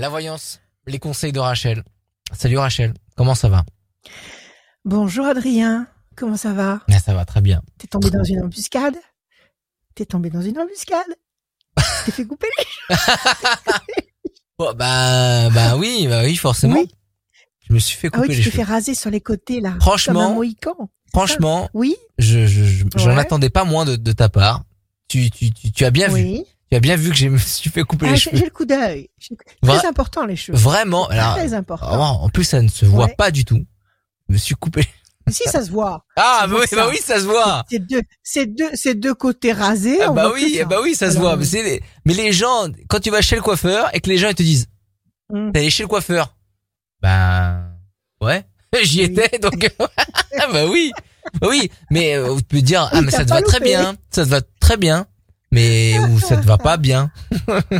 La voyance, les conseils de Rachel. Salut Rachel, comment ça va? Bonjour Adrien, comment ça va? Ah, Ça va très bien. T'es tombé dans une embuscade? T'es tombé dans une embuscade? T'es fait couper oh, bah, bah oui, bah oui, forcément. Je me suis fait couper ah oui, tu t'es fait raser sur les côtés là. Franchement, franchement, oui. Je, je, j'en attendais pas moins de, de ta part. Tu, tu, tu, tu as bien vu. Tu as bien vu que je me suis fait couper ah, les cheveux. J'ai le coup d'œil. Très important les cheveux. Vraiment. Alors, très important. en plus, ça ne se voit pas du tout. Je me suis coupé. Si ça se voit. Ah bah oui, bah oui, ça se voit. C'est deux, c'est deux, c'est deux côtés rasés. Ah bah oui, bah oui, ça se voit. Mais, les, mais les gens, quand tu vas chez le coiffeur et que les gens ils te disent, hum. t'es allé chez le coiffeur. Ben ouais, j'y étais donc. bah oui, bah oui. Mais euh, tu peux dire, ah mais ça te va très bien, ça te va très bien mais où ça te va pas bien.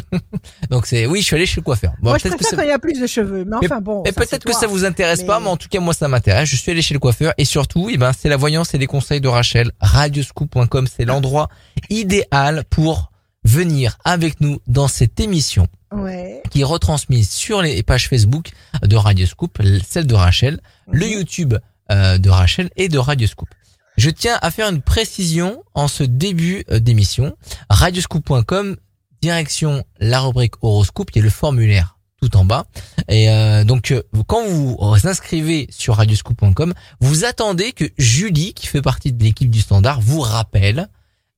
Donc c'est oui, je suis allé chez le coiffeur. Bon, moi je préfère quand il y a plus de cheveux, mais enfin bon. Et peut-être que ça vous intéresse pas, mais en tout cas moi ça m'intéresse. Je suis allé chez le coiffeur et surtout, eh ben c'est la voyance et les conseils de Rachel. Radioscoop.com, c'est l'endroit idéal pour venir avec nous dans cette émission. Ouais. Qui est retransmise sur les pages Facebook de Radioscoop, celle de Rachel, le mhm. YouTube euh, de Rachel et de Radioscoop. Je tiens à faire une précision en ce début euh, d'émission. Radioscoop.com, direction la rubrique horoscope, qui est le formulaire tout en bas. Et euh, donc euh, quand vous vous inscrivez sur radioscoop.com, vous attendez que Julie, qui fait partie de l'équipe du Standard, vous rappelle.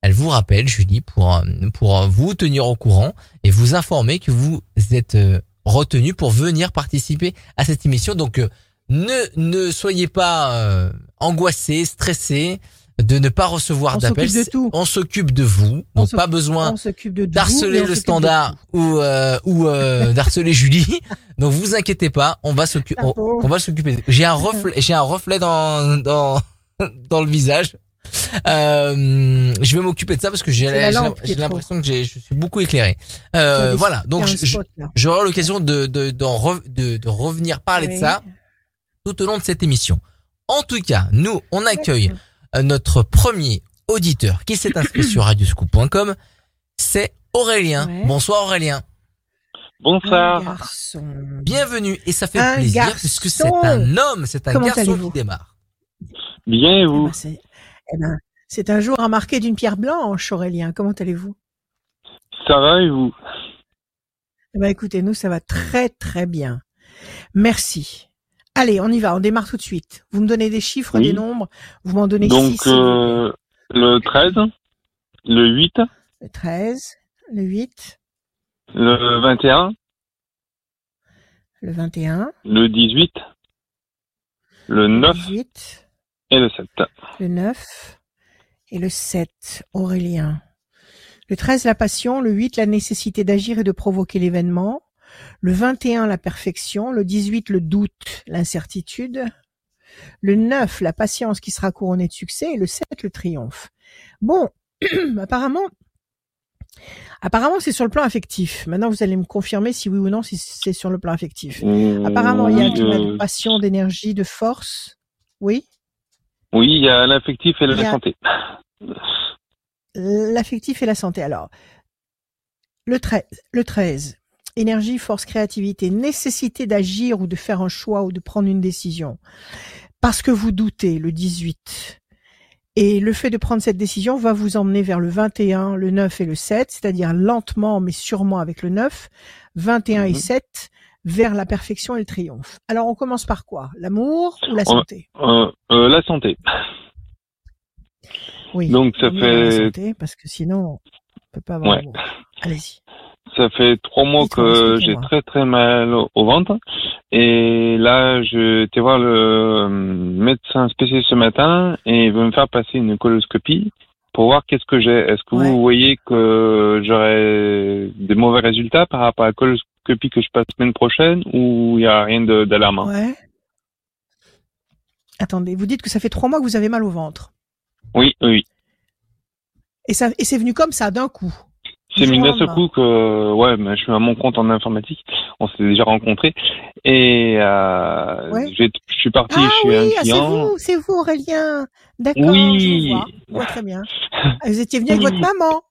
Elle vous rappelle, Julie, pour pour vous tenir au courant et vous informer que vous êtes retenu pour venir participer à cette émission. Donc ne ne soyez pas euh, angoissé, stressé de ne pas recevoir d'appels. On s'occupe de vous. Donc pas besoin d'harceler le standard ou euh, ou euh, d'harceler Julie. Donc vous inquiétez pas, on va s'occuper on, va s'occuper. J'ai un reflet j'ai un reflet dans dans dans le visage. Euh, je vais m'occuper de ça parce que j'ai l'impression que je suis beaucoup éclairé. Euh, voilà, donc j'aurai l'occasion de de, de, de, revenir parler de ça tout au long de cette émission. En tout cas, nous, on accueille euh, notre premier auditeur qui s'est inscrit sur radioscoop.com. C'est Aurélien. Bonsoir Aurélien. Bonsoir. Bienvenue et ça fait plaisir puisque c'est un homme, c'est un garçon qui démarre. Bien et vous eh ben, eh ben, C'est un jour à marquer d'une pierre blanche, Aurélien. Comment allez-vous? Ça va et vous? Eh ben, écoutez, nous ça va très très bien. Merci. Allez, on y va, on démarre tout de suite. Vous me donnez des chiffres, des nombres, vous m'en donnez Donc, euh, le 13, le 8. Le 13, le 8. Le 21. Le 21. Le 18. Le 9. Le 18. Et le 7. Le 9. Et le 7, Aurélien. Le 13, la passion. Le 8, la nécessité d'agir et de provoquer l'événement le 21 la perfection, le 18 le doute, l'incertitude, le 9 la patience qui sera couronnée de succès et le 7 le triomphe. Bon, apparemment Apparemment, c'est sur le plan affectif. Maintenant, vous allez me confirmer si oui ou non si c'est sur le plan affectif. Mmh, apparemment, il y a de passion, d'énergie, de force. Oui Oui, il y a l'affectif et la santé. L'affectif et la santé. Alors, le 13, le 13 énergie, force, créativité, nécessité d'agir ou de faire un choix ou de prendre une décision. Parce que vous doutez, le 18. Et le fait de prendre cette décision va vous emmener vers le 21, le 9 et le 7, c'est-à-dire lentement mais sûrement avec le 9, 21 et 7, mhm. vers la perfection et le triomphe. Alors on commence par quoi? L'amour ou la santé? euh, euh, La santé. Oui. Donc ça fait. La santé, parce que sinon on peut pas avoir. Allez-y. Ça fait trois mois que j'ai très très mal au ventre. Et là, je été voir le euh, médecin spécialiste ce matin et il veut me faire passer une coloscopie pour voir qu'est-ce que j'ai. Est-ce que vous voyez que j'aurai des mauvais résultats par rapport à la coloscopie que je passe la semaine prochaine ou il n'y a rien d'alarmant? Ouais. Attendez, vous dites que ça fait trois mois que vous avez mal au ventre. Oui, oui. Et ça, et c'est venu comme ça d'un coup? D'un coup que ouais, mais je suis à mon compte en informatique. On s'est déjà rencontrés et euh, je suis parti ah chez oui, un ah, c'est vous, c'est vous Aurélien. D'accord. Oui. Je vois. très bien. Ah, vous étiez venu avec votre maman.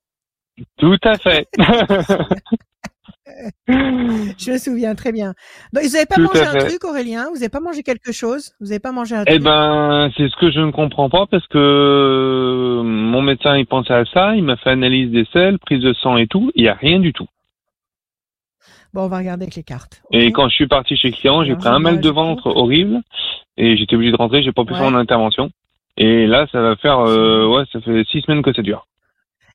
Tout à fait. Je me souviens très bien. Donc, vous n'avez pas mangé un truc, Aurélien? Vous n'avez pas mangé quelque chose? Vous n'avez pas mangé un eh truc? Eh ben, c'est ce que je ne comprends pas parce que mon médecin il pensait à ça, il m'a fait analyse des selles, prise de sang et tout, il n'y a rien du tout. Bon, on va regarder avec les cartes. Et quand je suis parti chez le client, j'ai pris un mal de ventre horrible et j'étais obligé de rentrer, j'ai pas pu faire mon intervention. Et là, ça va faire, euh, ouais, ça fait six semaines que ça dure.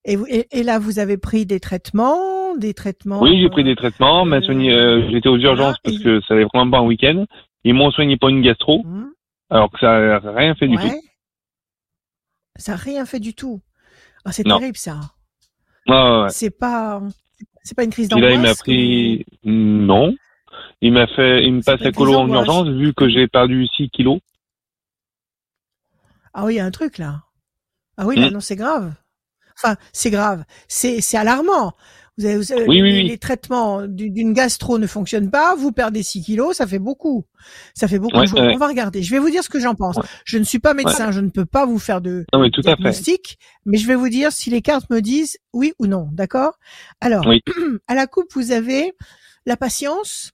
Et, et, là, vous avez pris des traitements, des traitements. Oui, j'ai pris des traitements. Euh, euh, j'étais aux urgences parce que ça allait vraiment pas un week-end. Ils m'ont soigné pas une gastro, mmh. alors que ça n'a rien fait du tout. Ça n'a rien fait du tout. Ah, c'est terrible ça. Ah, ouais. C'est pas, c'est pas une crise d'angoisse. Là, il m'a pris, non. Il m'a fait, il me passe à colo en urgence vu que j'ai perdu 6 kilos. Ah oui, il y a un truc là. Ah oui, là, mmh. non, c'est grave. Enfin, c'est grave. C'est, c'est alarmant. Vous avez, oui, les, oui, les, traitements d'une gastro ne fonctionnent pas, vous perdez 6 kilos, ça fait beaucoup. Ça fait beaucoup. On va regarder. Je vais vous dire ce que j'en pense. Je ne suis pas médecin, je ne peux pas vous faire de non, tout diagnostic, mais je vais vous dire si les cartes me disent oui ou non, d'accord? Alors, à la coupe, vous avez la patience.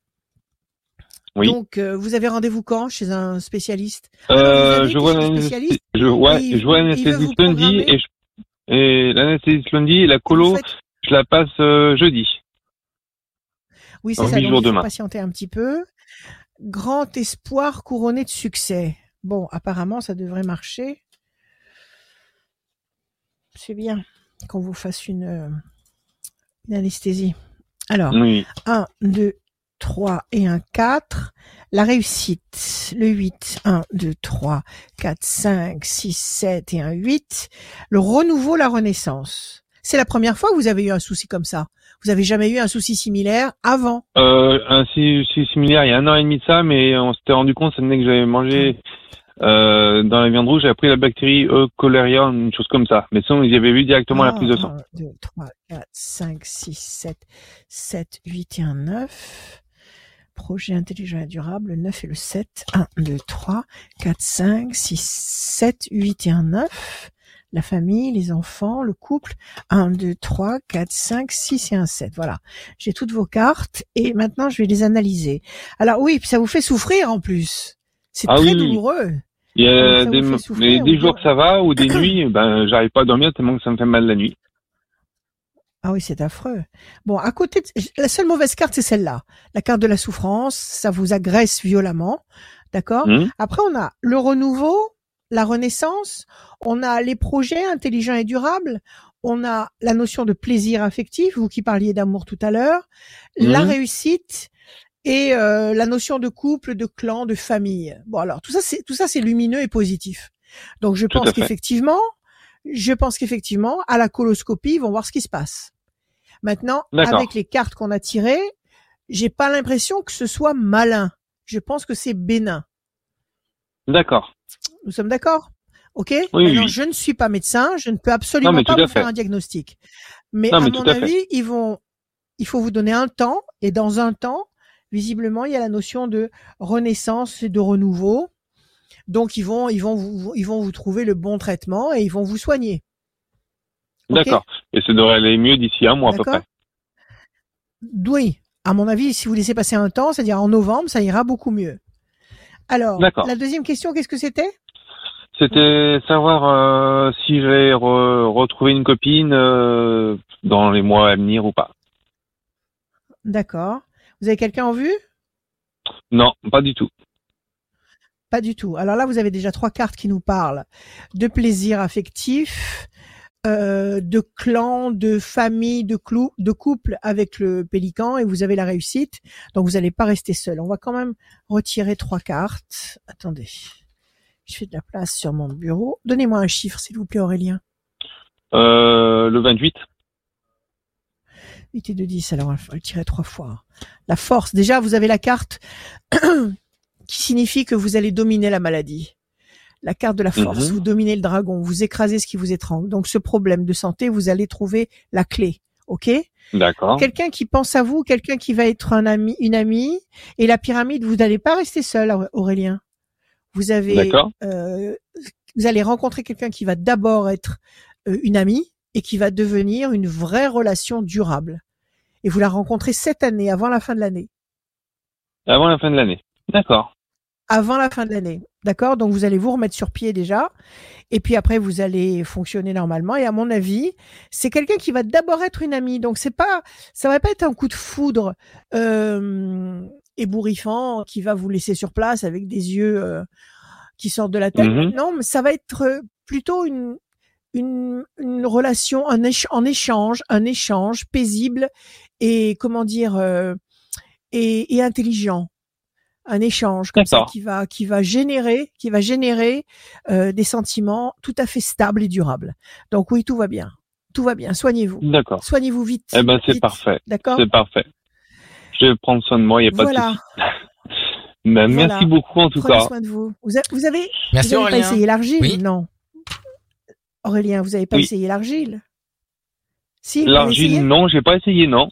Oui. Donc, euh, vous avez rendez-vous quand? Chez un spécialiste? Euh, Je vois spécialiste? Je, ouais, je vois un anesthésiste lundi et, et l'anesthésiste lundi et la colo je la passe euh, jeudi. Oui, c'est ça. Donc, il faut patienter un petit peu. Grand espoir couronné de succès. Bon, apparemment, ça devrait marcher. C'est bien qu'on vous fasse une, euh, anesthésie. Alors, 1, 2, 3 et un 4. La réussite, le 8, 1, 2, 3, 4, 5, 6, 7 et un 8. Le renouveau, la renaissance. C'est la première fois que vous avez eu un souci comme ça. Vous avez jamais eu un souci similaire avant euh, Un souci similaire il y a un an et demi de ça, mais on s'était rendu compte, ça venait que j'avais mangé euh, dans la viande rouge, j'avais pris la bactérie E. cholera, une chose comme ça. Mais sinon, ils avaient vu directement la prise de sang. 1, 2, 3, 4, 5, 6, 7, 7, 8 et un 9. Projet intelligent et durable, le 9 et le 7. 1, 2, 3, 4, 5, 6, 7, 8 et un 9 la famille, les enfants, le couple. 1, 2, 3, 4, 5, 6 et un 7. Voilà. J'ai toutes vos cartes et maintenant je vais les analyser. Alors oui, ça vous fait souffrir en plus. C'est ah très douloureux. Il y a des, mais des jours que ça va ou des nuits, ben j'arrive pas à dormir tellement que ça me fait mal la nuit. Ah oui, c'est affreux. Bon, à côté, de... la seule mauvaise carte, c'est celle-là. La carte de la souffrance, ça vous agresse violemment. D'accord? Mmh. Après, on a le renouveau, la renaissance, on a les projets intelligents et durables, on a la notion de plaisir affectif, vous qui parliez d'amour tout à l'heure, la mmh. réussite et euh, la notion de couple, de clan, de famille. Bon alors tout ça c'est tout ça c'est lumineux et positif. Donc je pense qu'effectivement, je pense qu'effectivement à la coloscopie ils vont voir ce qui se passe. Maintenant avec les cartes qu'on a tirées, j'ai pas l'impression que ce soit malin. Je pense que c'est bénin. D'accord. Nous sommes d'accord? Ok? Oui, Je ne suis pas médecin, je ne peux absolument pas vous faire un diagnostic. Mais à mon avis, ils vont, il faut vous donner un temps, et dans un temps, visiblement, il y a la notion de renaissance et de renouveau. Donc, ils vont, ils vont vous, ils vont vous trouver le bon traitement et ils vont vous soigner. D'accord. Et ça devrait aller mieux d'ici un mois à peu près. Oui. À mon avis, si vous laissez passer un temps, c'est-à-dire en novembre, ça ira beaucoup mieux. Alors, la deuxième question, qu'est-ce que c'était? C'était savoir euh, si j'allais retrouver une copine euh, dans les mois à venir ou pas. D'accord. Vous avez quelqu'un en vue? Non, pas du tout. Pas du tout. Alors là, vous avez déjà trois cartes qui nous parlent de plaisir affectif, euh, de clan, de famille, de clou, de couple avec le pélican et vous avez la réussite. Donc vous n'allez pas rester seul. On va quand même retirer trois cartes. Attendez. Je fais de la place sur mon bureau. Donnez-moi un chiffre, s'il vous plaît, Aurélien. Euh, le 28. 8 et 2, 10. Alors, on va le tirer trois fois. La force. Déjà, vous avez la carte qui signifie que vous allez dominer la maladie la carte de la force, mhm. vous dominez le dragon, vous écrasez ce qui vous étrangle. Donc ce problème de santé, vous allez trouver la clé. OK? D'accord. Quelqu'un qui pense à vous, quelqu'un qui va être un ami, une amie, et la pyramide, vous n'allez pas rester seul, Aurélien. Vous avez, euh, vous allez rencontrer quelqu'un qui va d'abord être euh, une amie et qui va devenir une vraie relation durable. Et vous la rencontrez cette année, avant la fin de l'année. Avant la fin de l'année. D'accord. Avant la fin de l'année. D'accord? Donc vous allez vous remettre sur pied déjà. Et puis après, vous allez fonctionner normalement. Et à mon avis, c'est quelqu'un qui va d'abord être une amie. Donc c'est pas, ça va pas être un coup de foudre euh, ébouriffant qui va vous laisser sur place avec des yeux euh, qui sortent de la tête. Mm-hmm. Non, mais ça va être plutôt une, une, une relation en, en échange, un échange paisible et comment dire euh, et, et intelligent un échange comme ça qui va qui va générer qui va générer euh, des sentiments tout à fait stables et durables. Donc oui, tout va bien. Tout va bien. Soignez-vous. D'accord. Soignez-vous vite. Eh ben c'est parfait. D'accord. C'est parfait. Je vais prendre soin de moi, il n'y a pas de souci. Ben, merci beaucoup en tout Prenez cas. soin de vous. Vous, vous avez, merci vous avez pas essayé l'argile Non? Aurélien, vous n'avez pas essayé l'argile? Si. L'argile, non, j'ai pas essayé, non.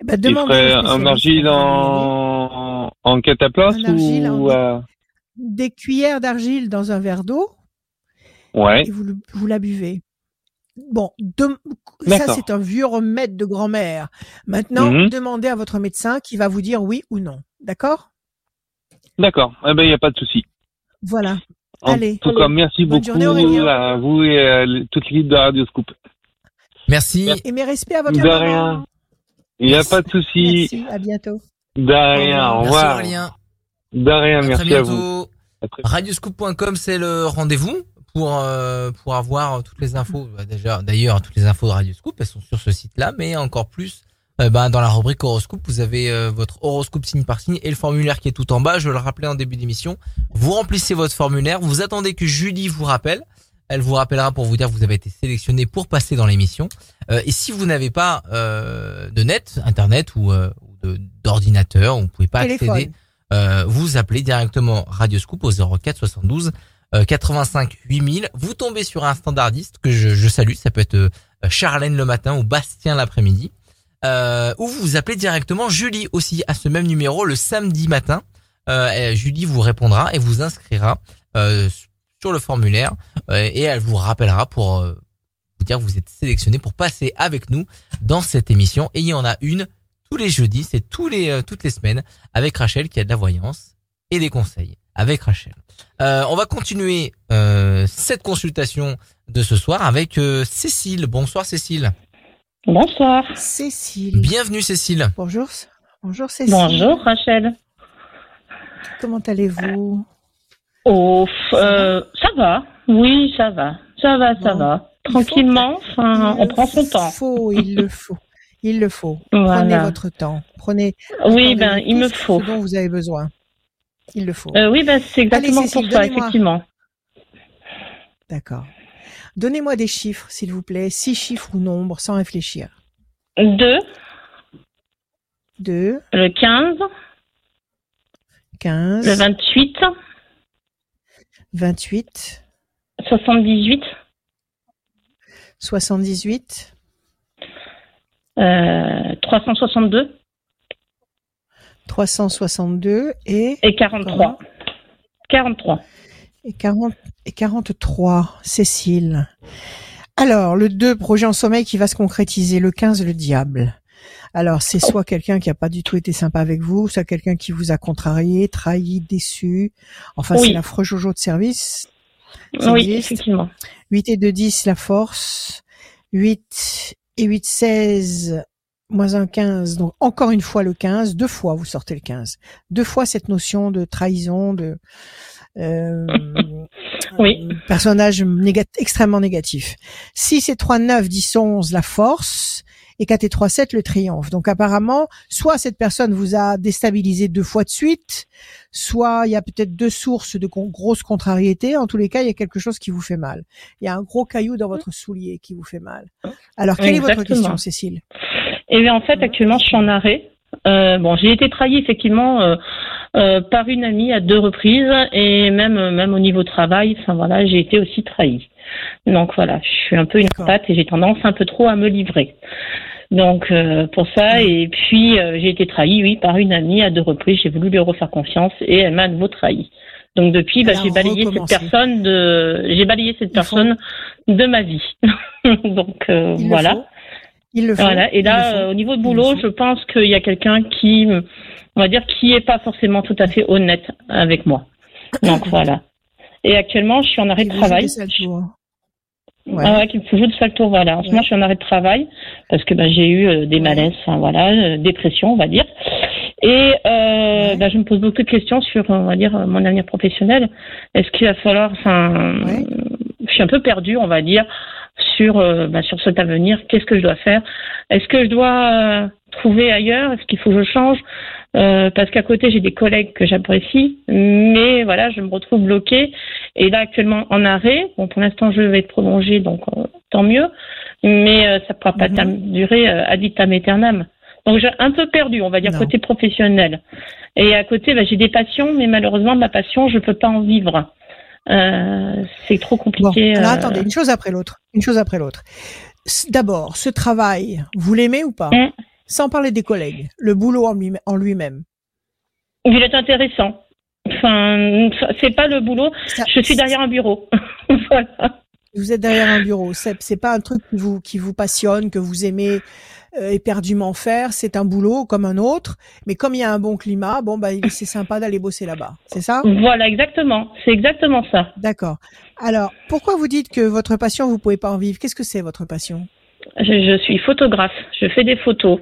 Eh ben, Il ferait un argile en en cataplasme ou euh, des cuillères d'argile dans un verre d'eau. Ouais. Et vous, vous la buvez. Bon, ça c'est un vieux remède de grand-mère. Maintenant, mhm. demandez à votre médecin qui va vous dire oui ou non. D'accord? D'accord. Eh ben il n'y a pas de souci. Voilà. En Allez. tout cas, merci beaucoup à vous et à toute l'équipe de Radio Scoop. Merci. Et mes respects à votre De rien. Il n'y a pas de souci. Merci. À bientôt. De rien, au revoir. De rien, merci à vous. Radioscoop.com, c'est le rendez-vous pour euh, pour avoir toutes les infos. Bah, déjà, d'ailleurs, toutes les infos de Radioscoop, elles sont sur ce site-là, mais encore plus. Euh, bah, dans la rubrique horoscope, vous avez euh, votre horoscope signe par signe et le formulaire qui est tout en bas. Je le rappelais en début d'émission. Vous remplissez votre formulaire. Vous attendez que Julie vous rappelle. Elle vous rappellera pour vous dire que vous avez été sélectionné pour passer dans l'émission. et si vous n'avez pas de net, internet ou, d'ordinateur, vous ne pouvez pas accéder, euh, vous appelez directement Radio Scoop au 04 72 85 8000. Vous tombez sur un standardiste que je, je salue, ça peut être euh, Charlène le matin ou Bastien l'après-midi. Euh, ou vous appelez directement Julie aussi à ce même numéro le samedi matin. Euh, Julie vous répondra et vous inscrira euh, sur le formulaire euh, et elle vous rappellera pour vous dire que vous êtes sélectionné pour passer avec nous dans cette émission. Et il y en a une tous les jeudis, c'est tous les euh, toutes les semaines avec Rachel qui a de la voyance et des conseils avec Rachel. Euh, on va continuer euh, cette consultation de ce soir avec Cécile. Bonsoir Cécile. Bonsoir. Cécile. Bienvenue Cécile. Bonjour. Bonjour Cécile. Bonjour Rachel. Comment allez-vous? Oh, ça va. Oui, ça va. Ça va, ça va. Tranquillement, enfin, on prend son temps. Faut, il le faut. Il le faut. Prenez votre temps. Prenez. Oui, ben, il me faut. Ce dont vous avez besoin? Il le faut. Euh, oui, ben, c'est exactement pour ça, effectivement. D'accord. Donnez-moi des chiffres, s'il vous plaît. Six chiffres ou nombres, sans réfléchir. Deux. Deux. Le 15. 15. Le 28. 28. 78. 78. 362. 362 et Et 43. 43. Et, 40, et 43, Cécile. Alors, le 2, projet en sommeil qui va se concrétiser. Le 15, le diable. Alors, c'est soit quelqu'un qui a pas du tout été sympa avec vous, soit quelqu'un qui vous a contrarié, trahi, déçu. Enfin, c'est l'affreux Jojo de service. oui, effectivement. 8 et 2, 10, la force. 8 et 8, 16, moins un 15, donc encore une fois le 15, deux fois vous sortez le 15. Deux fois cette notion de trahison, de euh, oui. personnage extrêmement négatif. 6 et 3, 9, 10, 11, la force et 4 et 3, 7, le triomphe. Donc apparemment, soit cette personne vous a déstabilisé deux fois de suite, soit il y a peut-être deux sources de grosses contrariétés. En tous les cas, il y a quelque chose qui vous fait mal. Il y a un gros caillou dans votre soulier qui vous fait mal. Alors, quelle est votre question, Cécile? Eh bien, en fait, actuellement, je suis en arrêt. Euh, bon, j'ai été trahie effectivement euh, euh, par une amie à deux reprises et même même au niveau travail. Enfin voilà, j'ai été aussi trahie. Donc voilà, je suis un peu une patte et j'ai tendance un peu trop à me livrer. Donc euh, pour ça, et puis euh, j'ai été trahie, oui, par une amie à deux reprises. J'ai voulu lui refaire confiance et elle m'a à nouveau trahi. Donc depuis, bah, j'ai balayé cette personne de, j'ai balayé cette personne de ma vie. Donc euh, voilà. Il le fait. Voilà. Et là, au niveau de boulot, je pense qu'il y a quelqu'un qui, on va dire, qui est pas forcément tout à fait honnête avec moi. Donc voilà. Et actuellement, je suis en arrêt de travail. Ouais. Ah ouais, qui me faut jouer de sale tour, voilà. En ce moment, je suis en arrêt de travail parce que bah, j'ai eu euh, des malaises, enfin, voilà, euh, dépression, on va dire. Et euh, bah, je me pose beaucoup de questions sur, on va dire, mon avenir professionnel. Est-ce qu'il va falloir, enfin, je suis un peu perdue, on va dire, sur bah, sur cet avenir. Qu'est-ce que je dois faire? Est-ce que je dois trouver ailleurs Est-ce qu'il faut que je change? Euh, Parce qu'à côté j'ai des collègues que j'apprécie, mais voilà, je me retrouve bloquée et là actuellement en arrêt. Bon, pour l'instant je vais être prolongée, donc tant mieux, mais ça ne pourra pas mhm. durer ad vitam aeternam. Donc j'ai un peu perdu, on va dire côté professionnel. Et à côté, bah, j'ai des passions, mais malheureusement ma passion, je peux pas en vivre. Euh, c'est trop compliqué. euh. attendez, une chose après l'autre, une chose après l'autre. D'abord, ce travail, vous l'aimez ou pas? Mm. Sans parler des collègues, le boulot en lui en lui-même. Il est intéressant. Enfin, c'est pas le boulot. je suis derrière un bureau. voilà. Vous êtes derrière un bureau. C'est pas un truc qui vous qui vous passionne, que vous aimez euh, éperdument faire. C'est un boulot comme un autre, mais comme il y a un bon climat, bon bah c'est sympa d'aller bosser là-bas. C'est ça? Voilà, exactement. C'est exactement ça. D'accord. Alors, pourquoi vous dites que votre passion vous pouvez pas en vivre? Qu'est-ce que c'est votre passion? Je, suis photographe. Je fais des photos.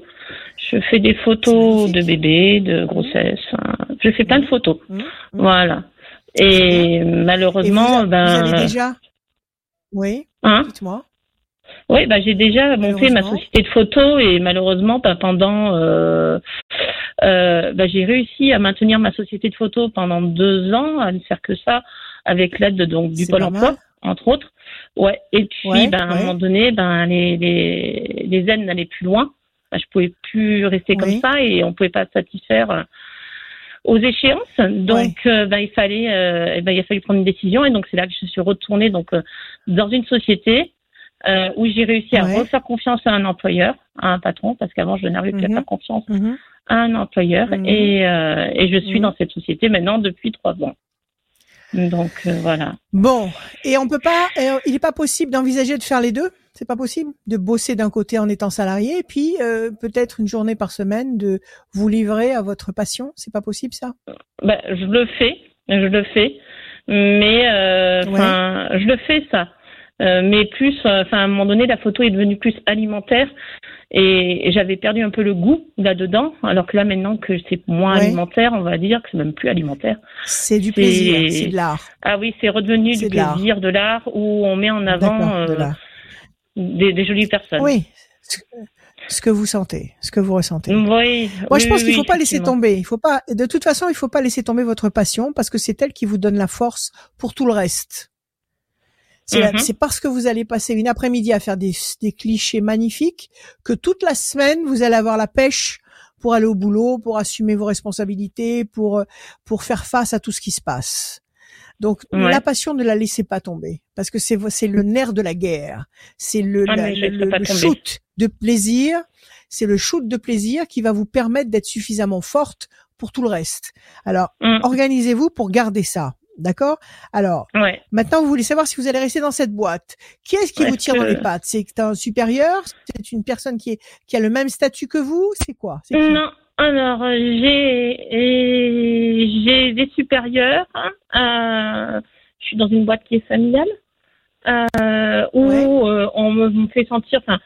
Je fais des photos de bébés, de grossesse. Je fais plein de photos. Mmh, mmh. Voilà. Et malheureusement, ben. Vous avez déjà Oui. Hein Dites-moi. Oui, bah, j'ai déjà monté ma société de photos et malheureusement, bah, pendant, euh, euh, bah, j'ai réussi à maintenir ma société de photos pendant deux ans, à ne faire que ça, avec l'aide donc du Pôle Emploi, entre autres. Ouais. Et puis, bah, à un moment donné, ben les, les, les aides n'allaient plus loin. Je pouvais plus rester comme ça et on pouvait pas satisfaire euh, aux échéances. Donc, euh, bah, il fallait, euh, bah, il a fallu prendre une décision et donc c'est là que je suis retournée donc dans une société où j'ai réussi à refaire confiance à un employeur, à un patron, parce qu'avant je n'arrivais plus à mhm. faire confiance mhm. à un employeur, mhm. et, et je suis dans cette société maintenant depuis trois ans. Donc voilà. Bon, et on peut pas, il n'est pas possible d'envisager de faire les deux? C'est pas possible de bosser d'un côté en étant salarié, et puis euh, peut-être une journée par semaine de vous livrer à votre passion. C'est pas possible ça ben, je le fais, je le fais, mais euh, je le fais ça. Euh, mais plus, enfin à un moment donné, la photo est devenue plus alimentaire et, j'avais perdu un peu le goût là-dedans, alors que là maintenant que c'est moins alimentaire, on va dire que c'est même plus alimentaire. C'est du plaisir, c'est de l'art. Ah oui, c'est redevenu du plaisir, de l'art où on met en avant des, des, jolies personnes. Oui, ce que vous sentez, ce que vous ressentez. Oui. Moi, je pense qu'il faut pas laisser tomber. Il faut pas, de toute façon, il faut pas laisser tomber votre passion parce que c'est elle qui vous donne la force pour tout le reste. Mm-hmm. C'est parce que vous allez passer une après-midi à faire des, des, clichés magnifiques que toute la semaine vous allez avoir la pêche pour aller au boulot, pour assumer vos responsabilités, pour pour faire face à tout ce qui se passe. Donc la passion ne la laissez pas tomber parce que c'est c'est le nerf de la guerre, c'est le, ah, le, shoot de plaisir, c'est le shoot de plaisir qui va vous permettre d'être suffisamment forte pour tout le reste. Alors mm. organisez-vous pour garder ça. D'accord? Alors, maintenant, vous voulez savoir si vous allez rester dans cette boîte. Qui est-ce qui vous tire dans les pattes? C'est un supérieur? C'est une personne qui, est, qui a le même statut que vous? C'est quoi? Non. Alors, j'ai des supérieurs. Hein. Euh, je suis dans une boîte qui est familiale euh, où euh, on me fait sentir. Enfin,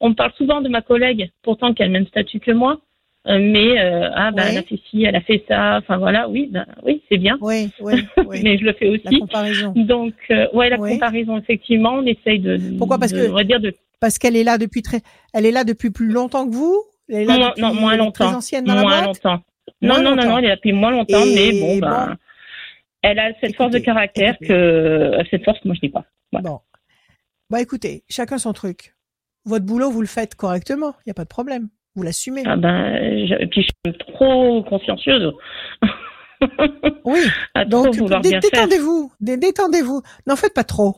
on parle souvent de ma collègue, pourtant qui a le même statut que moi. Mais ah bah elle a fait ci, elle a fait ça, enfin voilà, oui, ben oui, c'est bien. Oui, oui, oui. mais je le fais aussi. La comparaison. Donc ouais, la comparaison effectivement, on essaye de. Pourquoi? Parce que on va dire de. Parce qu'elle est là depuis très, elle est là depuis plus longtemps que vous. Elle est là non, depuis non, moins longtemps. Très ancienne dans moins la boîte longtemps. Non, non, non, non, elle est là depuis moins longtemps, mais bon, ben, elle a cette force de caractère que cette force, moi je dis pas. Bon, bah écoutez, chacun son truc. Votre boulot, vous le faites correctement, il y a pas de problème. Vous l'assumez. Ah ben, je, puis je suis trop consciencieuse. oui. Donc détendez-vous, détendez-vous. N'en faites pas trop.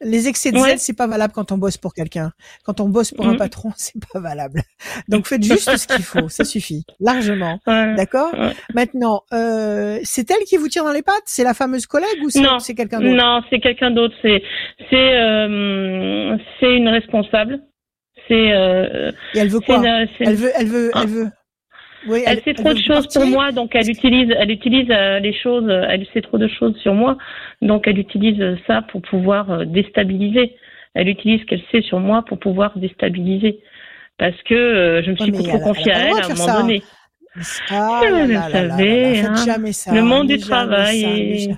Les excès de zèle, c'est pas valable quand on bosse pour quelqu'un. Quand on bosse pour un mm. patron, c'est pas valable. Donc faites juste ce qu'il faut, ça suffit, largement. D'accord? Maintenant, euh, c'est elle qui vous tire dans les pattes? C'est la fameuse collègue ou c'est quelqu'un d'autre? Non, c'est quelqu'un d'autre. C'est c'est euh, c'est une responsable c'est. Euh, et elle veut quoi? Elle veut, elle veut, elle veut. Oui, elle, sait trop de choses pour moi, donc elle utilise, elle utilise euh, les choses, elle sait trop de choses sur moi, donc elle utilise ça pour pouvoir euh, déstabiliser. Elle utilise ce qu'elle sait sur moi pour pouvoir déstabiliser, parce que euh, je me suis trop confiée à elle à un moment donné. Ah, là, là, savez, hein. jamais ça. Le monde du travail.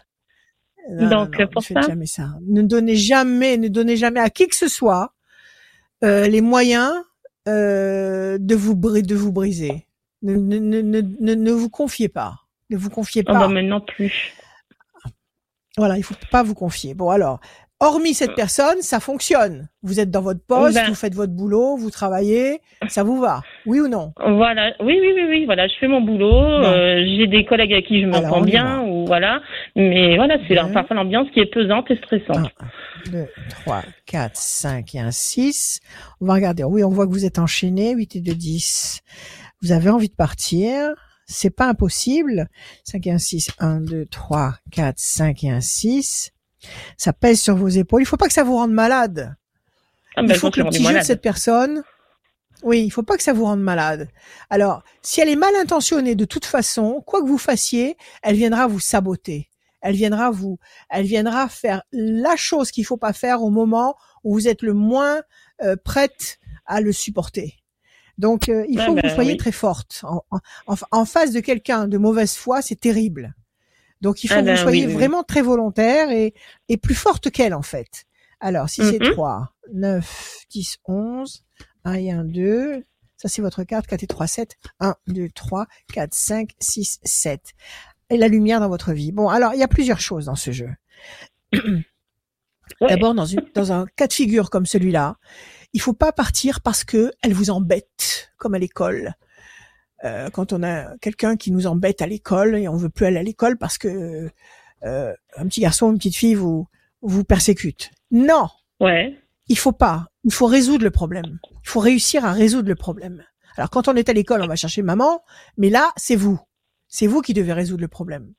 donc pour ça. Jamais ça. Ne donnez jamais, ne donnez jamais à qui que ce soit euh, les moyens euh, de vous de vous briser. Ne, ne, ne, ne, ne vous confiez pas. Ne vous confiez ah pas. Oh bah maintenant plus. Voilà, il faut pas vous confier. Bon alors, hormis cette personne, ça fonctionne. Vous êtes dans votre poste, ben. vous faites votre boulot, vous travaillez, ça vous va, oui ou non? Voilà, oui, oui, oui, oui. Voilà, je fais mon boulot. Euh, j'ai des collègues à qui je m'entends bien, ou voilà. Mais voilà, c'est parfois l'ambiance qui est pesante et stressante. 1, 2, 3, 4, 5 et un 6. On va regarder. Oui, on voit que vous êtes enchaîné. 8 et 2, 10 vous avez envie de partir, c'est pas impossible. 5 et 1, 6, 1, 2, 3, 4, 5 et 1, 6. Ça pèse sur vos épaules. Il faut pas que ça vous rende malade. Ah, il faut que le petit jeu de cette personne, oui, il faut pas que ça vous rende malade. Alors, si elle est mal intentionnée de toute façon, quoi que vous fassiez, elle viendra vous saboter. Elle viendra vous, elle viendra faire la chose qu'il faut pas faire au moment où vous êtes le moins euh, prête à le supporter. Donc, euh, il faut que vous ben soyez très forte. En, face de quelqu'un de mauvaise foi, c'est terrible. Donc, il faut ah que vous ben soyez vraiment très volontaire et, et plus forte qu'elle, en fait. Alors, si c'est 3, 9, 10, 11, 1 et 1, 2, ça c'est votre carte, 4 et 3, 7, 1, 2, 3, 4, 5, 6, 7. Et la lumière dans votre vie. Bon, alors, il y a plusieurs choses dans ce jeu. D'abord, dans, une, dans un cas de figure comme celui-là, il faut pas partir parce que elle vous embête, comme à l'école. Euh, quand on a quelqu'un qui nous embête à l'école et on veut plus aller à l'école parce que euh, un petit garçon, une petite fille vous vous persécute. Non. Ouais. Il faut pas. Il faut résoudre le problème. Il faut réussir à résoudre le problème. Alors quand on est à l'école, on va chercher maman, mais là, c'est vous. C'est vous qui devez résoudre le problème.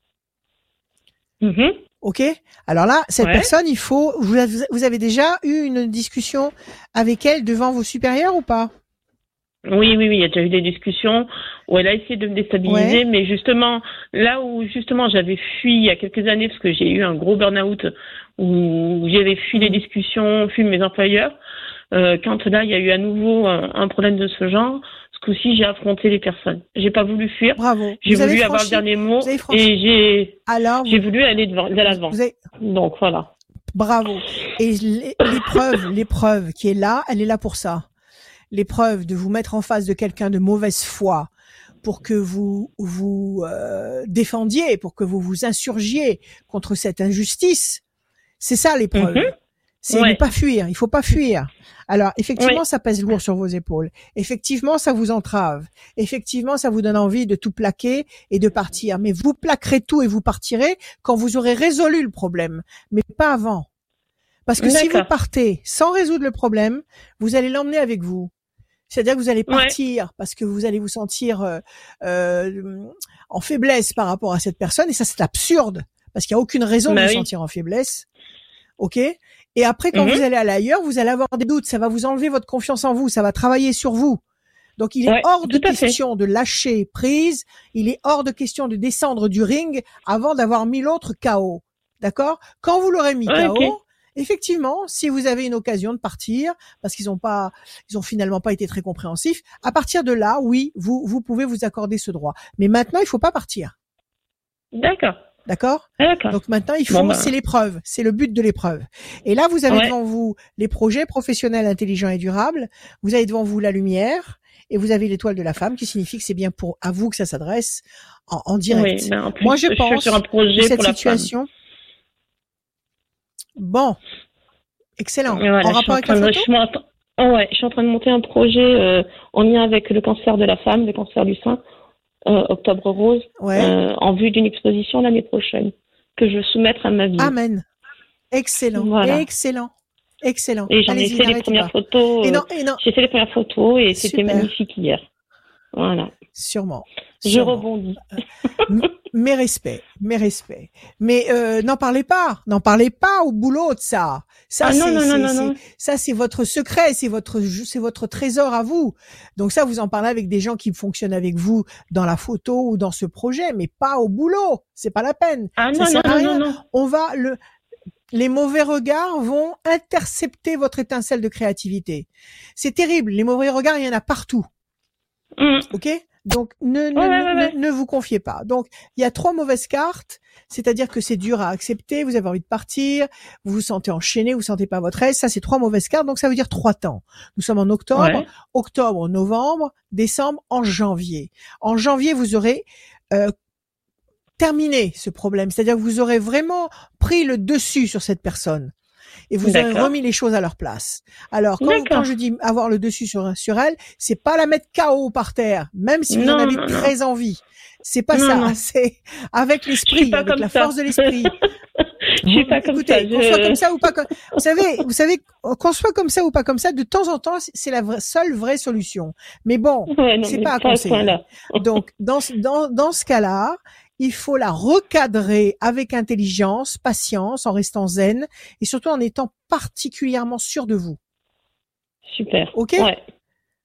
Mm Ok? Alors là, cette personne, il faut. Vous avez, déjà eu une discussion avec elle devant vos supérieurs ou pas? Oui, oui, oui, il y a déjà eu des discussions où elle a essayé de me déstabiliser, mais justement, là où justement j'avais fui il y a quelques années, parce que j'ai eu un gros burn-out où j'avais fui les mmh. discussions, fui mes employeurs, euh, quand là il y a eu à nouveau un problème de ce genre, ce coup-ci, j'ai affronté les personnes. J'ai pas voulu fuir. Bravo. J'ai voulu avoir le dernier mot et j'ai alors j'ai voulu aller devant, de l'avant. Donc voilà. Bravo. Et l'épreuve, l'épreuve qui est là, elle est là pour ça. L'épreuve de vous mettre en face de quelqu'un de mauvaise foi pour que vous vous euh, défendiez, pour que vous vous insurgiez contre cette injustice. C'est ça l'épreuve. Mhm. C'est ne pas fuir. Il faut pas fuir. Alors, effectivement, ça pèse lourd sur vos épaules. Effectivement, ça vous entrave. Effectivement, ça vous donne envie de tout plaquer et de partir. Mais vous plaquerez tout et vous partirez quand vous aurez résolu le problème, mais pas avant. Parce que si vous partez sans résoudre le problème, vous allez l'emmener avec vous. C'est-à-dire que vous allez partir parce que vous allez vous sentir euh, euh, en faiblesse par rapport à cette personne et ça c'est absurde parce qu'il n'y a aucune raison de bah vous sentir en faiblesse. Ok? Et après, quand mhm. vous allez à l'ailleurs, vous allez avoir des doutes. Ça va vous enlever votre confiance en vous. Ça va travailler sur vous. Donc, il est hors de question de lâcher prise. Il est hors de question de descendre du ring avant d'avoir mis l'autre KO. D'accord? Quand vous l'aurez mis KO, effectivement, si vous avez une occasion de partir, parce qu'ils ont pas, ils ont finalement pas été très compréhensifs, à partir de là, oui, vous, vous pouvez vous accorder ce droit. Mais maintenant, il faut pas partir. D'accord. D'accord? Donc maintenant, il faut, bah. c'est l'épreuve, c'est le but de l'épreuve. Et là, vous avez devant vous les projets professionnels intelligents et durables, vous avez devant vous la lumière, et vous avez l'étoile de la femme, qui signifie que c'est bien pour à vous que ça s'adresse en, direct. Moi, je, pense sur un projet cette situation. Bon, excellent. en rapport avec la photo? je, suis en... Oh ouais, je suis en train de monter un projet euh, en lien avec le cancer de la femme, le cancer du sein Octobre Rose, euh, en vue d'une exposition l'année prochaine, que je veux soumettre à ma vie. Amen. Excellent, excellent, excellent. Et j'en ai fait les premières photos. Euh, j'ai fait les premières photos et c'était magnifique hier. Voilà. Sûrement. Je rebondis. mes respects, mes respects. Mais euh, n'en parlez pas, n'en parlez pas au boulot de ça. Ça, ah, c'est, ça, c'est votre secret, c'est votre, c'est votre trésor à vous. Donc ça, vous en parlez avec des gens qui fonctionnent avec vous dans la photo ou dans ce projet, mais pas au boulot. C'est pas la peine. Ah non, non, non, non, On va le, les mauvais regards vont intercepter votre étincelle de créativité. C'est terrible. Les mauvais regards, il y en a partout. Mm. Ok? Donc ne, ne, ne, vous confiez pas. Donc il y a trois mauvaises cartes, c'est-à-dire que c'est dur à accepter, vous avez envie de partir, vous vous sentez enchaîné, vous sentez pas votre aise. Ça c'est trois mauvaises cartes, donc ça veut dire trois temps. Nous sommes en octobre, octobre, novembre, décembre, en janvier. En janvier vous aurez euh, terminé ce problème, c'est-à-dire que vous aurez vraiment pris le dessus sur cette personne et vous aurez remis les choses à leur place. Alors quand, quand je dis avoir le dessus sur sur elle, c'est pas la mettre KO par terre, même si vous en avez très envie. C'est pas ça, c'est avec l'esprit, avec la force de l'esprit. je suis pas comme ça. Qu'on soit comme ça ou pas comme. Vous savez, vous savez, qu'on soit comme ça ou pas comme ça, de temps en temps, c'est la seule vraie solution. Mais bon, c'est pas à conseiller. Donc dans dans dans ce cas-là, il faut la recadrer avec intelligence, patience, en restant zen et surtout en étant particulièrement sûr de vous. Super. Ok? Ouais.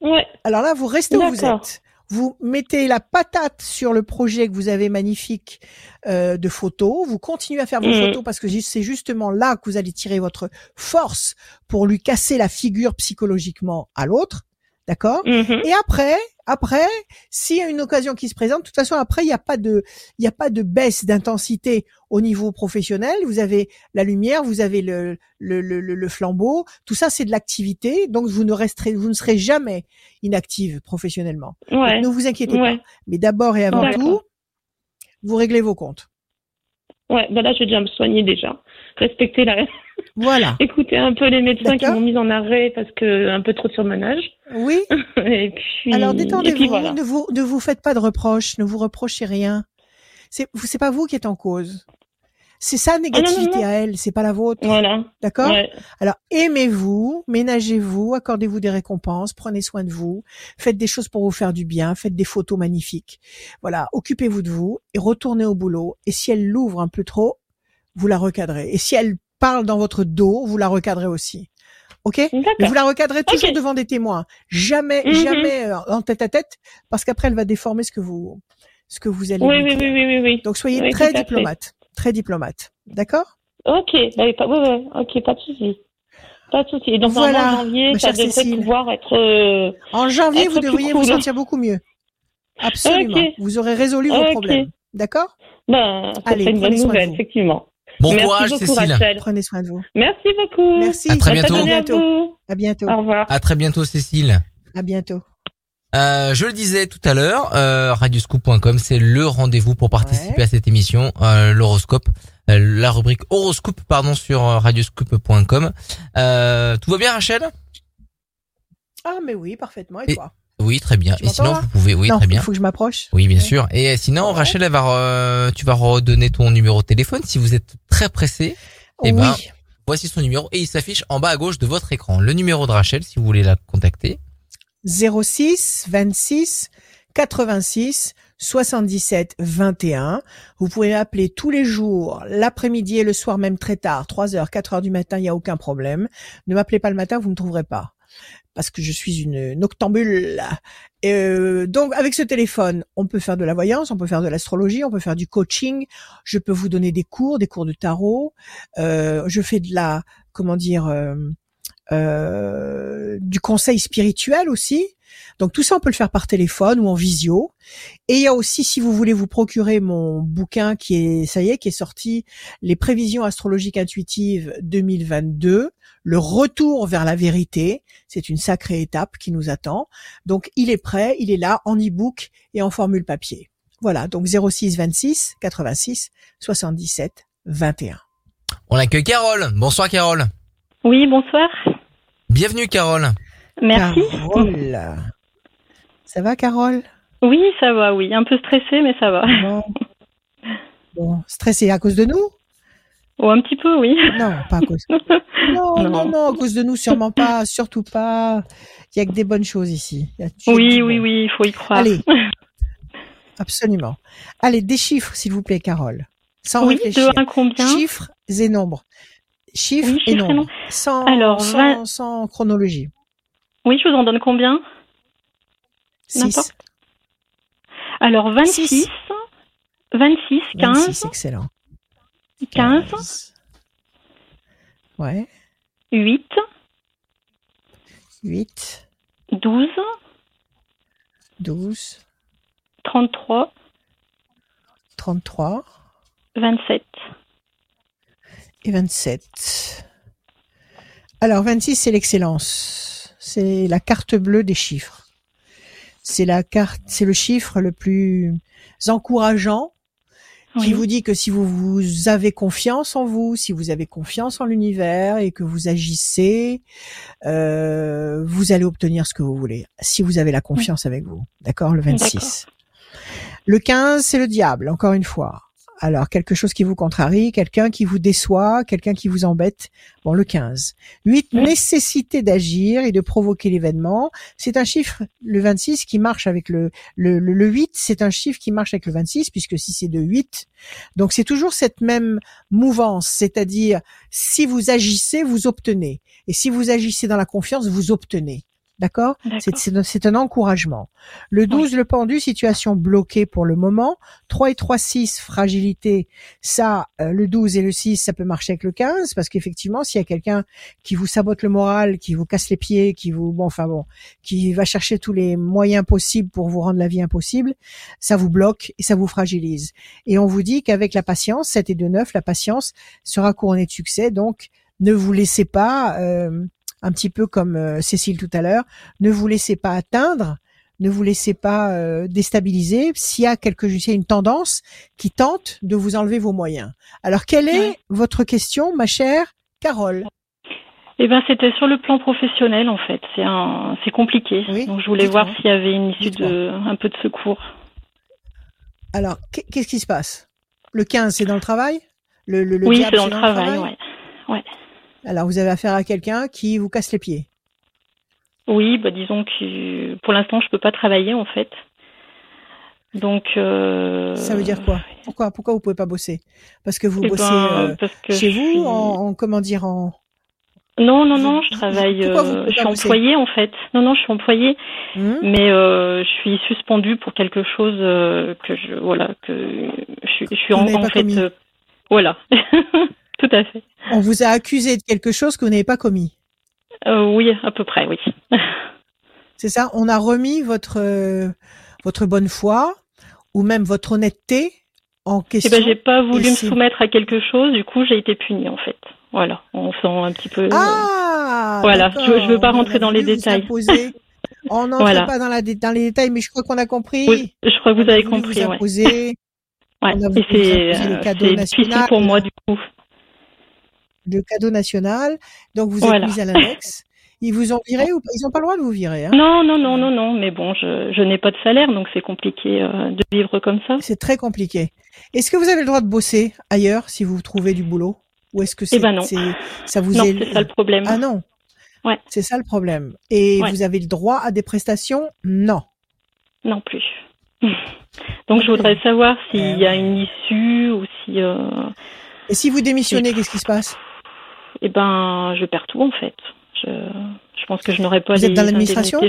Ouais. Alors là, vous restez où vous êtes? Vous mettez la patate sur le projet que vous avez magnifique euh, de photos. Vous continuez à faire vos mm. photos parce que c'est justement là que vous allez tirer votre force pour lui casser la figure psychologiquement à l'autre. D'accord? Mm-hmm. Et après, après, s'il y a une occasion qui se présente, de toute façon, après, il n'y a pas de, il n'y a pas de baisse d'intensité au niveau professionnel. Vous avez la lumière, vous avez le, le, le, le flambeau. Tout ça, c'est de l'activité. Donc, vous ne resterez, vous ne serez jamais inactive professionnellement. ne vous inquiétez pas. Mais d'abord et avant tout, vous réglez vos comptes. Ouais, ben là, je vais déjà me soigner déjà. Respecter la, voilà. Écoutez un peu les médecins qui m'ont mis en arrêt parce que un peu trop de surmenage. Oui. et puis. Alors détendez-vous. Ne vous ne vous faites pas de reproches. Ne vous reprochez rien. C'est c'est pas vous qui êtes en cause. C'est sa négativité à elle, c'est pas la vôtre. Voilà. D'accord? Alors aimez-vous, ménagez-vous, accordez-vous des récompenses, prenez soin de vous, faites des choses pour vous faire du bien, faites des photos magnifiques. Voilà, occupez-vous de vous et retournez au boulot. Et si elle l'ouvre un peu trop, vous la recadrez. Et si elle parle dans votre dos, vous la recadrez aussi. Ok? Mais vous la recadrez toujours devant des témoins, jamais, mhm. jamais euh, en tête à tête, parce qu'après elle va déformer ce que vous, ce que vous allez. Oui, oui, oui, oui, oui, Donc soyez très diplomate, très diplomate, d'accord? Ok, bah, pas, ok, pas de souci. Pas de souci. Donc voilà, en janvier, ça devrait pouvoir être. Euh, en janvier, vous devriez vous sentir beaucoup mieux. Absolument. Vous aurez résolu vos problèmes. D'accord? Ben, Allez, une bonne nouvelle, effectivement. Bon Merci courage, beaucoup, Cécile. Rachel. Prenez soin de vous. Merci beaucoup. Merci. À très bientôt. À bientôt. À bientôt. Au revoir. À très bientôt, Cécile. À bientôt. Euh, je le disais tout à l'heure, euh, radioscoop.com, c'est le rendez-vous pour participer à cette émission, euh, l'horoscope, euh, la rubrique horoscope, pardon, sur radioscoop.com. Euh, tout va bien, Rachel? Ah, mais oui, parfaitement. Et, toi? Oui, très bien. et sinon, vous pouvez, oui, très bien. Il faut que je m'approche. Oui, bien sûr. Et sinon, Rachel, elle va, tu vas redonner ton numéro de téléphone si vous êtes très pressé. Eh ben, voici son numéro et il s'affiche en bas à gauche de votre écran. Le numéro de Rachel, si vous voulez la contacter. 06 26 86 77 21. Vous pouvez m'appeler tous les jours, l'après-midi et le soir même très tard, 3 heures, 4 heures du matin, il n'y a aucun problème. Ne m'appelez pas le matin, vous ne trouverez pas parce que je suis une noctambule. Euh, donc avec ce téléphone, on peut faire de la voyance, on peut faire de l'astrologie, on peut faire du coaching. Je peux vous donner des cours, des cours de tarot. Euh, je fais de la, comment dire, euh, du conseil spirituel aussi. Donc tout ça, on peut le faire par téléphone ou en visio. Et il y a aussi, si vous voulez vous procurer mon bouquin qui est, ça y est, qui est sorti, les prévisions astrologiques intuitives 2022, le retour vers la vérité. C'est une sacrée étape qui nous attend. Donc il est prêt, il est là en e-book et en formule papier. Voilà, donc 06 26 86 77 21. On accueille Carole. Bonsoir Carole. Oui, bonsoir. Bienvenue Carole. Merci. Carole. Ça va Carole? Oui, ça va, oui. Un peu stressée, mais ça va. Bon. stressée à cause de nous? Oh, un petit peu, oui. Non, pas à cause. Non, non, non, à cause de nous, sûrement pas, surtout pas. Il y a que des bonnes choses ici. oui, oui, oui, il faut y croire. Allez. absolument. Allez, des chiffres, s'il vous plaît, Carole. Sans oui, réfléchir. de 1 combien? Chiffres et nombres. Chiffres, Oui, et nombres. Sans, Alors, sans, chronologie. Oui, je vous en donne combien? 6. N'importe. Alors, 26, Six. 26, 15, 26, excellent. 15, Ouais. 8, 8, 12, 12, 33, 33 27. et 27. Alors, 26, c'est l'excellence. C'est la carte bleue des chiffres. C'est la carte, c'est le chiffre le plus encourageant qui Oui. vous dit que si vous, vous avez confiance en vous, si vous avez confiance en l'univers et que vous agissez, euh, vous allez obtenir ce que vous voulez. Si vous avez la confiance avec vous. D'accord? Le 26. Le 15, c'est le diable, encore une fois. Alors, quelque chose qui vous contrarie, quelqu'un qui vous déçoit, quelqu'un qui vous embête. Bon, le 15. 8, Oui. nécessité d'agir et de provoquer l'événement. C'est un chiffre, le 26, qui marche avec le, le, le, le 8, c'est un chiffre qui marche avec le 26, puisque si c'est de 8, donc c'est toujours cette même mouvance, c'est-à-dire si vous agissez, vous obtenez. Et si vous agissez dans la confiance, vous obtenez. D'accord? Un- c'est un encouragement. Le 12, le pendu, situation bloquée pour le moment. 3 et 3, 6, fragilité. Ça, euh, le 12 et le 6, ça peut marcher avec le 15, parce qu'effectivement, s'il y a quelqu'un qui vous sabote le moral, qui vous casse les pieds, qui vous, bon, enfin bon, qui va chercher tous les moyens possibles pour vous rendre la vie impossible, ça vous bloque et ça vous fragilise. Et on vous dit qu'avec la patience, 7 et 2, 9, la patience sera couronnée de succès. Donc, ne vous laissez pas, euh, un petit peu comme euh, Cécile tout à l'heure, ne vous laissez pas atteindre, ne vous laissez pas euh, déstabiliser s'il y a quelque s'il y a une tendance qui tente de vous enlever vos moyens. Alors, quelle est Ouais. votre question, ma chère Carole? Eh ben, c'était sur le plan professionnel, en fait. C'est un, c'est compliqué. Oui, Donc, je voulais voir s'il y avait une issue de, un peu de secours. Alors, qu'est- qu'est-ce qui se passe? Le 15, c'est dans le travail? Le, le, le oui, c'est dans le travail, ouais. Alors, vous avez affaire à quelqu'un qui vous casse les pieds. Oui, bah, disons que pour l'instant, je peux pas travailler, en fait. Donc. euh, Ça veut dire quoi? Pourquoi Pourquoi vous pouvez pas bosser? Parce que vous eh bossez ben, euh, parce que chez vous suis- en, en- comment dire en Non, non, non, je travaille. euh, je suis employée, en fait. Non, non, je suis employée, Hmm? mais euh, je suis suspendue pour quelque chose que je, voilà, que je, suis- je suis Vous en, en fait, voilà, tout à fait. On vous a accusé de quelque chose que vous n'avez pas commis. Euh, oui, à peu près, oui. C'est ça On a remis votre euh, votre bonne foi ou même votre honnêteté en Eh question. ben, j'ai pas voulu me soumettre à quelque chose, du coup, j'ai été punie, en fait. Voilà, on sent un petit peu. ah Voilà, je- je veux pas On rentrer dans les détails. On n'entre Voilà. pas dans, la, dans les détails, mais je crois qu'on a compris. Oui, je crois que vous avez compris, vous ouais. Ouais. on a Et c'est euh, c'est pour moi, du coup. Le cadeau national. Donc vous êtes Voilà. mis à l'index. Ils vous ont viré ou Ils n'ont pas le droit de vous virer. Hein? Non, non, non, non, non, mais bon, je, je n'ai pas de salaire, donc c'est compliqué euh, de vivre comme ça. C'est très compliqué. Est-ce que vous avez le droit de bosser ailleurs si vous trouvez du boulot? Ou est-ce que c'est, ben non. c'est- ça vous Non, est... c'est ça le problème. Ah non. Ouais. C'est ça le problème. Et Ouais. vous avez le droit à des prestations? Non. Non plus. Donc je voudrais savoir s'il Euh, y a une issue ou si, euh, Et si vous démissionnez, qu'est-ce qui se passe? Eh ben, je perds tout en fait. Je, je pense que je n'aurais pas Vous les êtes dans l'administration.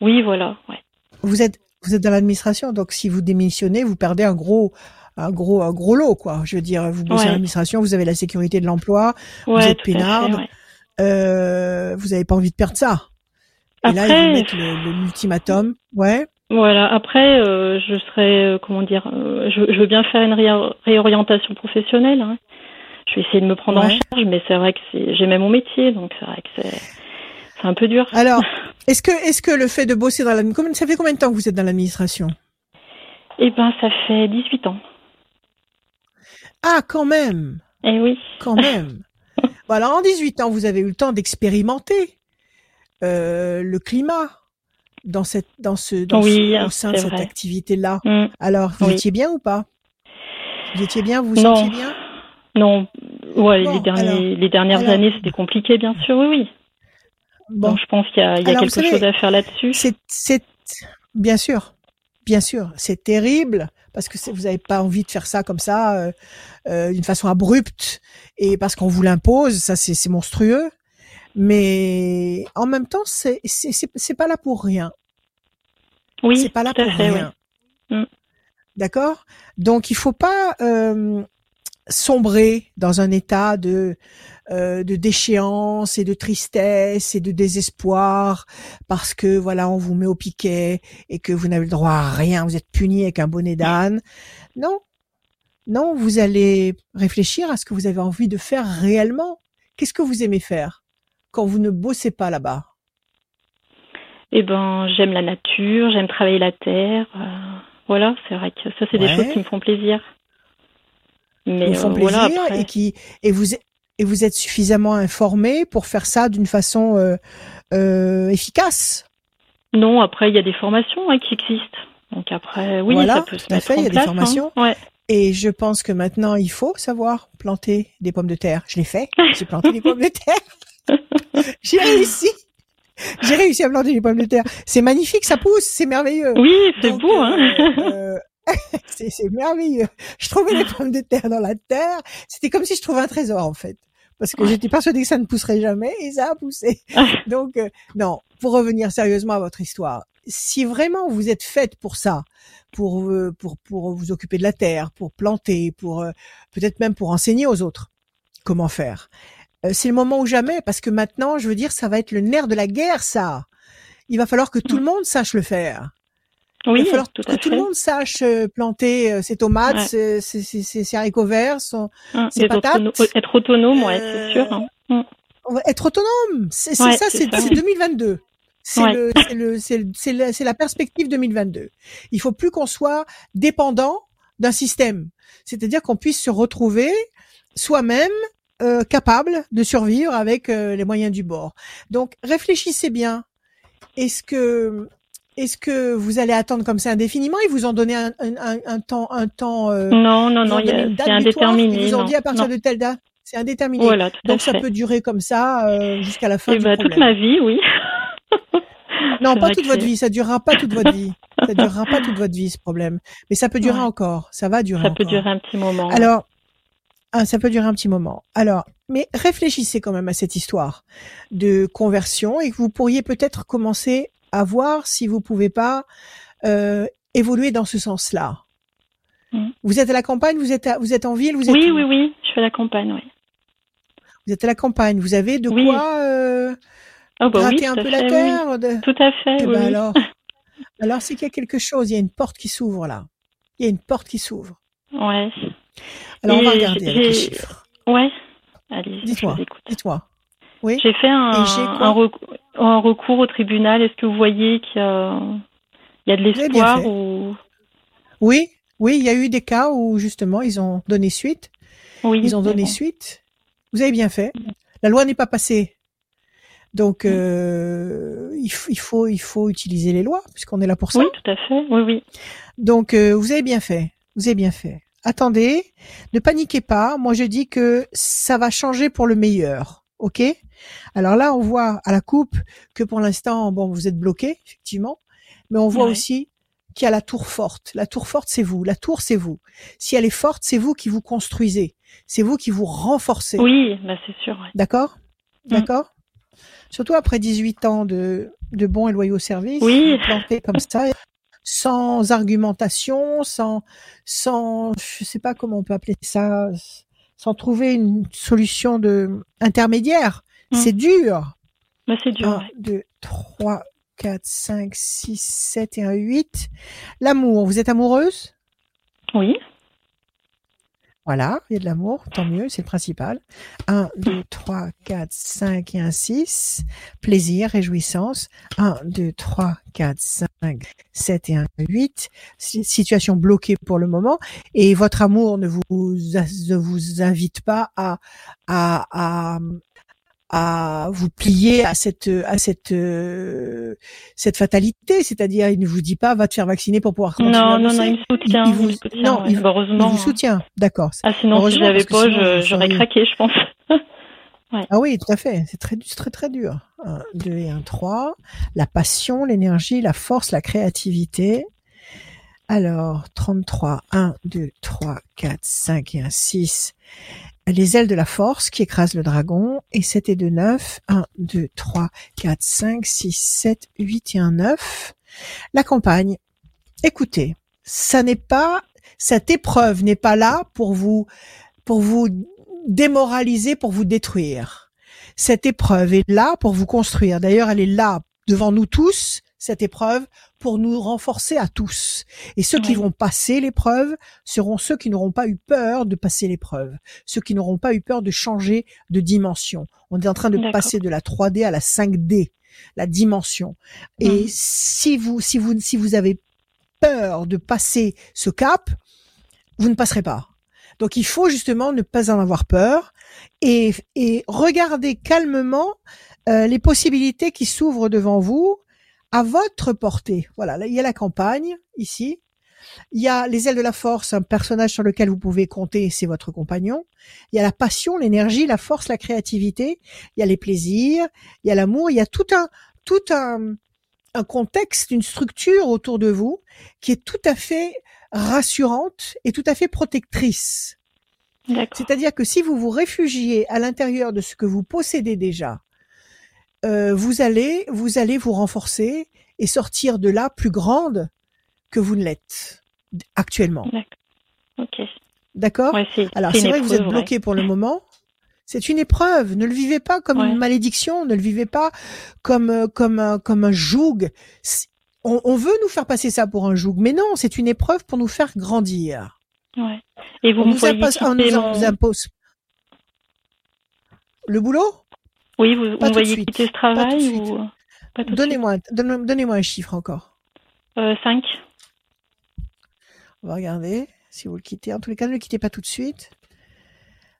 Oui, voilà. Ouais. Vous êtes vous êtes dans l'administration, donc si vous démissionnez, vous perdez un gros un gros un gros lot quoi. Je veux dire, vous bossez Ouais. à l'administration, vous avez la sécurité de l'emploi, Ouais, êtes fait, peinarde. euh, vous avez pas envie de perdre ça. Et là, ils vous mettent le, l'ultimatum. Ouais. Voilà. Après, euh, je serais, euh, comment dire, euh, je, je veux bien faire une réorientation professionnelle. hein. Je vais essayer de me prendre en charge, mais c'est vrai que j'aimais mon métier, donc c'est vrai que c'est, un peu dur. Alors, est-ce que est-ce que le fait de bosser dans l'administration, ça fait combien de temps que vous êtes dans l'administration? Eh ben, ça fait 18 ans. Ah, quand même, Eh oui. quand même. bon, alors en 18 ans, vous avez eu le temps d'expérimenter euh, le climat dans cette dans ce dans Oui, ce- au sein de cette activité-là. Hmm. Alors, vous Oui. étiez bien ou pas? Vous étiez bien, vous vous Non. sentiez bien? Non, ouais, Bon, les, derniers, alors- les dernières alors- années, c'était compliqué, bien sûr, oui, oui. Bon, Donc, je pense qu'il y a, il y a Alors, vous quelque savez, chose à faire là-dessus. c'est bien sûr, bien sûr, c'est terrible parce que vous n'avez pas envie de faire ça comme ça, euh, euh, d'une façon abrupte et parce qu'on vous l'impose, ça c'est monstrueux. Mais en même temps, c'est c'est pas là pour rien. Oui, c'est pas là pour rien. Mm. D'accord? Donc il faut pas euh, sombrer dans un état de euh, de déchéance et de tristesse et de désespoir parce que voilà on vous met au piquet et que vous n'avez le droit à rien, vous êtes puni avec un bonnet d'âne. Non, non, vous allez réfléchir à ce que vous avez envie de faire réellement. Qu'est-ce que vous aimez faire quand vous ne bossez pas là-bas? Eh ben, j'aime la nature, j'aime travailler la terre. Euh, voilà, c'est vrai que ça, c'est des choses qui me font plaisir. Mais font euh, plaisir et qui et vous et vous êtes suffisamment informé pour faire ça d'une façon euh, euh, efficace. Non, après il y a des formations hein, qui existent. Donc après, oui, ça peut se mettre fait, il y a des hein. formations. Ouais. Et je pense que maintenant il faut savoir planter des pommes de terre. Je l'ai fait. J'ai planté des pommes de terre. J'ai réussi. J'ai réussi à planter des pommes de terre. C'est magnifique, ça pousse, c'est merveilleux. Oui, c'est beau. Hein euh, c'est merveilleux. Je trouvais des pommes de terre dans la terre. C'était comme si je trouvais un trésor en fait parce que j'étais persuadée que ça ne pousserait jamais et ça a poussé. Donc euh, non, pour revenir sérieusement à votre histoire, si vraiment vous êtes faite pour ça, pour euh, pour pour vous occuper de la terre, pour planter, pour euh, peut-être même pour enseigner aux autres comment faire, c'est le moment ou jamais parce que maintenant, je veux dire, ça va être le nerf de la guerre, ça. Il va falloir que tout le monde sache le faire. Oui, il va falloir tout que tout le monde sache euh, planter euh, ses tomates, ses, ses, ses, haricots verts, son, hum, ses patates. être autonome, ouais, c'est sûr. Hein. Hum. Être autonome, c'est ça, c'est 2022. C'est le, c'est le, c'est la perspective 2022. Il faut plus qu'on soit dépendant d'un système. C'est-à-dire qu'on puisse se retrouver soi-même euh, capable de survivre avec euh, les moyens du bord. Donc réfléchissez bien. Est-ce que est-ce que vous allez attendre comme ça indéfiniment Ils vous ont donné un, un, un temps, un temps. Euh, non, non, non, c'est indéterminé. Ils vous ont dit à partir de telle date. C'est indéterminé. Voilà, tout Donc ça peut durer comme ça euh, jusqu'à la fin. Eh du ben, toute ma vie, oui. non, pas toute votre vie. Ça durera pas toute votre vie. Ça durera pas toute votre vie ce problème. Mais ça peut durer encore. Ça va durer. Ça peut durer un petit moment. Alors, ah, ça peut durer un petit moment. Alors, mais réfléchissez quand même à cette histoire de conversion et que vous pourriez peut-être commencer à voir si vous pouvez pas euh, évoluer dans ce sens-là. Mm. Vous êtes à la campagne, vous êtes vous êtes en ville, vous êtes Oui, oui, oui, je fais la campagne, oui. Vous êtes à la campagne, vous avez de quoi euh, oh, bah gratter un peu la terre. Tout à fait. Eh ben alors, alors c'est qu'il y a quelque chose, il y a une porte qui s'ouvre là. Il y a une porte qui s'ouvre. Ouais. Alors on va regarder avec les chiffres. Ouais. Allez, dites-moi. Dites-moi. Oui. J'ai fait un, un, recours au tribunal. Est-ce que vous voyez qu'il y a, il y a de l'espoir ou... Oui, oui, il y a eu des cas où justement ils ont donné suite. Oui, ils ont donné suite. Vous avez bien fait. La loi n'est pas passée. Donc euh, il, il, faut il faut utiliser les lois puisqu'on est là pour ça. Oui, tout à fait. Oui, oui. Donc euh, vous avez bien fait. Vous avez bien fait. Attendez, ne paniquez pas. Moi je dis que ça va changer pour le meilleur. OK? Alors là, on voit à la coupe que pour l'instant, bon, vous êtes bloqué, effectivement, mais on voit aussi qu'il y a la tour forte. La tour forte, c'est vous. La tour, c'est vous. Si elle est forte, c'est vous qui vous construisez. C'est vous qui vous renforcez. Oui, bah c'est sûr. D'accord? Mm. D'accord? Surtout après 18 ans de, de bons et loyaux services. Oui. Planté comme ça, sans argumentation, sans, sans, je sais pas comment on peut appeler ça, sans trouver une solution de intermédiaire. Mmh. C'est dur. Bah, c'est dur. 1, 2, 3, 4, 5, 6, 7 et 1, 8. L'amour, vous êtes amoureuse? Oui. Voilà, il y a de l'amour, tant mieux, c'est le principal. 1, 2, 3, 4, 5 et 1, 6. Plaisir, réjouissance. 1, 2, 3, 4, 5, 7 et 1, 8. Situation bloquée pour le moment. Et votre amour ne vous, ne vous invite pas à, à, à, à vous plier à cette à cette euh, cette fatalité, c'est-à-dire il ne vous dit pas va te faire vacciner pour pouvoir continuer non, non, non, il me soutient. Il, vous, soutient, non, il, heureusement. Il vous soutient, d'accord. Ah sinon si j'avais pas, j'aurais craqué, je pense. ouais. Ah oui, tout à fait. C'est très très très dur. 1, 2 et 1, 3. La passion, l'énergie, la force, la créativité. Alors, 33, 1, 2, 3, 4, 5 et 1, 6. Les ailes de la force qui écrasent le dragon. Et 7 et 2, 9. 1, 2, 3, 4, 5, 6, 7, 8 et 1, 9. La campagne. Écoutez, ça n'est pas, cette épreuve n'est pas là pour vous, pour vous démoraliser, pour vous détruire. Cette épreuve est là pour vous construire. D'ailleurs, elle est là devant nous tous, cette épreuve, pour nous renforcer à tous. Et ceux qui vont passer l'épreuve seront ceux qui n'auront pas eu peur de passer l'épreuve, ceux qui n'auront pas eu peur de changer de dimension. On est en train de passer de la 3D à la 5D, la dimension. Et si vous, si vous, si vous avez peur de passer ce cap, vous ne passerez pas. Donc il faut justement ne pas en avoir peur et, et regarder calmement euh, les possibilités qui s'ouvrent devant vous à votre portée. Voilà, il y a la campagne ici. Il y a les ailes de la force, un personnage sur lequel vous pouvez compter, c'est votre compagnon. Il y a la passion, l'énergie, la force, la créativité. Il y a les plaisirs, il y a l'amour, il y a tout un tout un, un contexte, une structure autour de vous qui est tout à fait rassurante et tout à fait protectrice. C'est-à-dire que si vous vous réfugiez à l'intérieur de ce que vous possédez déjà, euh, vous allez vous allez vous renforcer et sortir de là plus grande que vous ne l'êtes actuellement. D'accord. Alors c'est vrai que vous êtes bloqué pour le moment. C'est une épreuve. Ne le vivez pas comme une malédiction. Ne le vivez pas comme euh, comme un, comme un joug. On, on, veut nous faire passer ça pour un joug, mais non, c'est une épreuve pour nous faire grandir. Ouais. Et vous on nous, impose, on nous impose le boulot? Oui, vous, vous voyez quitter ce travail ou Donnez-moi donnez-moi un chiffre encore. Euh, 5. On va regarder si vous le quittez. En tous les cas, ne le quittez pas tout de suite.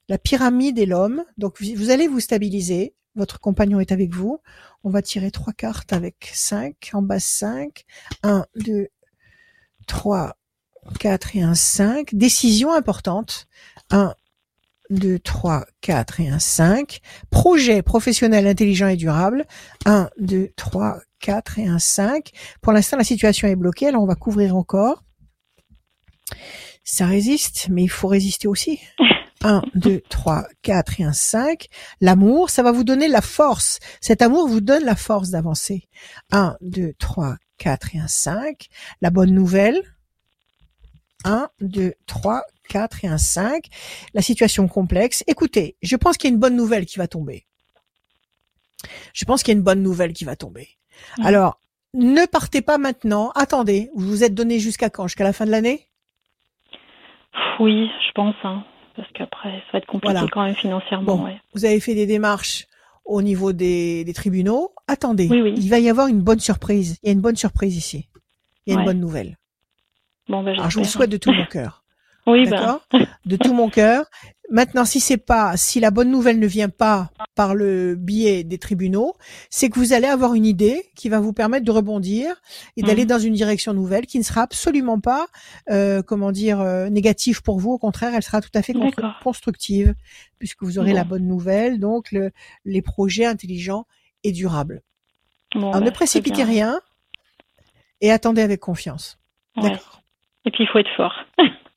La pyramide et l'homme. Donc vous allez vous stabiliser. Votre compagnon est avec vous. On va tirer trois cartes avec 5. En bas 5. 1, 2, 3, 4 et un 5. Décision importante. 1, 2, 3, 4 et un 5. Projet professionnel intelligent et durable. 1, 2, 3, 4 et un 5. Pour l'instant, la situation est bloquée. Alors, on va couvrir encore. Ça résiste, mais il faut résister aussi. 1, 2, 3, 4 et un 5. L'amour, ça va vous donner la force. Cet amour vous donne la force d'avancer. 1, 2, 3, 4 et un 5. La bonne nouvelle. 1, 2, 3, 4 et un 5. La situation complexe. Écoutez, je pense qu'il y a une bonne nouvelle qui va tomber. Je pense qu'il y a une bonne nouvelle qui va tomber. Mmh. Alors, ne partez pas maintenant. Attendez. Vous vous êtes donné jusqu'à quand? Jusqu'à la fin de l'année? Oui, je pense. Hein, parce qu'après, ça va être compliqué quand même financièrement. Vous avez fait des démarches au niveau des, tribunaux. Attendez. Il va y avoir une bonne surprise. Il y a une bonne surprise ici. Il y a une bonne nouvelle. Bon, ben, Alors, je vous souhaite de tout mon cœur. Oui, ben. De tout mon cœur. Maintenant, si c'est pas, si la bonne nouvelle ne vient pas par le biais des tribunaux, c'est que vous allez avoir une idée qui va vous permettre de rebondir et d'aller mhm. dans une direction nouvelle qui ne sera absolument pas, euh, comment dire, euh, négative pour vous. Au contraire, elle sera tout à fait constructive puisque vous aurez la bonne nouvelle, donc le, les projets intelligents et durables. Alors, ne bah, précipitez rien et attendez avec confiance. D'accord. Et puis il faut être fort.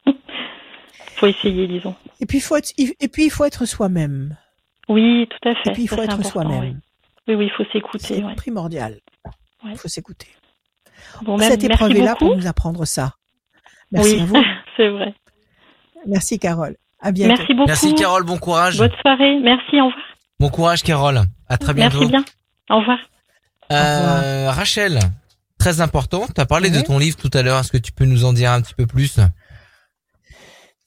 faut essayer, disons. Et puis il faut être, et puis il faut être soi-même. Oui, tout à fait. Et puis il faut être soi-même. Oui. oui, il faut s'écouter. C'est primordial. Il faut s'écouter. Bon, Cette épreuve est là pour nous apprendre ça. Merci à vous. C'est vrai. Merci Carole. À bientôt. Merci beaucoup. Merci Carole, bon courage. Bonne soirée. Merci, au revoir. Bon courage Carole. À très bientôt. Merci bien. Au revoir. Euh, Rachel, très important. Tu as parlé de ton livre tout à l'heure. Est-ce que tu peux nous en dire un petit peu plus?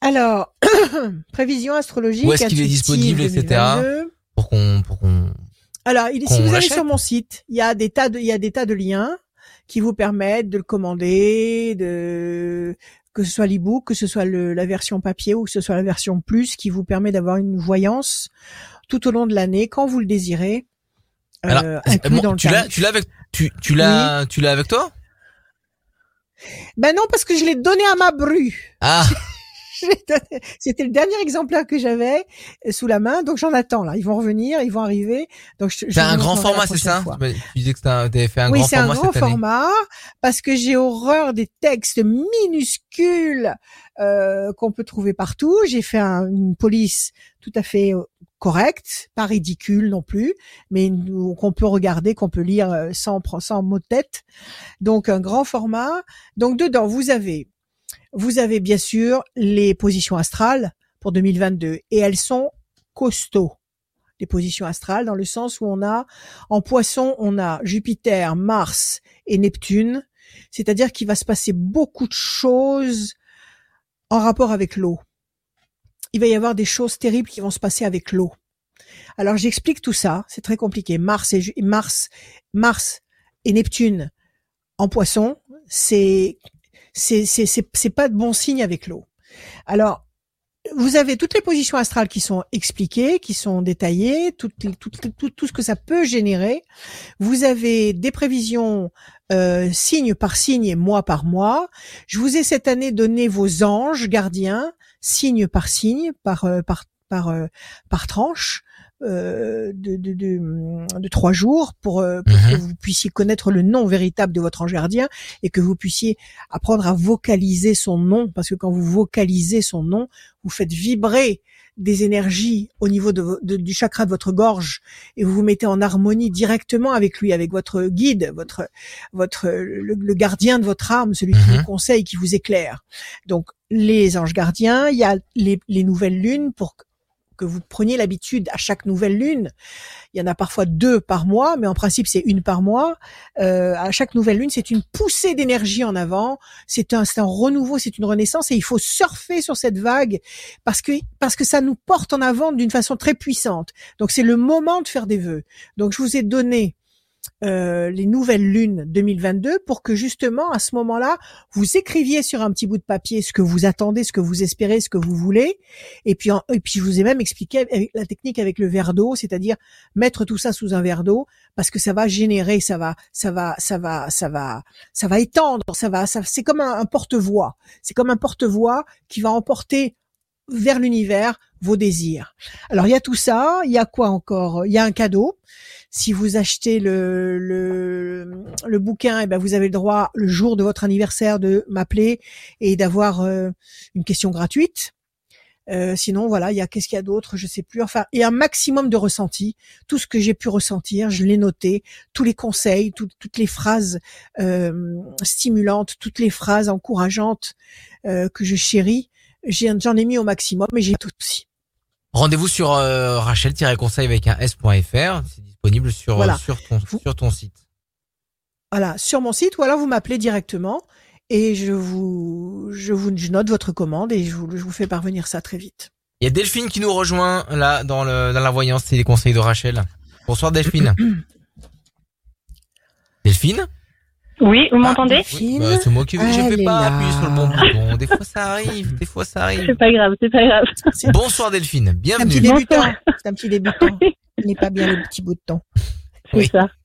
Alors, prévision astrologique. Où est-ce qu'il est disponible, etc. Pour qu'on, pour qu'on. Alors, il, si vous allez sur mon site, il y a des tas de, il y a des tas de liens qui vous permettent de le commander, de que ce soit l'ebook, que ce soit le, la version papier ou que ce soit la version plus, qui vous permet d'avoir une voyance tout au long de l'année quand vous le désirez. Euh, Alors, tu l'as, tu l'as avec, tu, tu l'as, tu l'as avec toi? Ben non, parce que je l'ai donné à ma bru. Ah. C'était le dernier exemplaire que j'avais sous la main, donc j'en attends là. Ils vont revenir, ils vont arriver. Donc c'est un grand format, c'est ça Tu disais que tu fait un oui, grand format. Oui, c'est un grand format parce que j'ai horreur des textes minuscules euh, qu'on peut trouver partout. J'ai fait une police tout à fait euh, correcte, pas ridicule non plus, mais qu'on peut regarder, qu'on peut lire euh, sans sans mot de tête. Donc un grand format. Donc dedans vous avez vous avez bien sûr les positions astrales pour 2022 et elles sont costauds. Les positions astrales dans le sens où on a en poisson, on a Jupiter, Mars et Neptune, c'est-à-dire qu'il va se passer beaucoup de choses en rapport avec l'eau. Il va y avoir des choses terribles qui vont se passer avec l'eau. Alors j'explique tout ça, c'est très compliqué. Mars et Mars, Mars et Neptune en poisson, c'est c'est c'est pas de bon signe avec l'eau. Alors vous avez toutes les positions astrales qui sont expliquées, qui sont détaillées, tout, tout, tout, tout ce que ça peut générer. Vous avez des prévisions euh, signe par signe et mois par mois. Je vous ai cette année donné vos anges gardiens, signe par signe, par euh, par par euh, par tranche. Euh, de, de, de, trois jours pour, euh, pour que mhm. vous puissiez connaître le nom véritable de votre ange gardien et que vous puissiez apprendre à vocaliser son nom parce que quand vous vocalisez son nom, vous faites vibrer des énergies au niveau de, du chakra de votre gorge et vous vous mettez en harmonie directement avec lui, avec votre guide, votre votre le, gardien de votre âme, celui qui mhm. vous conseille, qui vous éclaire. Donc les anges gardiens, il y a les, les nouvelles lunes pour que vous preniez l'habitude à chaque nouvelle lune, il y en a parfois deux par mois, mais en principe c'est une par mois. Euh, à chaque nouvelle lune, c'est une poussée d'énergie en avant, c'est un, un renouveau, c'est une renaissance, et il faut surfer sur cette vague parce que parce que ça nous porte en avant d'une façon très puissante. Donc c'est le moment de faire des vœux. Donc je vous ai donné euh, les nouvelles lunes 2022 pour que justement à ce moment-là vous écriviez sur un petit bout de papier ce que vous attendez, ce que vous espérez, ce que vous voulez, et puis et puis je vous ai même expliqué la technique avec le verre d'eau, c'est-à-dire mettre tout ça sous un verre d'eau parce que ça va générer, ça va, ça va, ça va, ça va, ça va étendre, ça va, ça, c'est comme un, porte-voix, c'est comme un porte-voix qui va emporter vers l'univers vos désirs. Alors il y a tout ça, il y a quoi encore? Il y a un cadeau. Si vous achetez le, le, le bouquin, et eh ben vous avez le droit le jour de votre anniversaire de m'appeler et d'avoir euh, une question gratuite. Euh, sinon, voilà, il y a qu'est-ce qu'il y a d'autre, je sais plus. Enfin, a un maximum de ressenti. Tout ce que j'ai pu ressentir, je l'ai noté. Tous les conseils, toutes les phrases euh, stimulantes, toutes les phrases encourageantes que je chéris, j'en ai mis au maximum, mais j'ai tout aussi. Rendez-vous sur Rachel-conseil avec un s.fr disponible sur, sur, ton, sur ton site. Voilà, sur mon site, ou alors vous m'appelez directement et je vous, je vous je note votre commande et je vous, je vous fais parvenir ça très vite. Il y a Delphine qui nous rejoint là dans, le, dans la voyance et les conseils de Rachel. Bonsoir Delphine. Delphine? Oui, vous m'entendez oui, bah, C'est moi qui vais, je vais pas appuyer sur le bon bouton. Des fois ça arrive, des fois ça arrive. C'est pas grave, c'est pas grave. Bonsoir Delphine, bienvenue. C'est un petit débutant. C'est un petit débutant. Il n'est pas bien le petit bout de temps. C'est ça.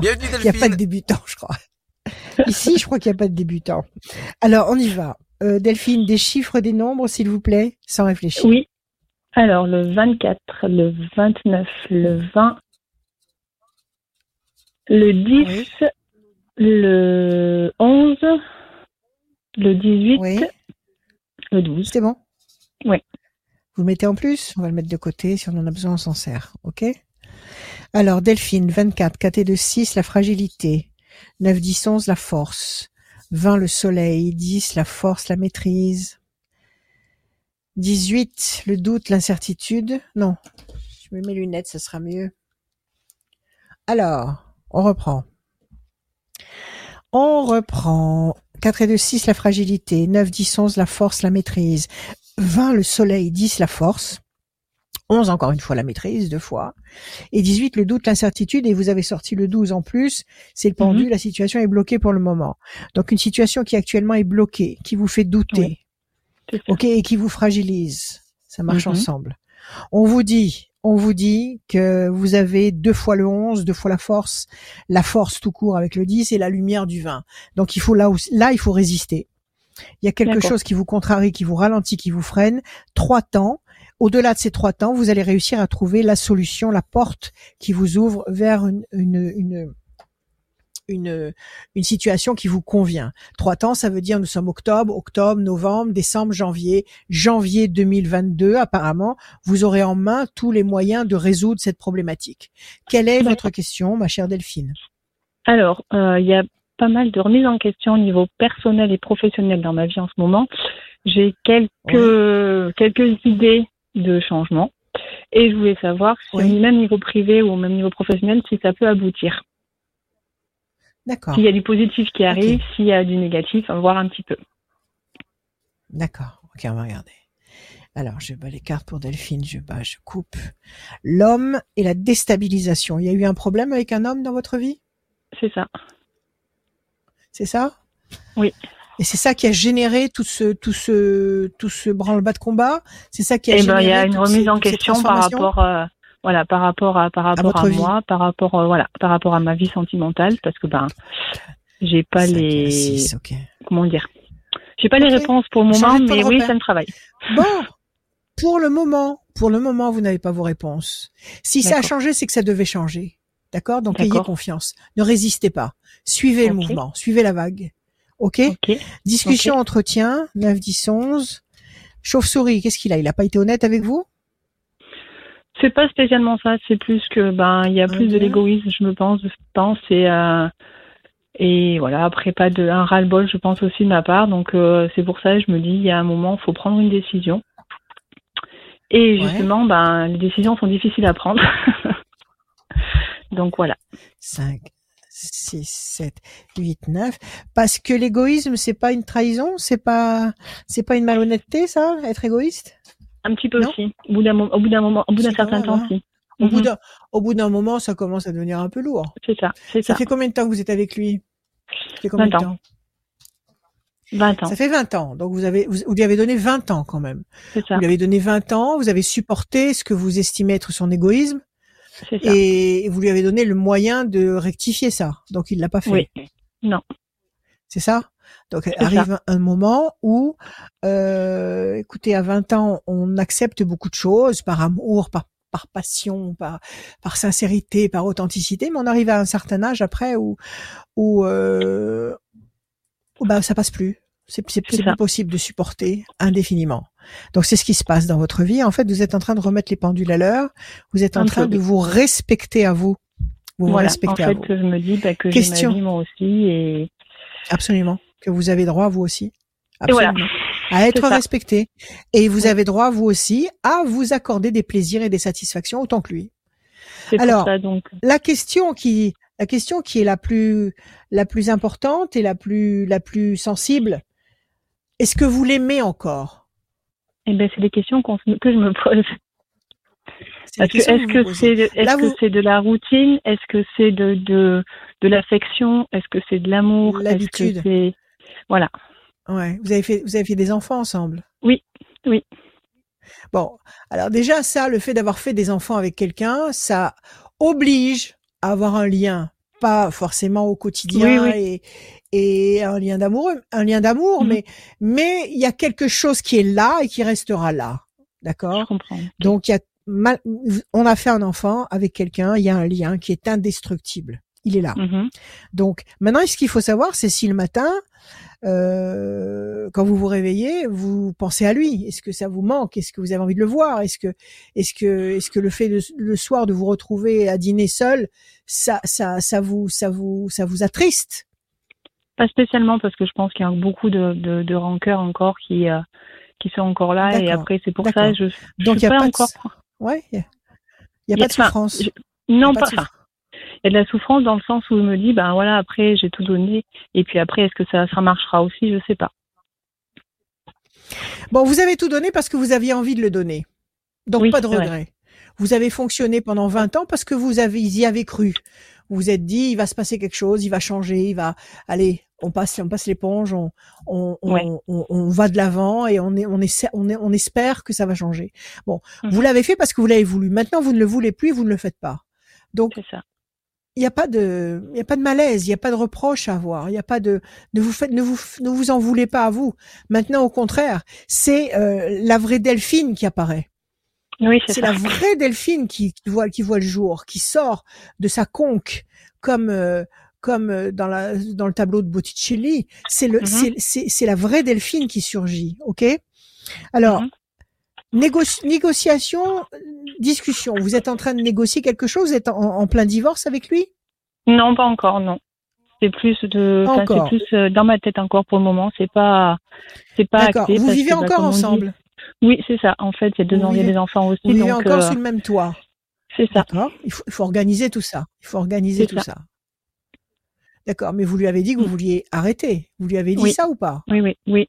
Bienvenue Il n'y a pas de débutant, je crois. Ici, je crois qu'il n'y a pas de débutant. Alors, on y va. Euh, Delphine, des chiffres, des nombres, s'il vous plaît, sans réfléchir. Oui. Alors, le 24, le 29, le 20, le 10, le 11, le 18, le 12. C'est bon? Oui. Vous mettez en plus? On va le mettre de côté. Si on en a besoin, on s'en sert. OK? Alors, Delphine, 24, KT de 6, la fragilité. 9, 10, 11, la force. 20, le soleil. 10, la force, la maîtrise. 18, le doute, l'incertitude. Non, je mets mes lunettes, ça sera mieux. Alors, on reprend. On reprend. 4 et 2, 6, la fragilité. 9, 10, 11, la force, la maîtrise. 20 le soleil, 10 la force, 11 encore une fois la maîtrise, deux fois, et 18 le doute, l'incertitude, et vous avez sorti le 12 en plus, c'est le pendu, mhm. la situation est bloquée pour le moment. Donc une situation qui actuellement est bloquée, qui vous fait douter, ok, et qui vous fragilise, ça marche mhm. ensemble. On vous dit, on vous dit que vous avez deux fois le 11, deux fois la force, la force tout court avec le 10 et la lumière du 20. Donc il faut là, là il faut résister Il y a quelque chose qui vous contrarie, qui vous ralentit, qui vous freine. Trois temps. Au-delà de ces trois temps, vous allez réussir à trouver la solution, la porte qui vous ouvre vers une, une, une une, une situation qui vous convient. Trois temps, ça veut dire nous sommes octobre, octobre, novembre, décembre, janvier. Janvier 2022, apparemment, vous aurez en main tous les moyens de résoudre cette problématique. Quelle est votre question, ma chère Delphine? Alors, euh, il y a pas mal de remises en question au niveau personnel et professionnel dans ma vie en ce moment. J'ai quelques, quelques idées de changement et je voulais savoir si au même niveau privé ou au même niveau professionnel, si ça peut aboutir. D'accord. S'il y a du positif qui arrive, s'il y a du négatif, on va voir un petit peu. D'accord. Ok, on va regarder. Alors, je bats les cartes pour Delphine, je bats, je coupe. L'homme et la déstabilisation. Il y a eu un problème avec un homme dans votre vie? C'est ça. C'est ça? Oui. Et c'est ça qui a généré tout ce tout ce tout ce branle-bas de combat? C'est ça qui a eh. Ben, il y a une remise en question par rapport euh, voilà par rapport à par rapport à, moi, par rapport euh, voilà par rapport à ma vie sentimentale parce que ben j'ai pas les comment dire? J'ai pas les réponses pour le moment, mais oui, ça me travaille. Bon, pour le moment, pour le moment, vous n'avez pas vos réponses. Si ça a changé, c'est que ça devait changer. D'accord? Donc ayez confiance. Ne résistez pas. Suivez le mouvement, suivez la vague. OK, Discussion, entretien, 9, 10, 11. Chauve-souris, qu'est-ce qu'il a? Il a pas été honnête avec vous? C'est pas spécialement ça, c'est plus que ben il y a plus de l'égoïsme, je me pense, je pense et euh, et voilà, après pas de un ras-le-bol, je pense aussi de ma part. Donc euh, c'est pour ça que je me dis il y a un moment, il faut prendre une décision. Et justement, ben les décisions sont difficiles à prendre. donc voilà. 5 6 7 8 9 parce que l'égoïsme c'est pas une trahison, c'est pas c'est pas une malhonnêteté ça, être égoïste? Un petit peu aussi. Au bout d'un au bout d'un moment, au bout d'un certain temps aussi. Au bout mhm. d'un, au bout d'un moment, ça commence à devenir un peu lourd. C'est ça, c'est ça. Ça fait combien de temps que vous êtes avec lui? Ça fait combien 20 de temps 20 ans. Ça fait 20 ans. Donc vous avez, vous, lui avez donné 20 ans quand même. C'est ça. Vous lui avez donné 20 ans, vous avez supporté ce que vous estimez être son égoïsme. C'est ça. Et vous lui avez donné le moyen de rectifier ça. Donc il l'a pas fait. Oui. Non. C'est ça? Donc arrive un moment où, euh, écoutez, à 20 ans, on accepte beaucoup de choses par amour, par par passion, par, par sincérité, par authenticité, mais on arrive à un certain âge après où, où, euh, bah, ça passe plus. C'est plus possible de supporter indéfiniment. Donc c'est ce qui se passe dans votre vie. En fait, vous êtes en train de remettre les pendules à l'heure. Vous êtes en train de vous respecter à vous. Vous voilà. respectez en fait, à vous. je me dis bah, que j'ai ma vie moi aussi et absolument que vous avez droit vous aussi. Absolument. voilà à être respecté. Et vous avez droit, vous aussi, à vous accorder des plaisirs et des satisfactions autant que lui. Alors, donc. la question qui, la question qui est la plus, la plus importante et la plus, la plus sensible, est-ce que vous l'aimez encore? Eh ben, c'est des questions que je me pose. Est-ce que c'est est-ce que c'est de la routine? Est-ce que c'est de de, de l'affection? Est-ce que c'est de l'amour? L'habitude. Voilà. Ouais, vous avez fait vous avez fait des enfants ensemble? Oui, oui. Bon, alors déjà ça, le fait d'avoir fait des enfants avec quelqu'un, ça oblige à avoir un lien, pas forcément au quotidien et et un lien d'amour, un lien d'amour, mhm. mais mais il y a quelque chose qui est là et qui restera là, d'accord? Donc il y a on a fait un enfant avec quelqu'un, il y a un lien qui est indestructible. Il est là. Mhm. Donc maintenant, ce qu'il faut savoir, c'est si le matin, euh, quand vous vous réveillez, vous pensez à lui. Est-ce que ça vous manque? Est-ce que vous avez envie de le voir? Est-ce que, est-ce que, est-ce que le fait de, le soir de vous retrouver à dîner seul, ça, ça, ça vous, ça vous, ça vous attriste? Pas spécialement parce que je pense qu'il y a beaucoup de, de, de rancœurs encore qui, euh, qui sont encore là. Et après, c'est pour ça je. Donc il y a pas, encore. Ouais. Il y a, pas de souffrance. Non, pas. ça il y a de la souffrance dans le sens où je me dis, ben voilà, après j'ai tout donné, et puis après est-ce que ça, ça marchera aussi, je sais pas. Bon, vous avez tout donné parce que vous aviez envie de le donner, donc pas de regret. Vous avez fonctionné pendant 20 ans parce que vous avez y avez cru. Vous vous êtes dit, il va se passer quelque chose, il va changer, il va, allez, on passe, on passe l'éponge, on, on, on, on, va de l'avant et on, est, on, essaie, on, est, on espère que ça va changer. Bon, vous mhm. l'avez fait parce que vous l'avez voulu. Maintenant, vous ne le voulez plus, vous ne le faites pas. Donc, ça il n'y a pas de, il y a pas de malaise, il n'y a pas de reproche à avoir, il n'y a pas de, ne vous faites, ne vous, ne vous en voulez pas à vous. Maintenant, au contraire, c'est euh, la vraie Delphine qui apparaît. Oui, c'est la vraie Delphine qui, qui, voit, qui voit le jour, qui sort de sa conque comme, euh, comme euh, dans la, dans le tableau de Botticelli. C'est le, mm-hmm. c'est, c'est la vraie Delphine qui surgit, ok? Alors. Négociation, discussion. Vous êtes en train de négocier quelque chose? Vous êtes en, plein divorce avec lui? Non, pas encore, non. C'est plus de, c'est plus euh, dans ma tête encore pour le moment. C'est pas, c'est pas acté. Vous vivez bah, encore ensemble? Oui, c'est ça. En fait, c'est deux ans, des enfants aussi. Vous vivez encore euh, sous le même toit? C'est ça. Il faut, il faut, organiser tout ça. Il faut organiser tout ça. D'accord. Mais vous lui avez dit que vous mm. vouliez arrêter. Vous lui avez dit ça ou pas? Oui, oui, oui.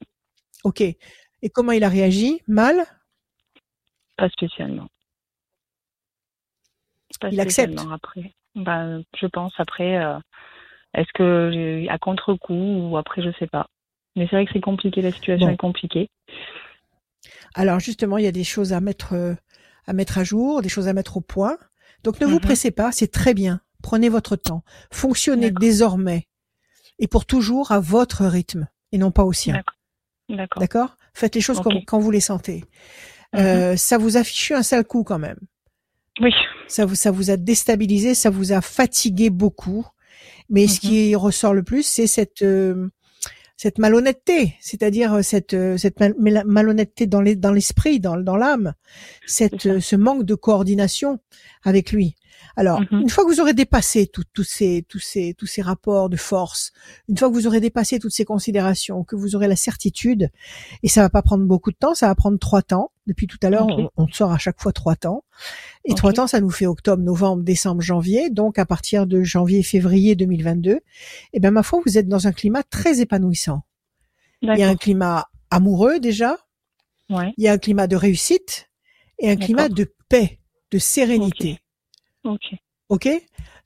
Ok. Et comment il a réagi? Mal? Pas spécialement il accepte. Après, bah, je pense après, euh, est-ce que à contre-coup ou après, je sais pas. Mais c'est vrai que c'est compliqué, la situation est compliquée. Alors justement, il y a des choses à mettre euh, à mettre à jour, des choses à mettre au point. Donc ne vous mhm. pressez pas, c'est très bien. Prenez votre temps. Fonctionnez désormais et pour toujours à votre rythme et non pas au sien. D'accord. D'accord. Faites les choses quand vous les sentez. Mhm. Euh, ça vous affiche un sale coup quand même. Oui. Ça vous, ça vous a déstabilisé, ça vous a fatigué beaucoup. Mais ce qui mhm. ressort le plus, c'est cette euh, cette malhonnêteté, c'est-à-dire euh, cette euh, cette malhonnêteté dans les dans l'esprit, dans dans l'âme, cette ce manque de coordination avec lui. Alors, mm-hmm. une fois que vous aurez dépassé tous ces, tous ces, tous ces rapports de force, une fois que vous aurez dépassé toutes ces considérations, que vous aurez la certitude, et ça va pas prendre beaucoup de temps, ça va prendre trois temps. Depuis tout à l'heure, on, sort à chaque fois trois temps. Et trois temps, ça nous fait octobre, novembre, décembre, janvier. Donc, à partir de janvier, février 2022, eh ben, ma foi, vous êtes dans un climat très épanouissant. Il y a un climat amoureux, déjà. Ouais. Il y a un climat de réussite et un climat de paix, de sérénité. Ok. Ok.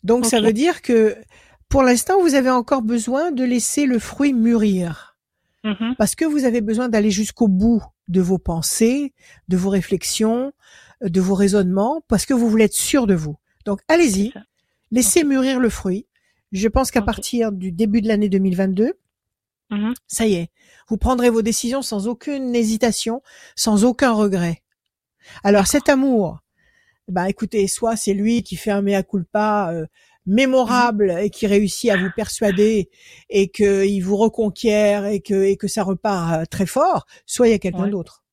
Donc ça veut dire que pour l'instant vous avez encore besoin de laisser le fruit mûrir, mm-hmm. parce que vous avez besoin d'aller jusqu'au bout de vos pensées, de vos réflexions, de vos raisonnements, parce que vous voulez être sûr de vous. Donc allez-y, laissez mûrir le fruit. Je pense qu'à partir du début de l'année 2022, mm-hmm. ça y est, vous prendrez vos décisions sans aucune hésitation, sans aucun regret. Alors cet amour bah écoutez, soit c'est lui qui fait un mea culpa euh, mémorable et qui réussit à vous persuader et qu'il vous reconquiert et que et que ça repart euh, très fort, soit il y a quelqu'un d'autre.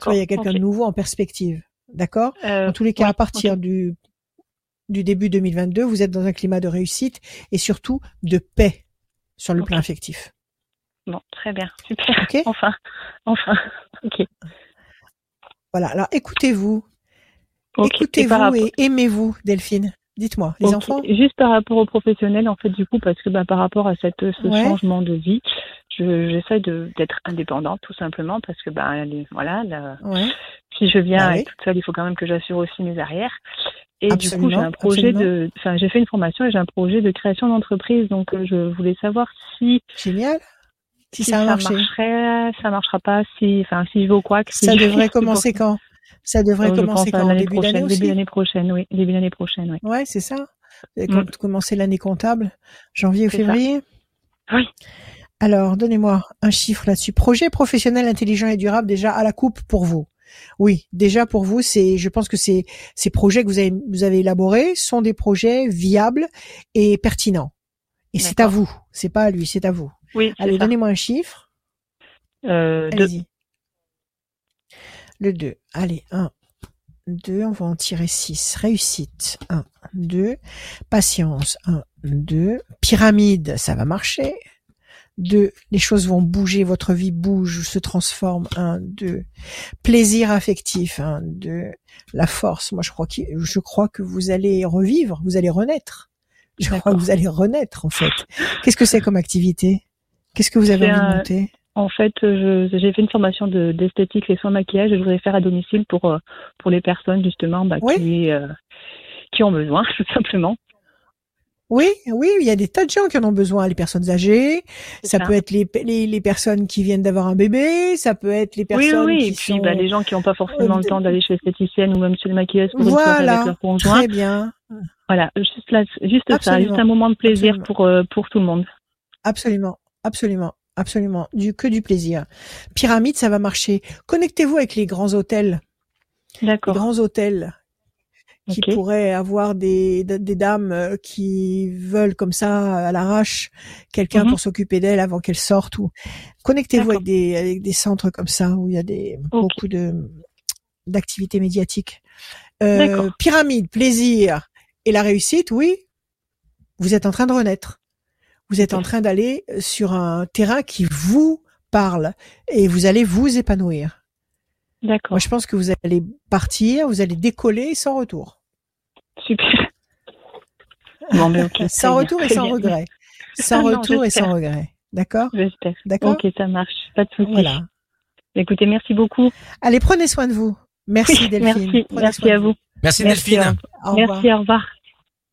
Soit il y a quelqu'un de nouveau en perspective. D'accord? Euh, En tous les cas, à partir du du début 2022, vous êtes dans un climat de réussite et surtout de paix sur le plan affectif. Bon, très bien, super. Enfin, enfin. Ok. Voilà. Alors, écoutez-vous, Écoutez-vous et, aimez-vous, Delphine? Dites-moi, les enfants. Juste par rapport aux professionnels, en fait, du coup, parce que bah, par rapport à cette, ce changement de vie, j'essaie d'être indépendante, tout simplement, parce que bah, voilà, si je viens bah toute seule, il faut quand même que j'assure aussi mes arrières. Et du coup, j'ai un projet de, enfin, j'ai fait une formation et j'ai un projet de création d'entreprise, donc euh, je voulais savoir si. Génial. Si, ça, marcherait, ça marchera pas, si, enfin, si je vais au quoi. Ça devrait commencer quand? Ça devrait commencer quand l'année prochaine, début d'année prochaine, oui, début d'année prochaine, oui. Ouais, c'est ça. Mm. Commencer l'année comptable, janvier ou février? Oui. Alors, donnez-moi un chiffre là-dessus. Projet professionnel intelligent et durable déjà à la coupe pour vous. Oui, déjà pour vous, c'est, je pense que ces ces projets que vous avez vous avez élaborés sont des projets viables et pertinents. Et c'est à vous, c'est pas à lui, c'est à vous. Oui. Allez, donnez-moi un chiffre. Euh, Allez-y. Le 2. Allez, 1, 2. On va en tirer 6. Réussite. 1, 2. Patience. 1, 2. Pyramide. Ça va marcher. 2. Les choses vont bouger. Votre vie bouge, se transforme. 1, 2. Plaisir affectif. 1, 2. La force. Moi, je crois que, je crois que vous allez revivre. Vous allez renaître. Je crois que vous allez renaître, en fait. Qu'est-ce que c'est comme activité? Qu'est-ce que vous avez envie de monter? En fait, j'ai fait une formation d'esthétique et soins maquillage et je voudrais faire à domicile pour euh, pour les personnes justement bah, qui euh, qui ont besoin tout simplement. Oui, oui, il y a des tas de gens qui en ont besoin. Les personnes âgées, ça, peut être les, les, les, personnes qui viennent d'avoir un bébé, ça peut être les personnes oui, oui, qui et puis bah, les gens qui n'ont pas forcément le temps d'aller chez l'esthéticienne ou même chez le maquillage pour voilà, avec leur conjoint. Très bien. Voilà, juste, là, juste ça, juste un moment de plaisir pour, euh, pour tout le monde. Absolument, absolument, absolument. Du, que du plaisir. Pyramide, ça va marcher. Connectez-vous avec les grands hôtels. D'accord. Les grands hôtels qui pourraient avoir des, des dames euh, qui veulent comme ça à l'arrache quelqu'un mhm. pour s'occuper d'elle avant qu'elle sorte ou connectez-vous avec des, avec des centres comme ça où il y a des beaucoup de d'activités médiatiques. Euh, pyramide, plaisir et la réussite, oui. Vous êtes en train de renaître. Vous êtes en train d'aller sur un terrain qui vous parle et vous allez vous épanouir. D'accord. Moi, je pense que vous allez partir, vous allez décoller sans retour. Super. sans retour et sans regret. Sans retour et sans regret. D'accord? J'espère. D'accord? Ok, ça marche. Pas de soucis. Voilà. Écoutez, merci beaucoup. Allez, prenez soin de vous. Merci Delphine. Merci, à vous. Merci, Delphine. merci, au revoir.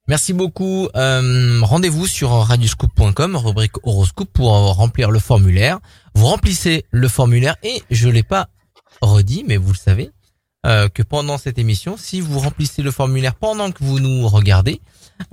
Merci beaucoup. Euh, Rendez-vous sur radioscoop.com, rubrique horoscope, pour remplir le formulaire. Vous remplissez le formulaire et je l'ai pas redit, mais vous le savez, euh, que pendant cette émission, si vous remplissez le formulaire pendant que vous nous regardez,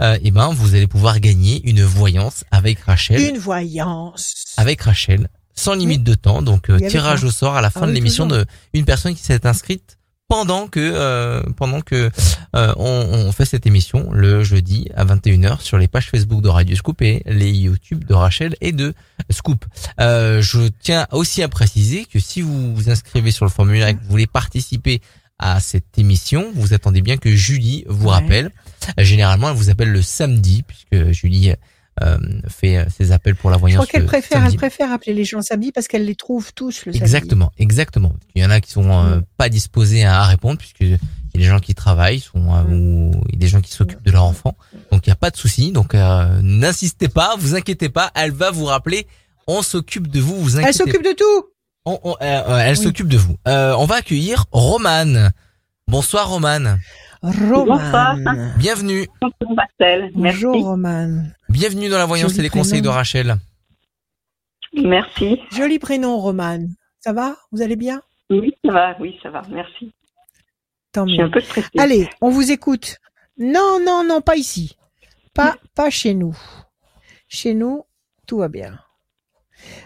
euh, eh ben vous allez pouvoir gagner une voyance avec Rachel. Une voyance. Avec Rachel, sans limite de temps. Donc euh, tirage au sort à la fin ah de l'émission de une personne qui s'est inscrite pendant que euh, pendant que euh, on, on, fait cette émission le jeudi à 21h sur les pages Facebook de Radio Scoop et les YouTube de Rachel et de Scoop. Euh, je tiens aussi à préciser que si vous vous inscrivez sur le formulaire et que vous voulez participer à cette émission, vous attendez bien que Julie vous rappelle. Généralement, elle vous appelle le samedi puisque Julie euh, fait euh, ses appels pour la voyance. Je crois qu'elle préfère, elle préfère appeler les gens samedi parce qu'elle les trouve tous le samedi. Exactement, exactement. Il y en a qui sont euh, mm. pas disposés à, répondre puisque il y a des gens qui travaillent, sont mm. ou il y a des gens qui s'occupent de leur enfant. Donc il n'y a pas de souci. Donc n'insistez pas, vous inquiétez pas, elle va vous rappeler. On s'occupe de vous, vous inquiétez. Elle s'occupe de tout. On, elle s'occupe de vous. on va accueillir Romane. Bonsoir Romane. Roman. Bienvenue. Bonjour Roman. Bienvenue dans la voyance et les conseils de Rachel. Merci. Joli prénom Roman. Ça va? Vous allez bien? Oui, ça va. Oui, ça va. Merci. Tant mieux. Je suis un peu stressée. Allez, on vous écoute. Non, non, non, pas ici. Pas, pas chez nous. Chez nous, tout va bien.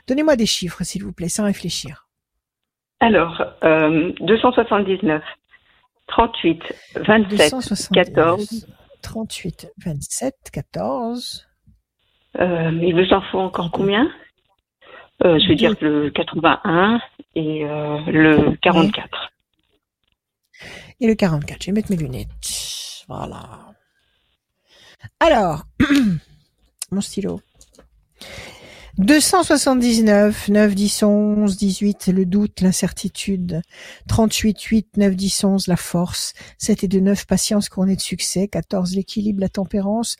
Donnez-moi des chiffres, s'il vous plaît, sans réfléchir. Alors, euh, 279. 38, 27, 14. 38, 27, 14. Euh, il vous en faut encore combien? Euh, Je vais dire le 81 et euh, le 44. Et le 44, je vais mettre mes lunettes. Voilà. Alors, mon stylo. 279, 9, 10, 11, 18, le doute, l'incertitude. 38, 8, 9, 10, 11, la force. 7 et 2, 9, patience couronnée de succès. 14, l'équilibre, la tempérance.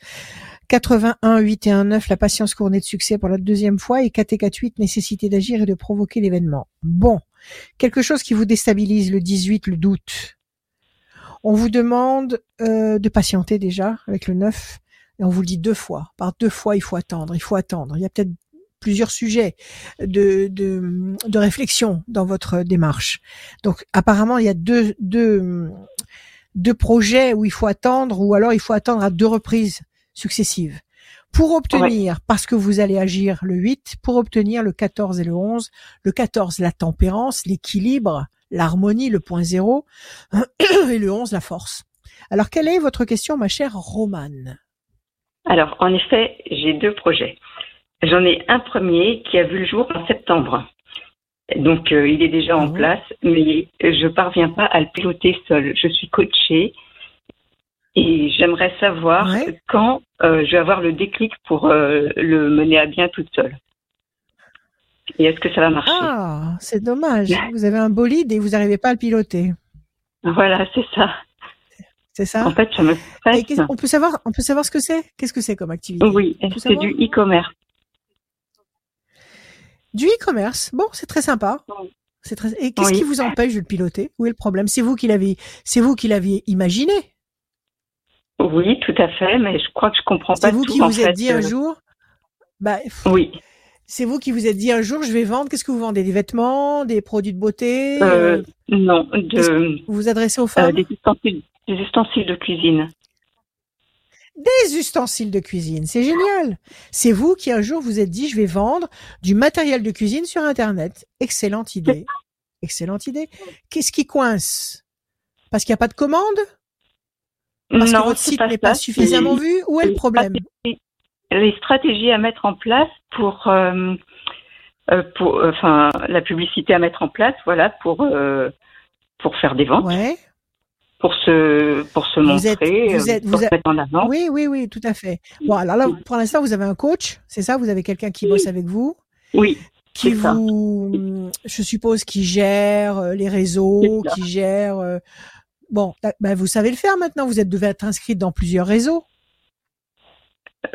81, 8 et 1, 9, la patience couronnée de succès pour la deuxième fois. Et 4 et 4, 8, nécessité d'agir et de provoquer l'événement. Bon. Quelque chose qui vous déstabilise, le 18, le doute. On vous demande euh, de patienter déjà avec le 9. Et on vous le dit deux fois. Par deux fois, il faut attendre. Il faut attendre. Il y a peut-être plusieurs sujets de, de, de, réflexion dans votre démarche. Donc apparemment, il y a deux, deux, deux projets où il faut attendre, ou alors il faut attendre à deux reprises successives. Pour obtenir, parce que vous allez agir le 8, pour obtenir le 14 et le 11, le 14 la tempérance, l'équilibre, l'harmonie, le point zéro, et le 11 la force. Alors quelle est votre question, ma chère Romane? Alors en effet, j'ai deux projets. J'en ai un premier qui a vu le jour en septembre. Donc, euh, il est déjà en ah place, mais je parviens pas à le piloter seul. Je suis coachée et j'aimerais savoir quand euh, je vais avoir le déclic pour euh, le mener à bien toute seule. Et est-ce que ça va marcher? Ah, c'est dommage. Vous avez un bolide et vous n'arrivez pas à le piloter. Voilà, c'est ça. C'est ça? En fait, ça me On peut savoir, on peut savoir ce que c'est? Qu'est-ce que c'est comme activité? Oui, c'est du e-commerce. Du e-commerce. Bon, c'est très sympa. C'est très... Et qu'est-ce qui vous empêche de le piloter? Où est le problème? C'est vous qui l'avez, c'est vous qui l'aviez imaginé. Oui, tout à fait, mais je crois que je comprends pas. C'est vous qui vous êtes dit un euh. jour. Bah, oui. C'est vous qui vous êtes dit un jour, je vais vendre. Qu'est-ce que vous vendez? Des vêtements, des produits de beauté? Euh, euh Non, de. Vous vous adressez aux femmes? des, ustensiles, des ustensiles de cuisine. Des ustensiles de cuisine. C'est génial. C'est vous qui un jour vous êtes dit, je vais vendre du matériel de cuisine sur Internet. Excellente idée. Excellente idée. Qu'est-ce qui coince? Parce qu'il n'y a pas de commande? Parce que votre site n'est pas suffisamment vu? Où est le problème? Les stratégies à mettre en place pour, euh, euh, pour, euh, enfin, la publicité à mettre en place, voilà, pour pour faire des ventes. Ouais pour se pour se montrer, vous êtes, vous mettre en avant. Oui, oui, oui, tout à fait. Bon, alors là, pour l'instant, vous avez un coach, c'est ça? Vous avez quelqu'un qui bosse avec vous? Oui. Qui vous, je suppose, qui gère euh, les réseaux, qui gère. Euh, bon, bah, vous savez le faire maintenant. Vous êtes devez être inscrite dans plusieurs réseaux.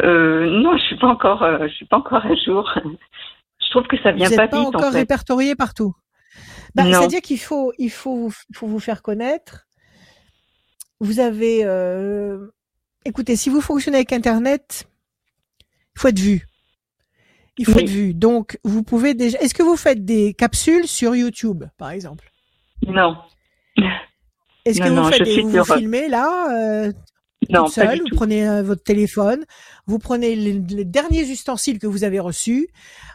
Euh, non, je suis pas encore, euh, je suis pas encore à jour. je trouve que ça vient vous pas, pas encore répertorié partout. Bah, C'est-à-dire qu'il faut, il faut, faut vous faire connaître vous avez, euh, écoutez, si vous fonctionnez avec Internet, il faut être vu. Il faut être vu. Donc, vous pouvez déjà. Est-ce que vous faites des capsules sur YouTube, par exemple? Non. Est-ce que vous faites des, vous, filmez là euh, non, vous prenez euh, votre téléphone, vous prenez les, derniers ustensiles que vous avez reçus.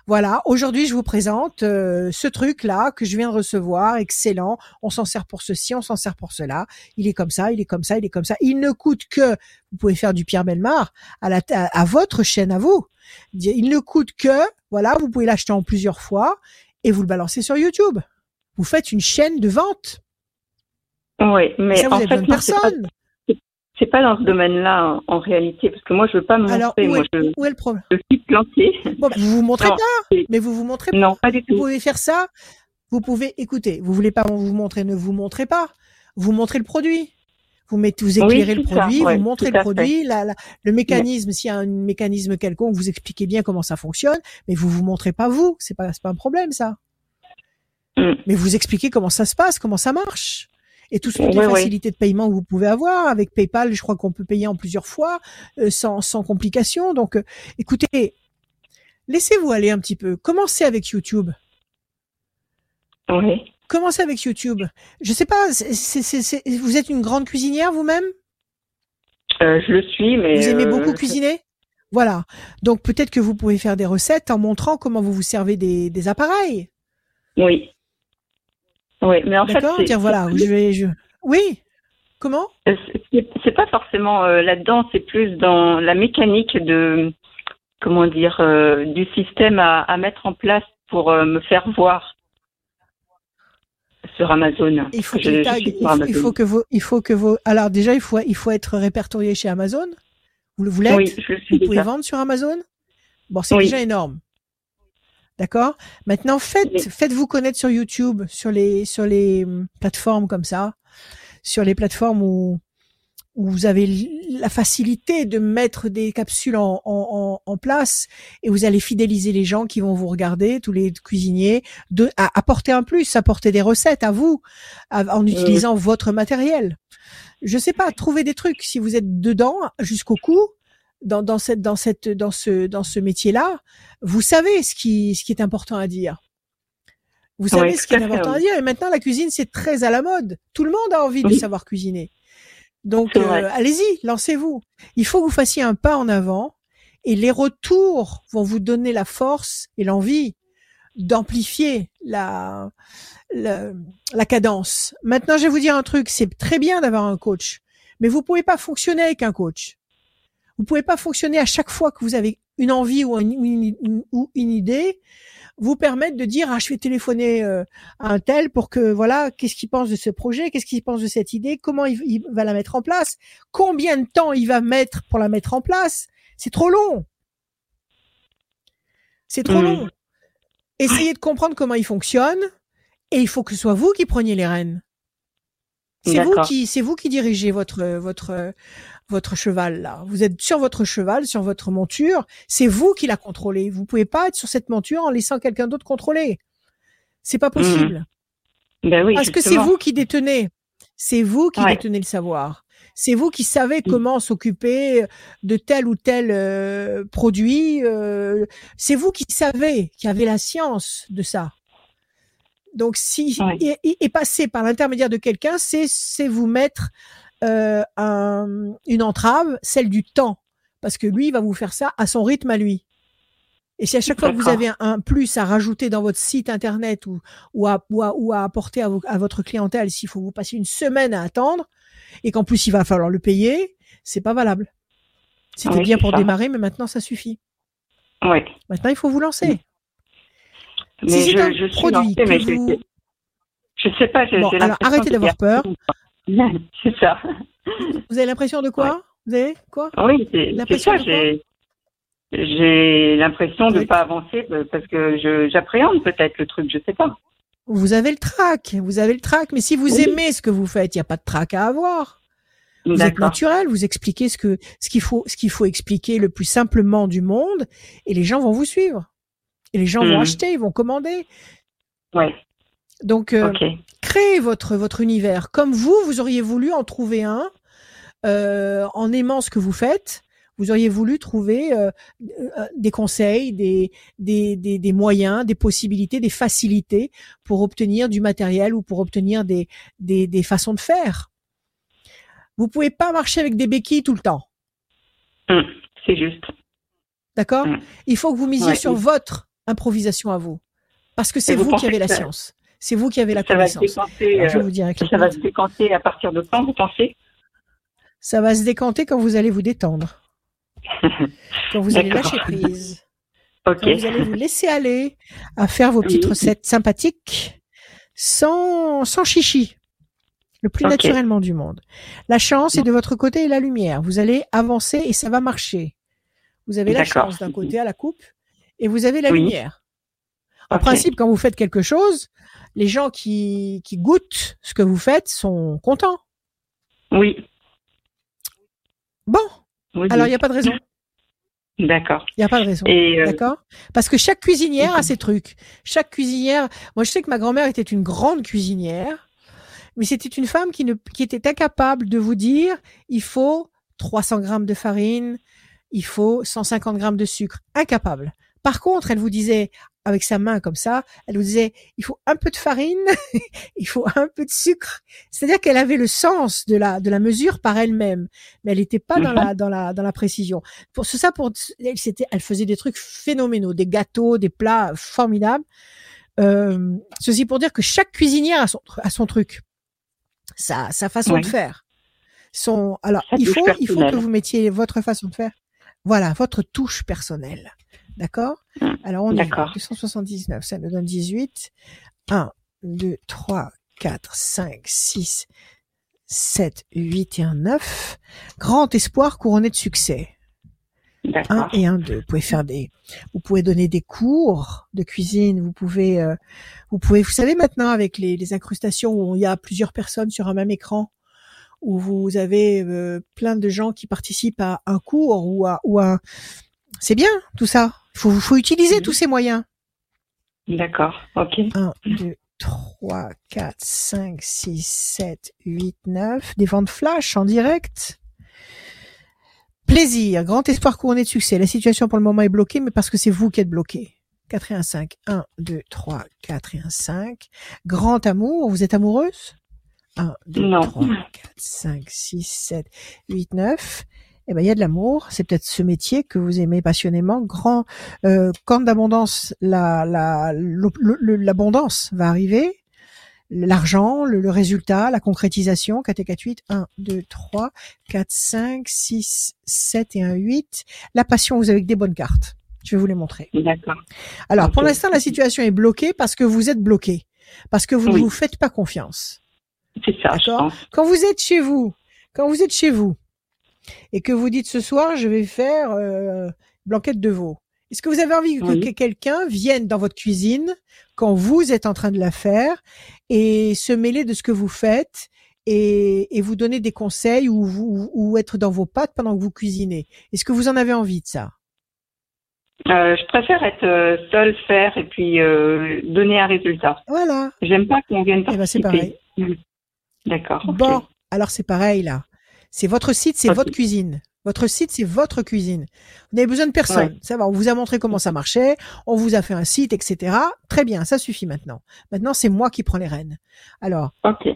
Voilà, aujourd'hui je vous présente euh, ce truc là que je viens de recevoir, excellent. On s'en sert pour ceci, on s'en sert pour cela. Il est comme ça, il est comme ça, il est comme ça. Il ne coûte que, vous pouvez faire du Pierre Belmar à, la, à, votre chaîne à vous. Il ne coûte que, voilà, vous pouvez l'acheter en plusieurs fois et vous le balancez sur YouTube. Vous faites une chaîne de vente. Oui, mais ça, vous en fait, personne c'est pas dans ce domaine-là en, réalité, parce que moi je veux pas me Alors, montrer. Où, moi, est, je, où est le problème Je suis. Bon, bah, vous vous montrez pas, mais vous vous montrez pas. Non, pas du tout. Vous pouvez faire ça. Vous pouvez, écoutez, vous voulez pas vous montrer, ne vous montrez pas. Vous montrez le produit. Vous mettez, vous éclairez le produit, vous montrez le produit, la, la, le mécanisme, s'il y a un mécanisme quelconque, vous expliquez bien comment ça fonctionne, mais vous vous montrez pas vous. C'est pas, pas un problème ça. Mm. Mais vous expliquez comment ça se passe, comment ça marche et toutes les facilités de paiement que vous pouvez avoir. Avec PayPal, je crois qu'on peut payer en plusieurs fois euh, sans, sans complication. Donc, euh, écoutez, laissez-vous aller un petit peu. Commencez avec YouTube. Oui. Commencez avec YouTube. Je sais pas, vous êtes une grande cuisinière vous-même? Euh, Je le suis, mais... Vous aimez beaucoup cuisiner? Voilà. Donc peut-être que vous pouvez faire des recettes en montrant comment vous vous servez des, des appareils. Oui. Oui, mais en fait, Tiens, voilà, je vais, je... oui. Comment? Euh, C'est pas forcément euh, là-dedans, c'est plus dans la mécanique de, comment dire, euh, du système à, à, mettre en place pour me faire voir sur Amazon. Il faut, il, il, faut que vous, il faut que alors déjà, il faut, il faut être répertorié chez Amazon? Vous, vous l'êtes? Oui, je suis Vous pouvez vendre sur Amazon? Bon, c'est déjà énorme. D'accord? Maintenant, faites, faites-vous connaître sur YouTube, sur les, sur les hum, plateformes comme ça, sur les plateformes où, où vous avez la facilité de mettre des capsules en, en, en, place et vous allez fidéliser les gens qui vont vous regarder, tous les cuisiniers, de à apporter un plus, apporter des recettes à vous en utilisant votre matériel. Je sais pas, trouver des trucs. Si vous êtes dedans jusqu'au cou dans, dans cette dans cette dans ce dans ce métier-là, vous savez ce qui ce qui est important à dire. Vous savez ce qui est important à dire. Et maintenant, la cuisine, c'est très à la mode. Tout le monde a envie de savoir cuisiner. Donc, euh, allez-y, lancez-vous. Il faut que vous fassiez un pas en avant et les retours vont vous donner la force et l'envie d'amplifier la, la, la cadence. Maintenant, je vais vous dire un truc. C'est très bien d'avoir un coach, mais vous pouvez pas fonctionner avec un coach. Vous pouvez pas fonctionner à chaque fois que vous avez une envie ou une, ou une idée, vous permettre de dire ah je vais téléphoner euh, à un tel pour que voilà qu'est-ce qu'il pense de ce projet, qu'est-ce qu'il pense de cette idée, comment il, va la mettre en place, combien de temps il va mettre pour la mettre en place. C'est trop long. C'est trop mmh. long. Essayez de comprendre comment il fonctionne et il faut que ce soit vous qui preniez les rênes. C'est vous qui, c'est vous qui dirigez votre votre votre cheval là. Vous êtes sur votre cheval, sur votre monture. C'est vous qui la contrôlez. Vous pouvez pas être sur cette monture en laissant quelqu'un d'autre contrôler. C'est pas possible. Mmh. Ben oui, Parce que c'est vous qui détenez. C'est vous qui détenez le savoir. C'est vous qui savez mmh. comment s'occuper de tel ou tel euh, produit. Euh, c'est vous qui savez, qui avez la science de ça. Donc, si et, passer par l'intermédiaire de quelqu'un, c'est c'est vous mettre euh, une entrave, celle du temps, parce que lui, il va vous faire ça à son rythme à lui. Et si à chaque fois que vous avez un, plus à rajouter dans votre site internet ou, ou, à, ou, à, apporter à, à votre clientèle, s'il faut vous passer une semaine à attendre, et qu'en plus il va falloir le payer, c'est pas valable. C'était bien pour démarrer, mais maintenant ça suffit. Oui. Maintenant, il faut vous lancer. Mais si je, je produit lancée, mais vous... je, sais pas. Bon, alors arrêtez d'avoir peur. c'est ça. Vous avez l'impression de quoi? Vous avez quoi? Oui, c'est ça. J'ai l'impression de ne pas avancer euh, parce que j'appréhende peut-être le truc, je sais pas. Vous avez le trac, vous avez le trac, mais si vous aimez ce que vous faites, il n'y a pas de trac à avoir. Vous êtes naturel, vous expliquez ce que ce qu'il faut ce qu'il faut expliquer le plus simplement du monde, et les gens vont vous suivre. Et les gens vont mhm. acheter, ils vont commander. Ouais. Donc euh, créez votre votre univers comme vous, vous auriez voulu en trouver un euh, en aimant ce que vous faites vous auriez voulu trouver euh, des conseils, des, des, des, moyens, des possibilités, des facilités pour obtenir du matériel ou pour obtenir des, des, des façons de faire. Vous pouvez pas marcher avec des béquilles tout le temps. Hum, c'est juste. D'accord? Hum. Il faut que vous misiez sur votre improvisation à vous. Parce que c'est vous, qui avez la science. C'est vous qui avez la connaissance. je vous dire ça va se décanter à partir de quand, vous pensez? Ça va se décanter quand vous allez vous détendre. Quand vous allez lâcher prise. Quand vous allez vous laisser aller à faire vos petites recettes sympathiques sans, sans chichi. Le plus naturellement du monde. La chance est de votre côté et la lumière. Vous allez avancer et ça va marcher. Vous avez la chance d'un côté à la coupe et vous avez la lumière. En principe, quand vous faites quelque chose, les gens qui, qui goûtent ce que vous faites sont contents. Oui. Bon, alors, il n'y a pas de raison. D'accord. Il n'y a pas de raison. Euh, D'accord? Parce que chaque cuisinière a ses trucs. Chaque cuisinière. Moi, je sais que ma grand-mère était une grande cuisinière, mais c'était une femme qui, ne, qui était incapable de vous dire il faut 300 grammes de farine, il faut 150 grammes de sucre. Incapable. Par contre, elle vous disait avec sa main comme ça, elle vous disait il faut un peu de farine, il faut un peu de sucre. C'est-à-dire qu'elle avait le sens de la de la mesure par elle-même, mais elle n'était pas dans la dans la dans la précision. Pour ça, pour elle, c'était, elle faisait des trucs phénoménaux, des gâteaux, des plats formidables. Euh, ceci pour dire que chaque cuisinière a son a son truc, sa sa façon de faire. Son alors il faut il faut que vous mettiez votre façon de faire. Voilà, votre touche personnelle. D'accord? Mmh. Alors on est 279, ça nous donne 18. 1, 2, 3, 4, 5, 6, 7, 8 et un 9. Grand espoir couronné de succès. 1 et 1, 2. Vous pouvez faire des, vous pouvez donner des cours de cuisine. Vous pouvez, euh, vous pouvez, vous savez maintenant avec les, les, incrustations où il y a plusieurs personnes sur un même écran, où vous avez euh, plein de gens qui participent à un cours ou à, ou à, c'est bien tout ça. Il faut, faut utiliser mhm. tous ces moyens. D'accord, ok. 1, 2, 3, 4, 5, 6, 7, 8, 9. Des ventes flash en direct. Plaisir, grand espoir couronné de succès. La situation pour le moment est bloquée, mais parce que c'est vous qui êtes bloqué. 4 et 1, 5. 1, 2, 3, 4 et 1, 5. Grand amour, vous êtes amoureuse? 1, 2, 3, 4, 5, 6, 7, 8, 9 eh ben il y a de l'amour. C'est peut-être ce métier que vous aimez passionnément. Grand euh, quand d'abondance, la l'abondance va arriver. L'argent, le, résultat, la concrétisation, 4 et 4, 8, 1, 2, 3, 4, 5, 6, 7 et 1, 8. La passion, vous avez des bonnes cartes. Je vais vous les montrer. D'accord. Alors, pour l'instant, la situation est bloquée parce que vous êtes bloqué. Parce que vous ne vous faites pas confiance. C'est ça. D'accord? Quand vous êtes chez vous, quand vous êtes chez vous, et que vous dites ce soir, je vais faire euh, blanquette de veau. Est-ce que vous avez envie que, quelqu'un vienne dans votre cuisine quand vous êtes en train de la faire et se mêler de ce que vous faites et, et vous donner des conseils ou, vous, ou être dans vos pattes pendant que vous cuisinez? Est-ce que vous en avez envie de ça? Euh, je préfère être euh, seule, faire et puis euh, donner un résultat. Voilà. J'aime pas qu'on vienne participer. Eh ben c'est pareil. D'accord. Bon, alors c'est pareil là. C'est votre site, c'est votre cuisine. Votre site, c'est votre cuisine. Vous n'avez besoin de personne. Ça va, on vous a montré comment ça marchait, on vous a fait un site, etc. Très bien, ça suffit maintenant. Maintenant, c'est moi qui prends les rênes. Alors,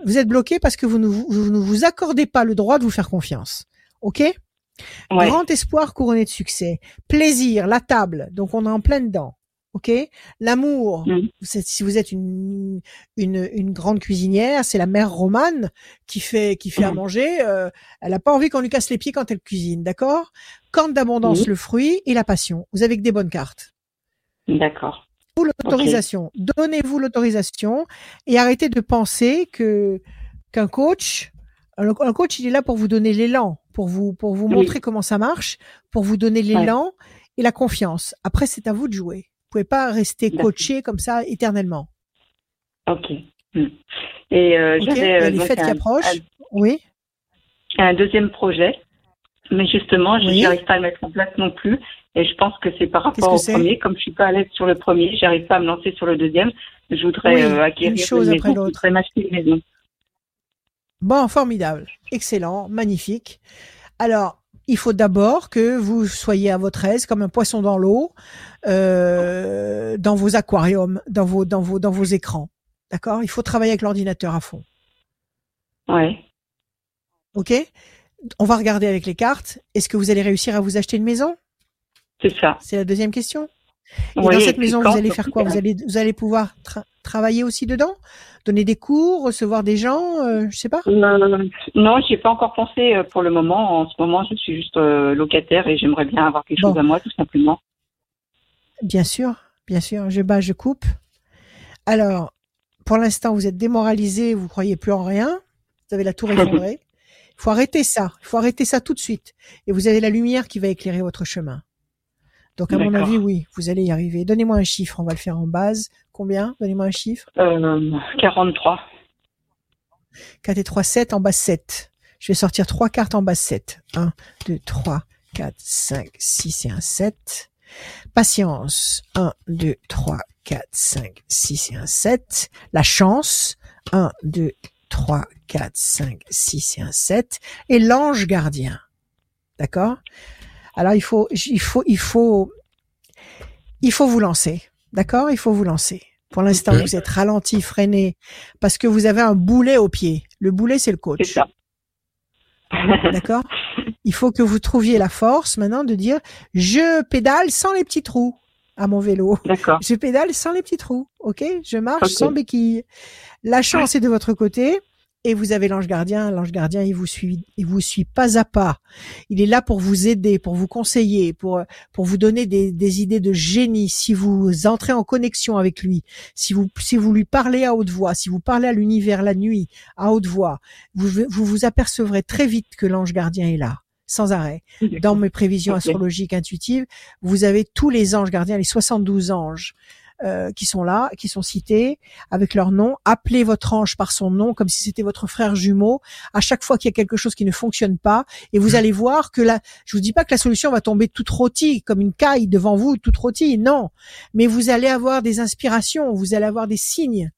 vous êtes bloqué parce que vous ne vous, accordez pas le droit de vous faire confiance. OK? Grand espoir couronné de succès. Plaisir, la table. Donc, on est en plein dedans ok? L'amour, mmh. si vous êtes une, une, une grande cuisinière, c'est la mère romane qui fait qui fait à mmh. manger. Euh, elle a pas envie qu'on lui casse les pieds quand elle cuisine, d'accord? Corne d'abondance, mmh. le fruit et la passion. Vous avez que des bonnes cartes. D'accord. Vous l'autorisation. Donnez-vous l'autorisation et arrêtez de penser que qu'un coach, un coach, il est là pour vous donner l'élan, pour vous pour vous montrer comment ça marche, pour vous donner l'élan et la confiance. Après, c'est à vous de jouer pouvez pas rester coaché comme ça éternellement. Ok. Hmm. Et euh, j'avais euh, les fêtes qui approchent. oui. Un deuxième projet, mais justement, je n'arrive pas à le mettre en place non plus. Et je pense que c'est par rapport au premier. Comme je suis pas à l'aise sur le premier, j'arrive pas à me lancer sur le deuxième. Je voudrais euh, acquérir une chose après l'autre. m'acheter une maison. Bon, formidable, excellent, magnifique. Alors, il faut d'abord que vous soyez à votre aise comme un poisson dans l'eau, euh, dans vos aquariums, dans vos, dans vos, dans vos écrans. D'accord? Il faut travailler avec l'ordinateur à fond. Ouais. Ok? On va regarder avec les cartes. Est-ce que vous allez réussir à vous acheter une maison? C'est ça. C'est la deuxième question? Et dans cette maison, vous allez faire quoi? Vous allez, vous allez pouvoir travailler aussi dedans? Donner des cours, recevoir des gens, euh, je sais pas? Euh, Non, j'ai pas encore pensé euh, pour le moment. En ce moment, je suis juste locataire et j'aimerais bien avoir quelque chose à moi, tout simplement. Bien sûr, bien sûr. Je bats, je coupe. Alors, pour l'instant, vous êtes démoralisé, vous croyez plus en rien. Vous avez la tour effondrée. Il faut arrêter ça. Il faut arrêter ça tout de suite. Et vous avez la lumière qui va éclairer votre chemin. Donc à mon avis, oui, vous allez y arriver. Donnez-moi un chiffre, on va le faire en base. Combien? Donnez-moi un chiffre. Euh, 43. 4 et 3, 7, en base 7. Je vais sortir trois cartes en base 7. 1, 2, 3, 4, 5, 6 et 1 7. Patience. 1, 2, 3, 4, 5, 6 et 1 7. La chance. 1, 2, 3, 4, 5, 6 et 1 7. Et l'ange gardien. D'accord? Alors il faut, il faut, il faut, il faut vous lancer. D'accord? Il faut vous lancer. Pour l'instant, vous êtes ralenti, freiné, parce que vous avez un boulet au pied. Le boulet, c'est le coach. ça. D'accord? Il faut que vous trouviez la force maintenant de dire je pédale sans les petits trous à mon vélo. D'accord. Je pédale sans les petits trous. OK? Je marche sans béquille. La chance est de votre côté et vous avez l'ange gardien. L'ange gardien, il vous suit, il vous suit pas à pas. Il est là pour vous aider, pour vous conseiller, pour pour vous donner des, des idées de génie. Si vous entrez en connexion avec lui, si vous si vous lui parlez à haute voix, si vous parlez à l'univers la nuit à haute voix, vous vous, vous apercevrez très vite que l'ange gardien est là sans arrêt. Dans mes prévisions astrologiques intuitives, vous avez tous les anges gardiens, les 72 anges euh, qui sont là, qui sont cités avec leur nom. Appelez votre ange par son nom comme si c'était votre frère jumeau. À chaque fois qu'il y a quelque chose qui ne fonctionne pas, et vous mmh. allez voir que là, je vous dis pas que la solution va tomber toute rôtie comme une caille devant vous, toute rôtie, non. Mais vous allez avoir des inspirations, vous allez avoir des signes.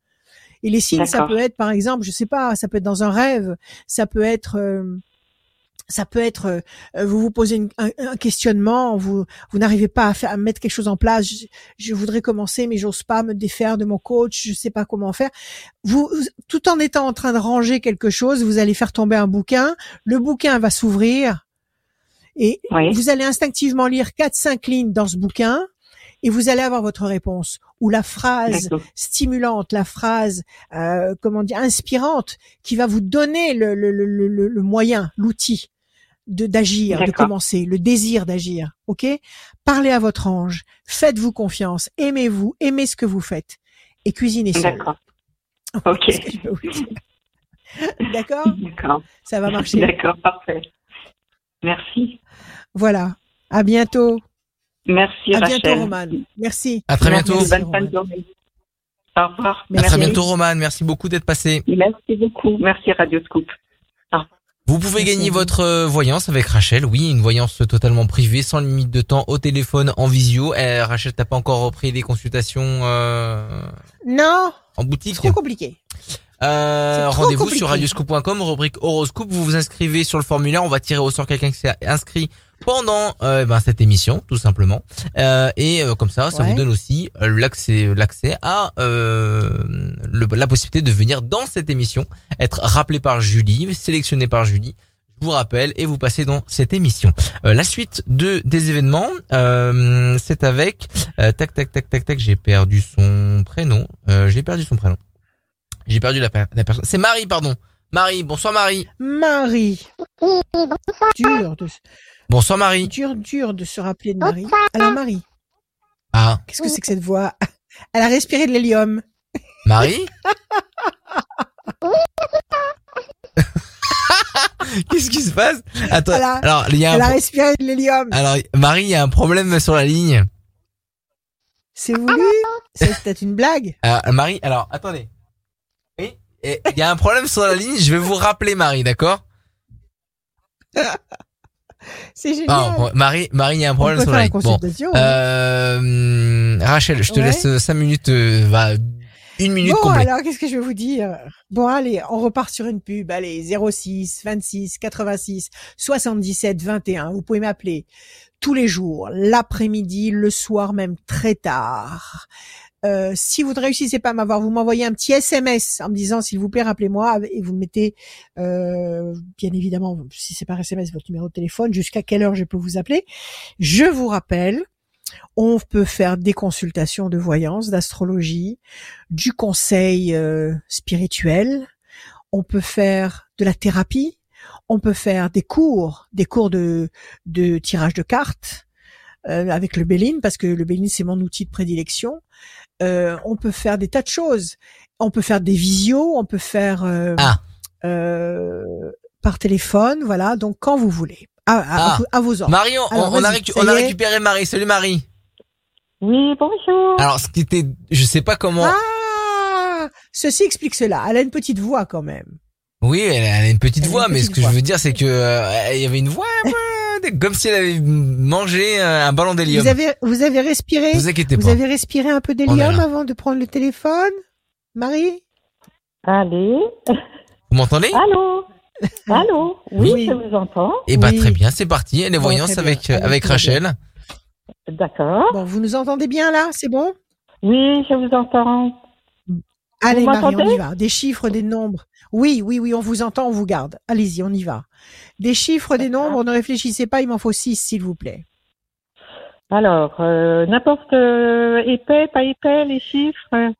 Et les signes, ça peut être, par exemple, je sais pas, ça peut être dans un rêve, ça peut être euh, ça peut être, euh, vous vous posez un, questionnement, vous vous n'arrivez pas à, faire, à mettre quelque chose en place. Je, voudrais commencer, mais j'ose pas me défaire de mon coach. Je sais pas comment faire. Vous, tout en étant en train de ranger quelque chose, vous allez faire tomber un bouquin. Le bouquin va s'ouvrir et vous allez instinctivement lire quatre cinq lignes dans ce bouquin et vous allez avoir votre réponse ou la phrase stimulante, la phrase euh, comment dire inspirante qui va vous donner le, le, le, le moyen, l'outil d'agir, de commencer, le désir d'agir. Ok? Parlez à votre ange, faites-vous confiance, aimez-vous, aimez ce que vous faites et cuisinez seul. D'accord. Ok. D'accord? D'accord. Ça va marcher. D'accord, parfait. Merci. Voilà. À bientôt. Merci. À bientôt, Roman. Merci. À très bientôt. Bonne fin de journée. Au revoir. À très bientôt, Roman. Merci beaucoup d'être passé. Merci beaucoup. Merci, Radio Scoop. Vous pouvez gagner votre euh, voyance avec Rachel, oui, une voyance totalement privée, sans limite de temps, au téléphone, en visio. Eh, Rachel, t'as pas encore repris des consultations euh... Non. En boutique? Trop compliqué. Euh, Rendez-vous sur radioscoop.com, rubrique horoscope. Vous vous inscrivez sur le formulaire. On va tirer au sort quelqu'un qui s'est inscrit pendant euh, ben, cette émission, tout simplement. Euh, et euh, comme ça, ça vous donne aussi euh, l'accès, l'accès à la possibilité de venir dans cette émission, être rappelé par Julie, sélectionné par Julie. Je vous rappelle et vous passez dans cette émission. la suite de des événements, c'est avec tac tac tac tac tac. J'ai perdu son prénom. j'ai perdu son prénom. J'ai perdu la, la personne. C'est Marie, pardon. Marie, bonsoir Marie. Marie. Dur de... Bonsoir Marie. Dur, dur de se rappeler de Marie. Alors Marie. Ah. Qu'est-ce que c'est que cette voix? Elle a respiré de l'hélium. Marie? Qu'est-ce qui se passe? Attends. Elle a, alors, il y a elle a respiré de l'hélium. Alors Marie, il y a un problème sur la ligne. C'est voulu? C'est peut-être une blague? Euh, Marie, alors attendez. Oui, il y a un problème sur la ligne. Je vais vous rappeler Marie, d'accord? C'est génial. Marie, Marie, il y a un problème sur la Bon. Euh, Rachel, je te laisse 5 minutes, euh, va, une minute bon, complète. alors, qu'est-ce que je vais vous dire? Bon, allez, on repart sur une pub. Allez, 06, 26, 86, 77, 21. Vous pouvez m'appeler tous les jours, l'après-midi, le soir, même très tard. Euh, si vous ne réussissez pas à m'avoir, vous m'envoyez un petit SMS en me disant s'il vous plaît rappelez-moi et vous mettez euh, bien évidemment si c'est par SMS votre numéro de téléphone jusqu'à quelle heure je peux vous appeler. Je vous rappelle, on peut faire des consultations de voyance, d'astrologie, du conseil euh, spirituel, on peut faire de la thérapie, on peut faire des cours, des cours de, de tirage de cartes. avec le Béline, parce que le Béline c'est mon outil de prédilection. Euh, on peut faire des tas de choses. On peut faire des visios, on peut faire euh, ah. euh, par téléphone, voilà. Donc quand vous voulez, à, ah. vos ordres. Marion, on, a récupéré Marie. Salut Marie. Oui, bonjour. Alors ce qui était, je sais pas comment. Ah, ceci explique cela. Elle a une petite voix quand même. Oui, elle a une petite voix, mais ce que je veux dire, c'est que il y avait une voix comme si elle avait mangé un ballon d'hélium. Vous avez, vous avez respiré. Vous inquiétez Vous avez respiré un peu d'hélium avant de prendre le téléphone, Marie? Allez. Vous m'entendez? Allô? Allô? Oui, je vous entends. Eh ben très bien, c'est parti. Les voyances avec avec Rachel. D'accord. Bon, vous nous entendez bien là, c'est bon? Oui, je vous entends. Allez, Marie, on y va. Des chiffres, des nombres. Oui, oui, oui, on vous entend, on vous garde. Allez-y, on y va. Des chiffres, des nombres, ne réfléchissez pas, il m'en faut six, s'il vous plaît. Alors, euh, n'importe euh, épais, pas épais, les chiffres.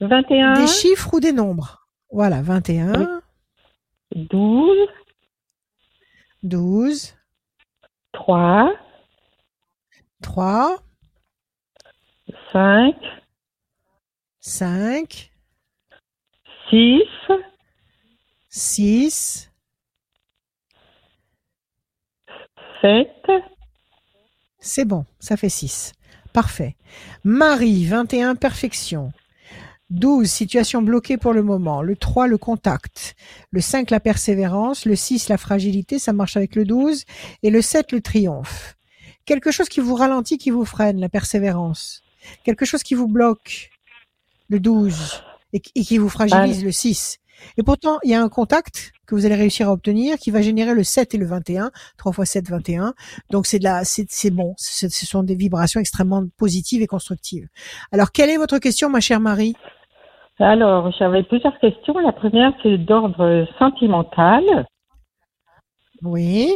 21. Des chiffres ou des nombres? Voilà, 21. 12. 12. 3. 3. 5. 5. 6. 6. 7. C'est bon, ça fait 6. Parfait. Marie, 21, perfection. 12, situation bloquée pour le moment. Le 3, le contact. Le 5, la persévérance. Le 6, la fragilité, ça marche avec le 12. Et le 7, le triomphe. Quelque chose qui vous ralentit, qui vous freine, la persévérance. Quelque chose qui vous bloque, le 12. Et, qui vous fragilise, le 6. Et pourtant, il y a un contact que vous allez réussir à obtenir qui va générer le 7 et le 21. 3 fois 7, 21. Donc c'est de la, c'est, bon. Ce sont des vibrations extrêmement positives et constructives. Alors, quelle est votre question, ma chère Marie? Alors, j'avais plusieurs questions. La première, c'est d'ordre sentimental. Oui.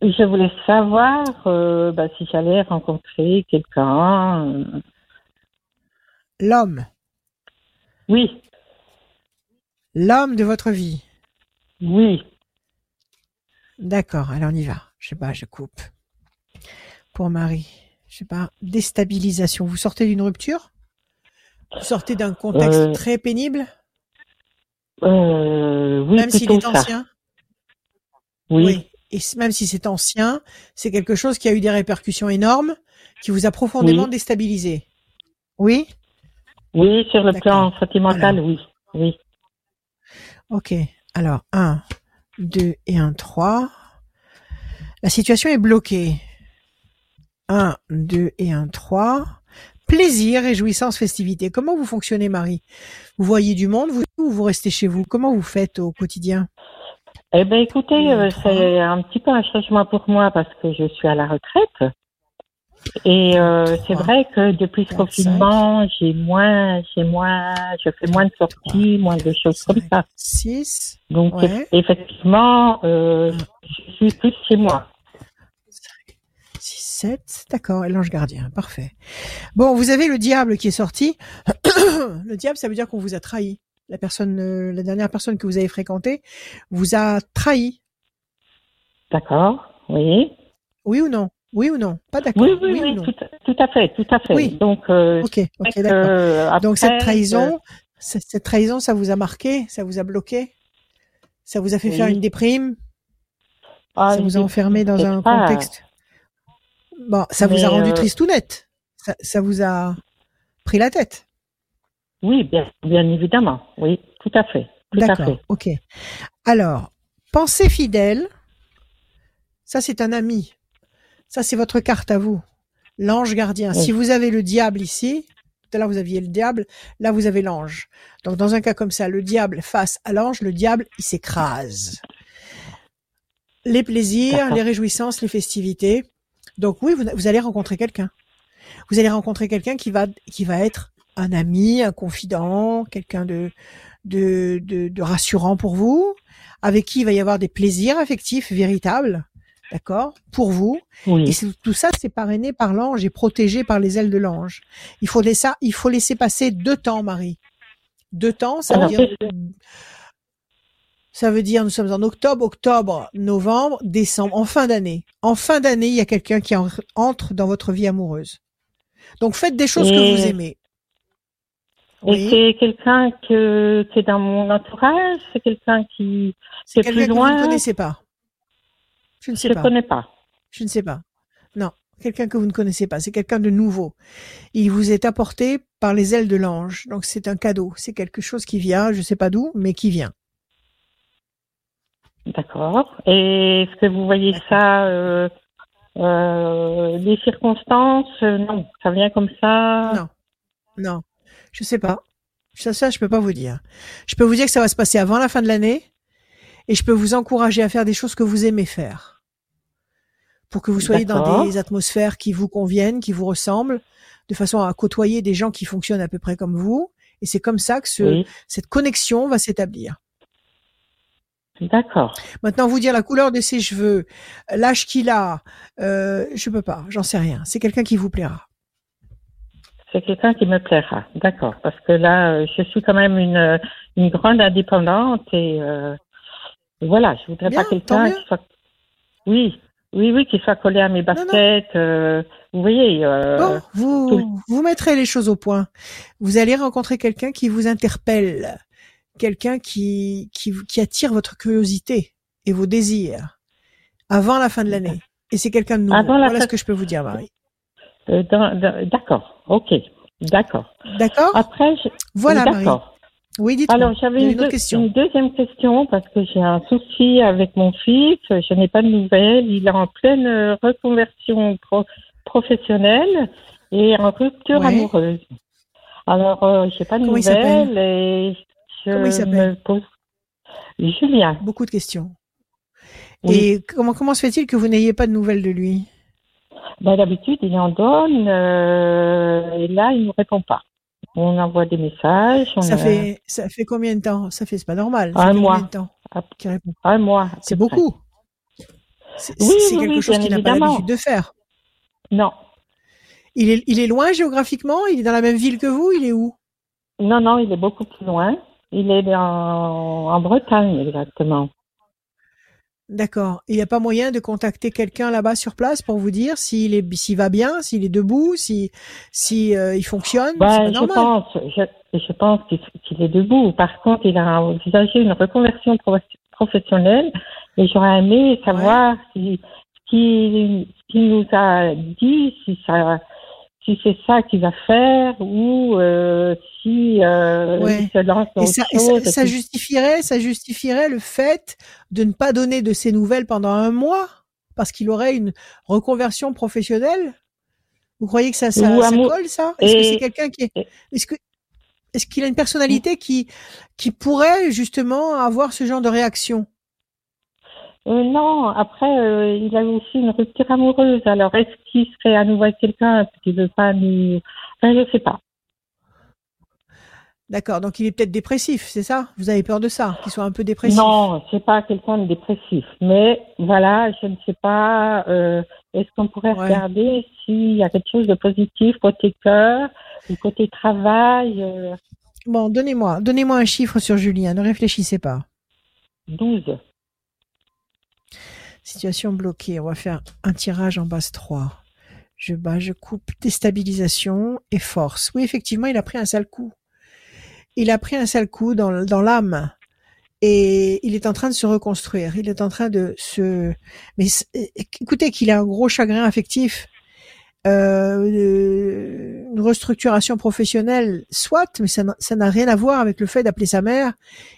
Je voulais savoir euh, bah, si j'allais rencontrer quelqu'un. Euh. L'homme. Oui. L'homme de votre vie Oui. D'accord, alors on y va. Je sais pas, je coupe. Pour Marie, je sais pas, déstabilisation. Vous sortez d'une rupture? Vous sortez d'un contexte euh. très pénible? Euh, Oui, Même s'il est ancien? Oui. oui. Et même si c'est ancien, c'est quelque chose qui a eu des répercussions énormes, qui vous a profondément déstabilisé. Oui? Oui, sur le plan sentimental, oui. Oui. Ok, alors 1, 2 et 1, 3. La situation est bloquée. 1, 2 et 1, 3. plaisir, réjouissance, festivité. Comment vous fonctionnez, Marie? Vous voyez du monde, vous ou vous restez chez vous? Comment vous faites au quotidien? Eh ben, écoutez, euh, c'est un petit peu un changement pour moi parce que je suis à la retraite. Et euh, c'est vrai que depuis ce confinement, j'ai moins, j'ai moins, je fais moins de sorties, moins de choses comme ça. 6. Donc effectivement, euh, je suis plus chez moi. 6, 7, d'accord, et l'ange gardien, parfait. Bon, vous avez le diable qui est sorti. le diable, ça veut dire qu'on vous a trahi. La personne, euh, la dernière personne que vous avez fréquentée vous a trahi. D'accord, oui. Oui ou non? Oui ou non? Pas d'accord. Oui, oui, oui, tout, à fait, tout à fait. Oui. Donc, euh, ok, ok, d'accord. Donc cette trahison, cette trahison, ça vous a marqué, ça vous a bloqué, ça vous a fait faire une déprime, ah, ça vous a enfermé dans un contexte? Bon, ça vous a rendu euh... triste ou net. Ça, ça, vous a pris la tête? Oui, bien, bien évidemment. Oui, tout à fait. D'accord. Ok. Alors, pensée fidèle. Ça, c'est un ami. Ça, c'est votre carte à vous. L'ange gardien. Si vous avez le diable ici, tout à l'heure vous aviez le diable, là vous avez l'ange. Donc dans un cas comme ça, le diable face à l'ange, le diable, il s'écrase. Les plaisirs, les réjouissances, les festivités. Donc oui, vous, allez rencontrer quelqu'un. Vous allez rencontrer quelqu'un qui va qui va être un ami, un confident, quelqu'un de, de, de, de rassurant pour vous, avec qui il va y avoir des plaisirs affectifs véritables d'accord, pour vous. Et tout ça, c'est parrainé par l'ange et protégé par les ailes de l'ange. Il faut laisser, il faut laisser passer deux temps, Marie. Deux temps, ça veut dire, ça veut dire, nous sommes en octobre, octobre, novembre, décembre, en fin d'année. En fin d'année, il y a quelqu'un qui entre dans votre vie amoureuse. Donc faites des choses que vous aimez. Et c'est quelqu'un que, qui est dans mon entourage, c'est quelqu'un qui, c'est plus loin. Que vous ne connaissez pas. Je ne sais je pas. Je connais pas. Je ne sais pas. Non, quelqu'un que vous ne connaissez pas. C'est quelqu'un de nouveau. Il vous est apporté par les ailes de l'ange. Donc c'est un cadeau. C'est quelque chose qui vient, je ne sais pas d'où, mais qui vient. D'accord. Et est-ce que vous voyez ça euh, euh, les circonstances? Non, ça vient comme ça? Non, non, je sais pas. Ça, ça, je peux pas vous dire. Je peux vous dire que ça va se passer avant la fin de l'année, et je peux vous encourager à faire des choses que vous aimez faire pour que vous soyez dans des atmosphères qui vous conviennent, qui vous ressemblent, de façon à côtoyer des gens qui fonctionnent à peu près comme vous. Et c'est comme ça que ce, cette connexion va s'établir. D'accord. Maintenant, vous dire la couleur de ses cheveux, l'âge qu'il a, euh, je peux pas, j'en sais rien. C'est quelqu'un qui vous plaira. C'est quelqu'un qui me plaira, d'accord. Parce que là, euh, je suis quand même une, une grande indépendante et euh, voilà, je voudrais pas quelqu'un qui soit. Oui, oui, oui, qu'il soit collé à mes baskets. Euh, vous voyez. Euh, bon, vous, vous mettrez les choses au point. Vous allez rencontrer quelqu'un qui vous interpelle, quelqu'un qui, qui, qui attire votre curiosité et vos désirs avant la fin de l'année. Et c'est quelqu'un de nouveau. Avant voilà ce que je peux vous dire, Marie. Euh, d'accord, ok, d'accord. D'accord? Après, je... voilà, Marie. Oui, dites Alors, j'avais une, deuxième question parce que j'ai un souci avec mon fils. Je n'ai pas de nouvelles. Il est en pleine euh, reconversion professionnelle et en rupture amoureuse. Alors, euh, je n'ai pas de nouvelles et je me pose. Julien. Beaucoup de questions. Et comment, comment se fait-il que vous n'ayez pas de nouvelles de lui? Ben, D'habitude, il en donne euh, et là, il ne répond pas. On envoie des messages. ça fait ça fait combien de temps? Ça fait c'est pas normal. Un mois. Un mois. C'est beaucoup. C'est quelque chose qu'il n'a pas l'habitude de faire. Non. Il est il est loin géographiquement? Il est dans la même ville que vous? Il est où? Non non, il est beaucoup plus loin. Il est en Bretagne exactement. D'accord. Il n'y a pas moyen de contacter quelqu'un là-bas sur place pour vous dire s'il est s'il va bien, s'il est debout, si si euh, il fonctionne? Bah, je pense, je, je pense qu'il est debout. Par contre, il a envisagé une reconversion professionnelle et j'aurais aimé savoir si ce qu'il nous a dit, si ça si c'est ça qu'il va faire ou euh, euh, se dans ça, ça, justifierait, ça justifierait le fait de ne pas donner de ses nouvelles pendant un mois parce qu'il aurait une reconversion professionnelle? Vous croyez que ça, ça, colle, ça? Est-ce que c'est quelqu'un qui est... Est-ce que est-ce qu'il a une personnalité qui qui pourrait justement avoir ce genre de réaction? Euh, Non. Après, euh, il a aussi une rupture amoureuse. Alors, est-ce qu'il serait à nouveau quelqu'un? Qui veut pas nous enfin, Je sais pas. D'accord, donc il est peut-être dépressif, c'est ça? Vous avez peur de ça, qu'il soit un peu dépressif? Non, c'est pas quelqu'un de dépressif, mais voilà, je ne sais pas. Euh, est-ce qu'on pourrait regarder s'il y a quelque chose de positif côté cœur ou côté travail euh? Bon, donnez-moi, donnez-moi un chiffre sur Julien. Ne réfléchissez pas. 12. Situation bloquée. On va faire un tirage en base 3. Je bats, je coupe, déstabilisation et force. Oui, effectivement, il a pris un sale coup il a pris un sale coup dans, dans l'âme et il est en train de se reconstruire. Il est en train de se. Mais écoutez, qu'il a un gros chagrin affectif, euh, une restructuration professionnelle, soit, mais ça n'a rien à voir avec le fait d'appeler sa mère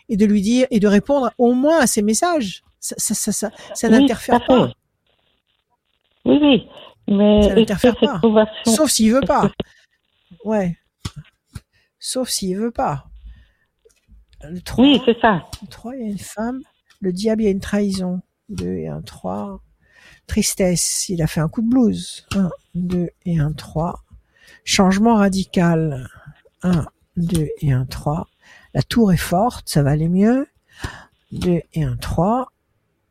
et de lui dire et de répondre au moins à ses messages. Ça, ça, ça, ça, ça n'interfère pas. Oui, oui, mais ça n'interfère pas. Sauf s'il veut pas. Ouais sauf s'il veut pas. Le 3, oui, c'est ça. Le 3, il y a une femme. Le diable, il y a une trahison. 2 et un 3. Tristesse, il a fait un coup de blues. 1, 2 et un 3. Changement radical. 1, 2 et un 3. La tour est forte, ça va aller mieux. 2 et un 3.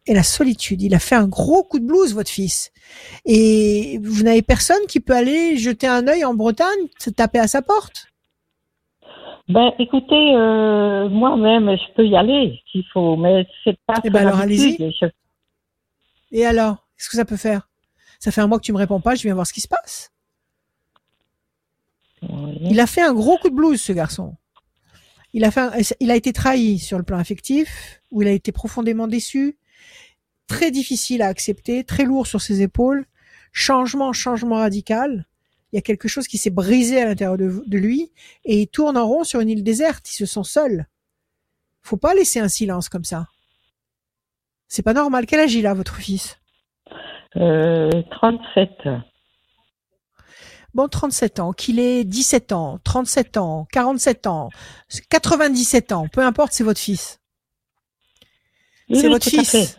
Et la solitude. Il a fait un gros coup de blues, votre fils. Et vous n'avez personne qui peut aller jeter un œil en Bretagne, se taper à sa porte? Ben, écoutez, euh, moi-même, je peux y aller s'il faut, mais c'est pas. Eh ben alors, allez-y. Et alors, qu'est-ce que ça peut faire? Ça fait un mois que tu me réponds pas. Je viens voir ce qui se passe. Il a fait un gros coup de blues, ce garçon. Il a fait, il a été trahi sur le plan affectif, où il a été profondément déçu, très difficile à accepter, très lourd sur ses épaules, changement, changement radical il y a quelque chose qui s'est brisé à l'intérieur de, lui et il tourne en rond sur une île déserte. Il se sent seul. Faut pas laisser un silence comme ça. C'est pas normal. Quel âge il a, votre fils? Euh, 37. Bon, 37 ans, qu'il ait 17 ans, 37 ans, 47 ans, 97 ans, peu importe, c'est votre fils. c'est votre fils.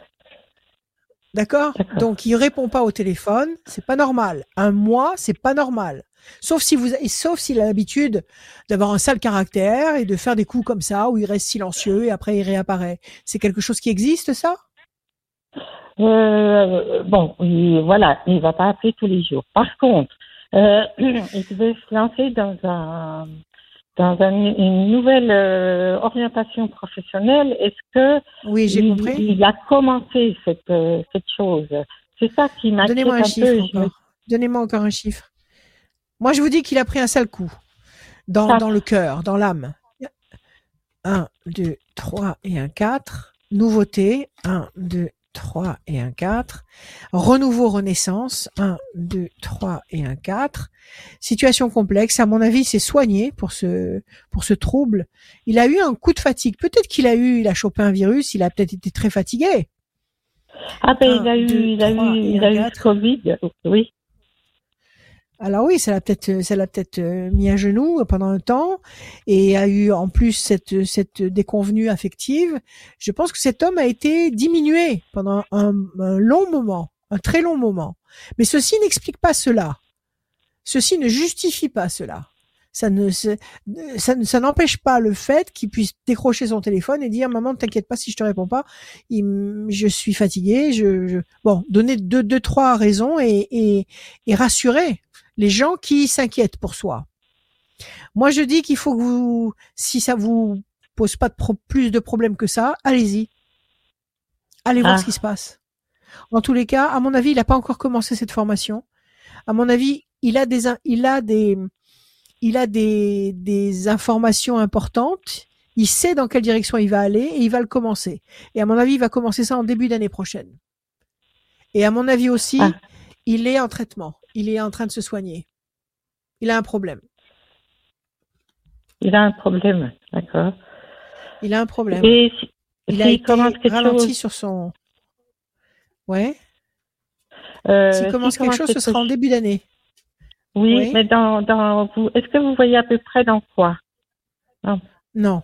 D'accord? Donc il répond pas au téléphone, c'est pas normal. Un mois, c'est pas normal. Sauf si vous sauf s'il a l'habitude d'avoir un sale caractère et de faire des coups comme ça où il reste silencieux et après il réapparaît. C'est quelque chose qui existe ça? Euh, Bon, voilà, il va pas appeler tous les jours. Par contre, euh, il veut se lancer dans un dans une nouvelle euh, orientation professionnelle, est-ce que oui, j'ai compris. Il a commencé cette, euh, cette chose? C'est ça qui m'a Donnez-moi un, chiffre. Donnez-moi encore un chiffre. Moi, je vous dis qu'il a pris un sale coup dans, dans le cœur, dans l'âme. 1, 2, 3 et un 4. Nouveauté. 1, 2, 3 et un 4. Renouveau renaissance, 1, 2, 3 et un 4. Situation complexe, à mon avis, c'est soigné pour ce, pour ce trouble. Il a eu un coup de fatigue. Peut-être qu'il a eu, il a chopé un virus, il a peut-être été très fatigué. Ah ben, il a eu, il a eu, il a eu Covid, oui. Alors oui, ça l'a peut-être, ça l'a peut-être euh, mis à genoux pendant un temps et a eu en plus cette cette déconvenue affective. Je pense que cet homme a été diminué pendant un, long moment, un très long moment. Mais ceci n'explique pas cela. Ceci ne justifie pas cela. Ça ne ça, n'empêche pas le fait qu'il puisse décrocher son téléphone et dire maman, t'inquiète pas si je te réponds pas, je suis fatigué. Je, je... bon, donner deux deux trois raisons et et, et rassurer les gens qui s'inquiètent pour soi. Moi, je dis qu'il faut que vous, si ça vous pose pas de plus de problèmes que ça, allez-y. Allez voir ah. ce qui se passe. En tous les cas, à mon avis, il n'a pas encore commencé cette formation. À mon avis, il a des, il a des, il a des, des informations importantes. Il sait dans quelle direction il va aller et il va le commencer. Et à mon avis, il va commencer ça en début d'année prochaine. Et à mon avis aussi, ah. il est en traitement il est en train de se soigner. Il a un problème. Il a un problème, d'accord. Il a un problème. Et il a été ralenti sur son. Ouais. Euh, S'il commence quelque chose, ce sera en début d'année. Oui, mais dans, dans vous, est-ce que vous voyez à peu près dans quoi? Non. Non.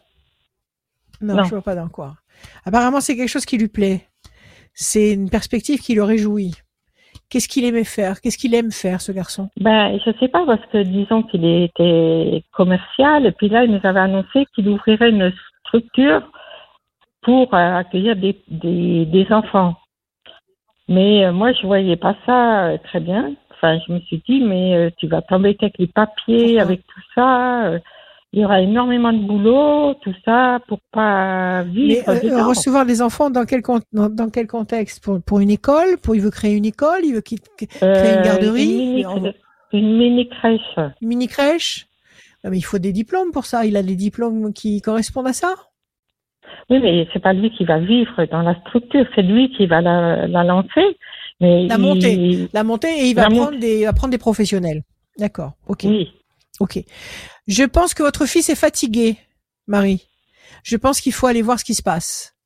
Non, je vois pas dans quoi. Apparemment, c'est quelque chose qui lui plaît. C'est une perspective qui le réjouit. Qu'est-ce qu'il aimait faire? Qu'est-ce qu'il aime faire, ce garçon? Ben, je sais pas, parce que disons qu'il était commercial, et puis là, il nous avait annoncé qu'il ouvrirait une structure pour euh, accueillir des, des, des enfants. Mais euh, moi, je voyais pas ça euh, très bien. Enfin, je me suis dit, mais tu vas t'embêter avec les papiers, avec tout ça il y aura énormément de boulot, tout ça, pour pas vivre. Mais, euh, recevoir des enfants dans quel dans, quel contexte? Pour, pour une école? Pour il veut créer une école? Il veut créer une euh, garderie? Une mini, crèche. Une mini crèche mais il faut des diplômes pour ça. Il a des diplômes qui correspondent à ça? Oui, mais c'est pas lui qui va vivre dans la structure, c'est lui qui va la, la lancer. Mais la monter, la monter, et il va prendre des, va prendre des professionnels. D'accord. Ok. Oui. Ok. Je pense que votre fils est fatigué, Marie. Je pense qu'il faut aller voir ce qui se passe.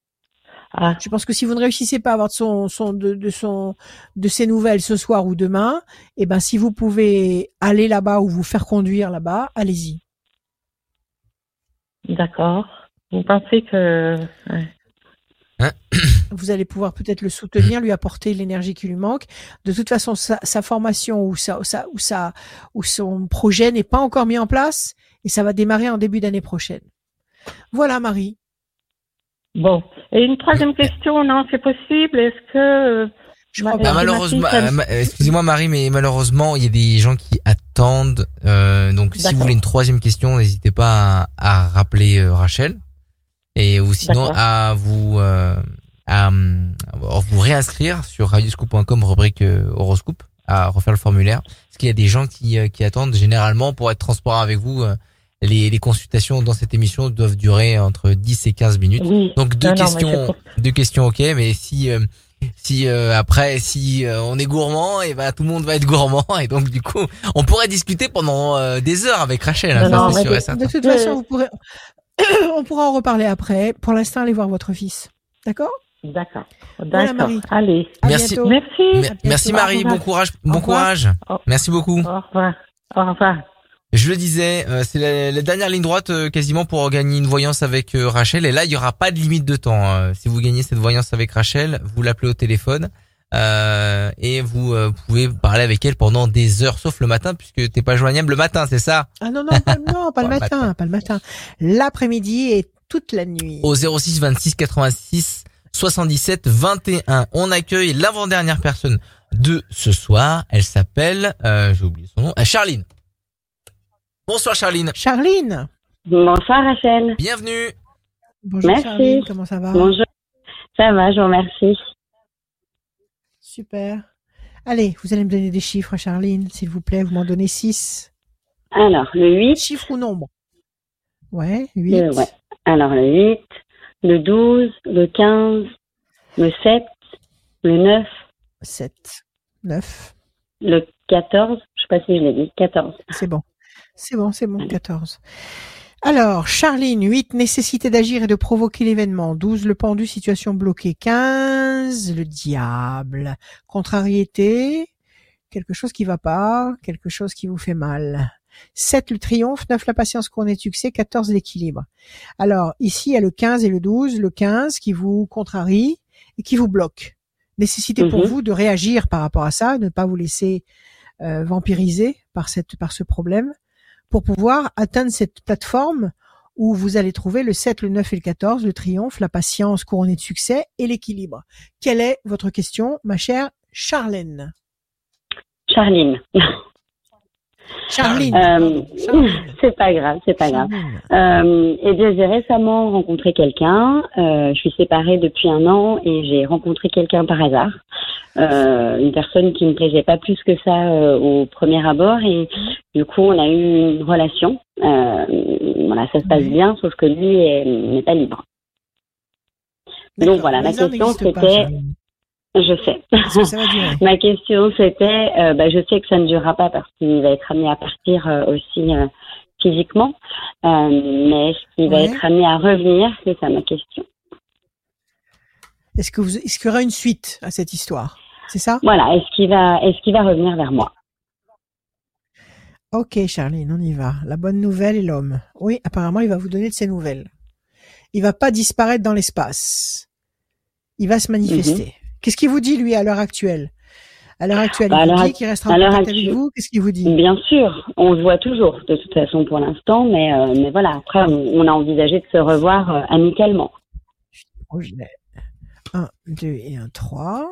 Ah. Je pense que si vous ne réussissez pas à avoir de son, son de, son de ses nouvelles ce soir ou demain, eh ben si vous pouvez aller là-bas ou vous faire conduire là-bas, allez-y. D'accord. Vous pensez que vous allez pouvoir peut-être le soutenir, lui apporter l'énergie qui lui manque. De toute façon, sa, formation ou, sa, ou, ou son projet n'est pas encore mis en place et ça va démarrer en début d'année prochaine. Voilà, Marie. Bon. Et une troisième question, non, c'est possible? Est-ce que... Je crois bah, malheureusement, euh, excusez-moi Marie, mais malheureusement, il y a des gens qui attendent. Euh, donc, si vous voulez une troisième question, n'hésitez pas à, rappeler euh, Rachel et ou sinon à vous euh, à, vous réinscrire sur radioscoop.com rubrique euh, horoscope à refaire le formulaire. Parce qu'il y a des gens qui euh, qui attendent généralement pour être transparent avec vous les, les consultations dans cette émission doivent durer entre 10 et 15 minutes. Donc deux questions deux questions OK mais si si après si on est gourmand et ben tout le monde va être gourmand. Et donc du coup on pourrait discuter pendant des heures avec Rachel hein, non, sûr de toute façon vous pourrez on pourra en reparler après. Pour l'instant, allez voir votre fils. D'accord? D'accord. D'accord. Allez. merci. Merci. merci Marie. Bon courage. Bon courage. Merci beaucoup. Au revoir. Au revoir. Je le disais, euh, c'est la, dernière ligne droite euh, quasiment pour gagner une voyance avec euh, Rachel. Et là, il y aura pas de limite de temps. si vous gagnez cette voyance avec Rachel, vous l'appelez au téléphone. Euh, et vous euh, pouvez parler avec elle pendant des heures, sauf le matin, puisque t'es pas joignable le matin, c'est ça? Ah non non pas, non, pas le matin, pas le matin. L'après-midi et toute la nuit. Au 06 26 86 77 21, on accueille l'avant-dernière personne de ce soir. Elle s'appelle, euh, j'ai oublié son nom, euh, Charline. Bonsoir Charline. Charline. Bonsoir Rachel. Bienvenue. Bonjour Merci. Charline, comment ça va? Bonjour. Ça va, je vous remercie. Super. Allez, vous allez me donner des chiffres, Charline, s'il vous plaît. Vous m'en donnez 6. Alors, le 8. Chiffre ou nombre? Ouais, 8. ouais. Alors, le 8, le 12, le 15, le 7, le 9. 7, 9. Le 14, je sais pas si je l'ai dit, 14. C'est bon. C'est bon, c'est bon, 14. Alors, Charline, 8, nécessité d'agir et de provoquer l'événement. 12, le pendu, situation bloquée. 15, le diable. Contrariété, quelque chose qui va pas, quelque chose qui vous fait mal. 7, le triomphe. 9, la patience couronnée de succès. 14, l'équilibre. Alors, ici, il y a le 15 et le 12. Le 15 qui vous contrarie et qui vous bloque. Nécessité pour mhm. vous de réagir par rapport à ça, ne pas vous laisser euh, vampiriser par cette par ce problème pour pouvoir atteindre cette plateforme où vous allez trouver le 7, le 9 et le 14, le triomphe, la patience couronnée de succès et l'équilibre. Quelle est votre question, ma chère Charlène? Charline. Charline. Euh, c'est pas grave, c'est pas grave. Euh, et bien, j'ai récemment rencontré quelqu'un. Euh, je suis séparée depuis un an et j'ai rencontré quelqu'un par hasard. Euh, une personne qui me plaisait pas plus que ça euh, au premier abord et du coup on a eu une relation. Voilà, ça se passe bien, sauf que lui n'est pas libre. Donc voilà, ma question c'était. Je sais. Ma question c'était, euh, bah, je sais que ça ne durera pas parce qu'il va être amené à partir euh, aussi physiquement, mais est-ce qu'il va être amené à revenir? C'est ça ma question. Est-ce que vous, est-ce qu'il y aura une suite à cette histoire? C'est ça? Voilà. Est-ce qu'il va, est-ce qu'il va revenir vers moi? Ok, Charline, on y va. La bonne nouvelle est l'homme. Oui, apparemment, il va vous donner de ses nouvelles. Il va pas disparaître dans l'espace. Il va se manifester. Mhm. Qu'est-ce qu'il vous dit, lui, à l'heure actuelle? À l'heure actuelle, bah, il vous dit qu'il restera en contact avec vous Qu'est-ce qu'il vous dit? Bien sûr, on se voit toujours, de toute façon, pour l'instant. Mais, euh, mais voilà, après, on, a envisagé de se revoir euh, amicalement. 1, 2 et 1, 3.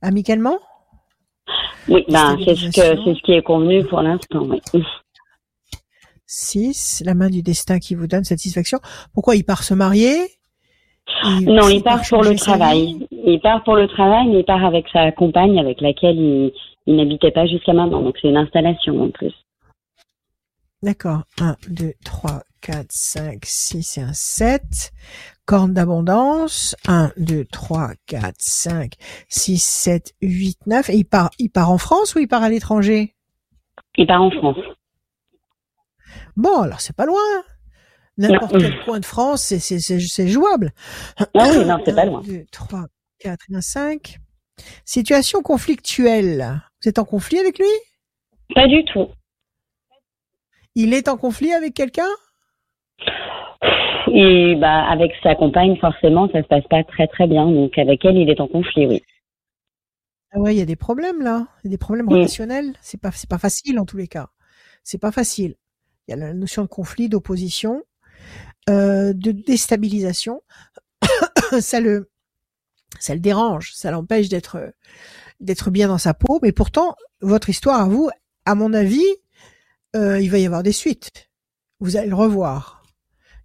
Amicalement? Oui, ben, c'est ce, ce qui est convenu pour l'instant, oui. 6, la main du destin qui vous donne satisfaction. Pourquoi il part se marier? Non, il part pour le travail. Il part pour le travail, mais il part avec sa compagne avec laquelle il, il n'habitait pas jusqu'à maintenant. Donc c'est une installation en plus. D'accord. 1, 2, 3, 4, 5, 6 et un 7. Corne d'abondance. 1, 2, 3, 4, 5, 6, 7, 8, 9. Et il part, il part en France ou il part à l'étranger? Il part en France. Bon, alors c'est pas loin. N'importe quel coin de France, c'est, jouable. Ah oui, non, c'est pas loin. 2, 3, 4 et 5. Situation conflictuelle. Vous êtes en conflit avec lui? Pas du tout. Il est en conflit avec quelqu'un? Et bah avec sa compagne, forcément, ça se passe pas très très bien. Donc avec elle, il est en conflit, oui. Ah ouais, il y a des problèmes là, il y a des problèmes relationnels. C'est pas c'est pas facile en tous les cas. C'est pas facile. Il y a la notion de conflit, d'opposition, euh, de déstabilisation. ça le ça le dérange, ça l'empêche d'être d'être bien dans sa peau. Mais pourtant, votre histoire à vous, à mon avis, euh, il va y avoir des suites. Vous allez le revoir.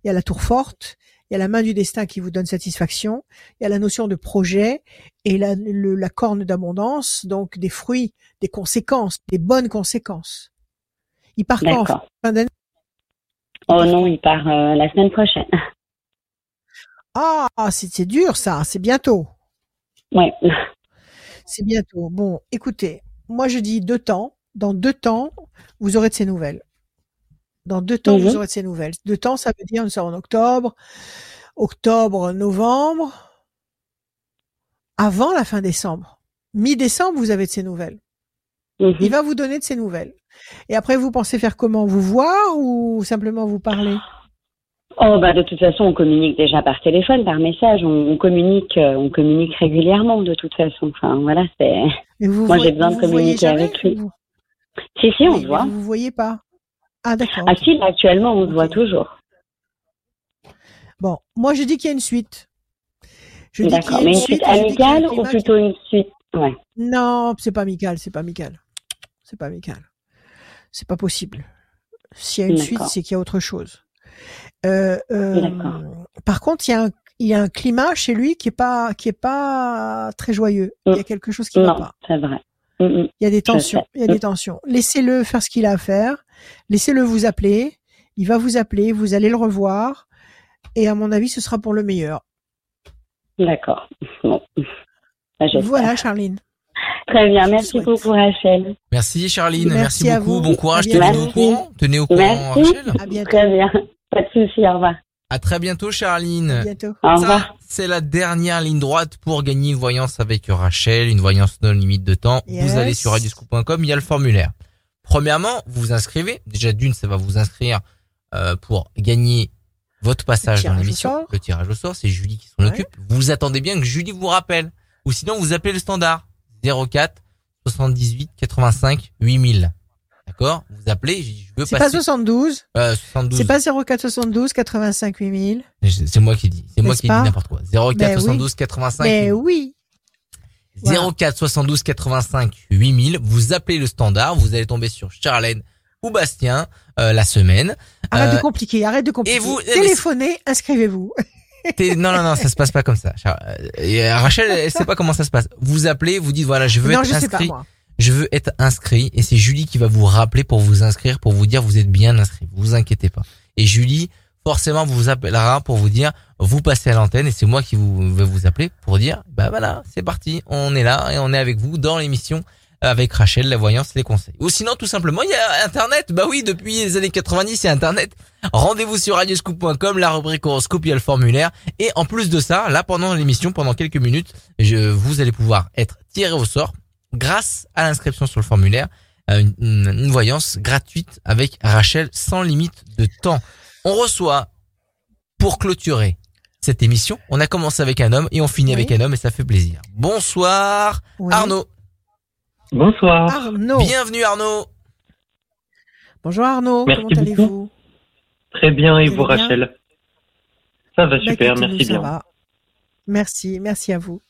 Il y a la tour forte, il y a la main du destin qui vous donne satisfaction, il y a la notion de projet et la, la corne d'abondance, donc des fruits, des conséquences, des bonnes conséquences. Il part quand? Fin d'année? Oh non, il part euh, la semaine prochaine. Ah, c'est dur ça, c'est bientôt. Ouais. C'est bientôt. Bon, écoutez, moi je dis deux temps dans deux temps, vous aurez de ces nouvelles. Dans deux temps, vous mhm. aurez de ces nouvelles. Deux temps, ça veut dire, nous sommes en octobre, octobre, novembre, avant la fin décembre. Mi-décembre, vous avez de ces nouvelles. Mhm. Il va vous donner de ces nouvelles. Et après, vous pensez faire comment? Vous voir ou simplement vous parler? Oh bah de toute façon on communique déjà par téléphone, par message, on, communique, euh, on communique régulièrement de toute façon. Enfin voilà, c'est. Moi j'ai besoin de communiquer avec lui. Si, si, on se voit. Vous ne voyez pas Ah, d'accord. Ah, si, actuellement, on se voit toujours. Bon, moi, je dis qu'il y a une suite. D'accord, mais une suite, amicale ou plutôt une suite? Ouais. Non, c'est pas amical, c'est pas amical. C'est pas amical. C'est pas possible. S'il y a une suite, c'est qu'il y a autre chose. Euh, euh, par contre, il y a un il y a un climat chez lui qui est pas qui est pas très joyeux. Il y a mm. quelque chose qui ne va pas. C'est vrai. Mm, mm. Il y a des tensions. Il y a des tensions. Laissez-le faire ce qu'il a à faire. Laissez-le vous appeler. Il va vous appeler. Vous allez le revoir. Et à mon avis, ce sera pour le meilleur. D'accord. Bon. Bah, voilà, Charline. Très bien. Merci beaucoup, Rachel. Merci, Charline. Merci, beaucoup. Bon courage. Tenez au courant. Tenez au courant, Rachel. À bientôt. Très bien. Pas de souci. Au revoir. À très bientôt, Charline. À bientôt. Au revoir. C'est la dernière ligne droite pour gagner une voyance avec Rachel, une voyance non limite de temps. Vous allez sur radioscoop.com, il y a le formulaire. Premièrement, vous vous inscrivez. Déjà d'une, ça va vous inscrire euh, pour gagner votre passage dans l'émission. Le tirage au sort, c'est Julie qui s'en occupe. Vous attendez bien que Julie vous rappelle. Ou sinon, vous appelez le standard 04 78 85 8000. D'accord? Vous appelez, je veux C'est pas 72. Euh, 72. C'est pas 04 72 85 8000. C'est moi qui dis. C'est moi qui dis n'importe quoi. 04 72 85 Mais oui. 04 72 85 8000. Vous appelez le standard. Vous allez tomber sur Charlène ou Bastien euh, la semaine. Arrête de euh, compliquer. Arrête de compliquer. Et vous téléphonez, inscrivez-vous. non, non, non, ça se passe pas comme ça. Euh, Rachel, elle sait pas comment ça se passe. Vous appelez, vous dites voilà, je veux être inscrit je veux être inscrit et c'est Julie qui va vous rappeler pour vous inscrire, pour vous dire vous êtes bien inscrit. Vous vous inquiétez pas. Et Julie, forcément, vous appellera pour vous dire vous passez à l'antenne et c'est moi qui vous vais vous appeler pour dire bah voilà, c'est parti, on est là et on est avec vous dans l'émission avec Rachel, la voyance, les conseils. Ou sinon, tout simplement, il y a Internet. Bah oui, depuis les années 90, il y a Internet. Rendez-vous sur radioscoop.com, la rubrique horoscope, il y a le formulaire. Et en plus de ça, là, pendant l'émission, pendant quelques minutes, je, vous allez pouvoir être tiré au sort grâce à l'inscription sur le formulaire une, une, voyance gratuite avec Rachel sans limite de temps. On reçoit pour clôturer cette émission. On a commencé avec un homme et on finit avec un homme et ça fait plaisir. Bonsoir Arnaud. Bonsoir. Arnaud. Bienvenue Arnaud. Bonjour Arnaud, comment allez-vous? Très bien et vous Rachel? Ça va bah, super, merci bien. Va. Merci, merci à vous.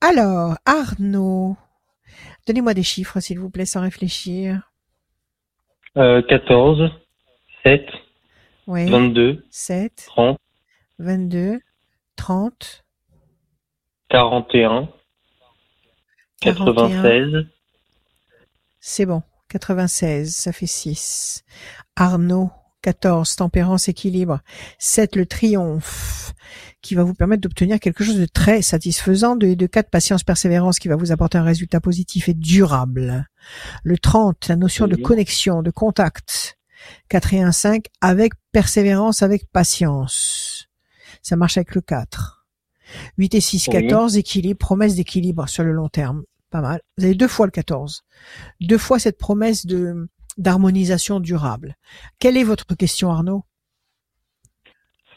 Alors Arnaud, donnez-moi des chiffres s'il vous plaît sans réfléchir. Euh, 14, 7, oui. 22, 7, 30, 22, 30, 41, 96. C'est bon, 96, ça fait 6. Arnaud, 14, tempérance, équilibre. 7, le triomphe, qui va vous permettre d'obtenir quelque chose de très satisfaisant. De, de 4, patience, persévérance, qui va vous apporter un résultat positif et durable. Le 30, la notion de connexion, de contact. 4 et 1, 5, avec persévérance, avec patience. Ça marche avec le 4. 8 et 6, 14, équilibre, promesse d'équilibre sur le long terme. Pas mal. Vous avez deux fois le 14. Deux fois cette promesse de d'harmonisation durable. Quelle est votre question, Arnaud?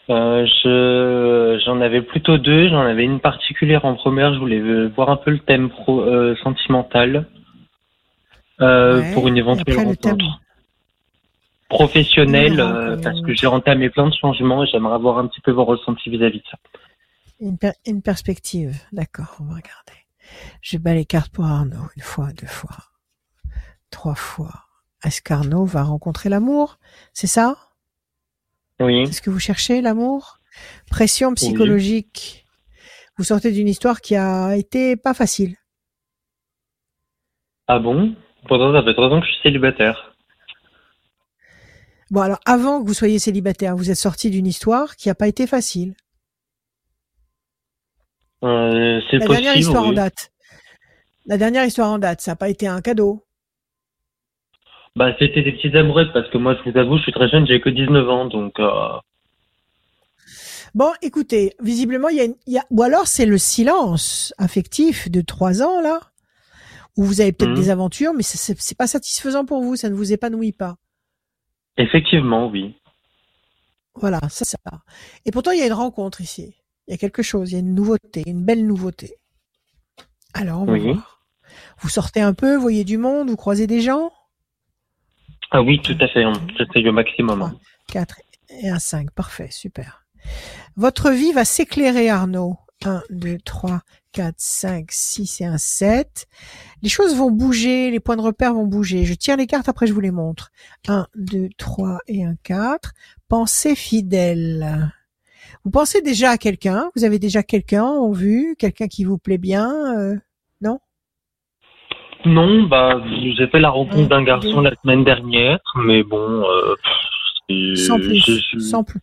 Euh, je j'en avais plutôt deux. J'en avais une particulière en première. Je voulais voir un peu le thème pro, euh, sentimental euh, pour une éventuelle rencontre professionnelle euh, parce que j'ai entamé plein de changements et j'aimerais avoir un petit peu vos ressentis vis-à-vis de ça. Une, une perspective, d'accord, on va regarder. Je bats les cartes pour Arnaud, une fois, deux fois, trois fois. Est-ce qu'Arnaud va rencontrer l'amour C'est ça? Oui. C'est ce que vous cherchez, l'amour? Pression psychologique. Vous sortez d'une histoire qui a été pas facile. Ah bon? Pourtant, ça fait trois ans que je suis célibataire. Bon, alors avant que vous soyez célibataire, vous êtes sorti d'une histoire qui n'a pas été facile. Euh, c'est La dernière histoire en date. La dernière histoire en date, ça n'a pas été un cadeau. Bah, c'était des petites amourettes parce que moi, je vous avoue, je suis très jeune, j'ai que 19 ans, donc. Euh... Bon, écoutez, visiblement, il y a, y a, ou alors c'est le silence affectif de trois ans là, où vous avez peut-être mmh. des aventures, mais c'est pas satisfaisant pour vous, ça ne vous épanouit pas. Effectivement, oui. Voilà, c'est ça. Et pourtant, il y a une rencontre ici. Il y a quelque chose, il y a une nouveauté, une belle nouveauté. Alors, on va voir. Vous sortez un peu, vous voyez du monde, vous croisez des gens? Ah oui, tout à fait. J'essaye le maximum. 4 et un 5, parfait, super. Votre vie va s'éclairer, Arnaud. 1, 2, 3, 4, 5, 6 et un 7. Les choses vont bouger, les points de repère vont bouger. Je tire les cartes, après je vous les montre. 1, 2, 3 et un 4. Pensez fidèle. Vous pensez déjà à quelqu'un? Vous avez déjà quelqu'un en vue? Quelqu'un qui vous plaît bien euh, Non? Non, bah j'ai fait la rencontre d'un garçon la semaine dernière, mais bon, euh, sans plus, sans plus.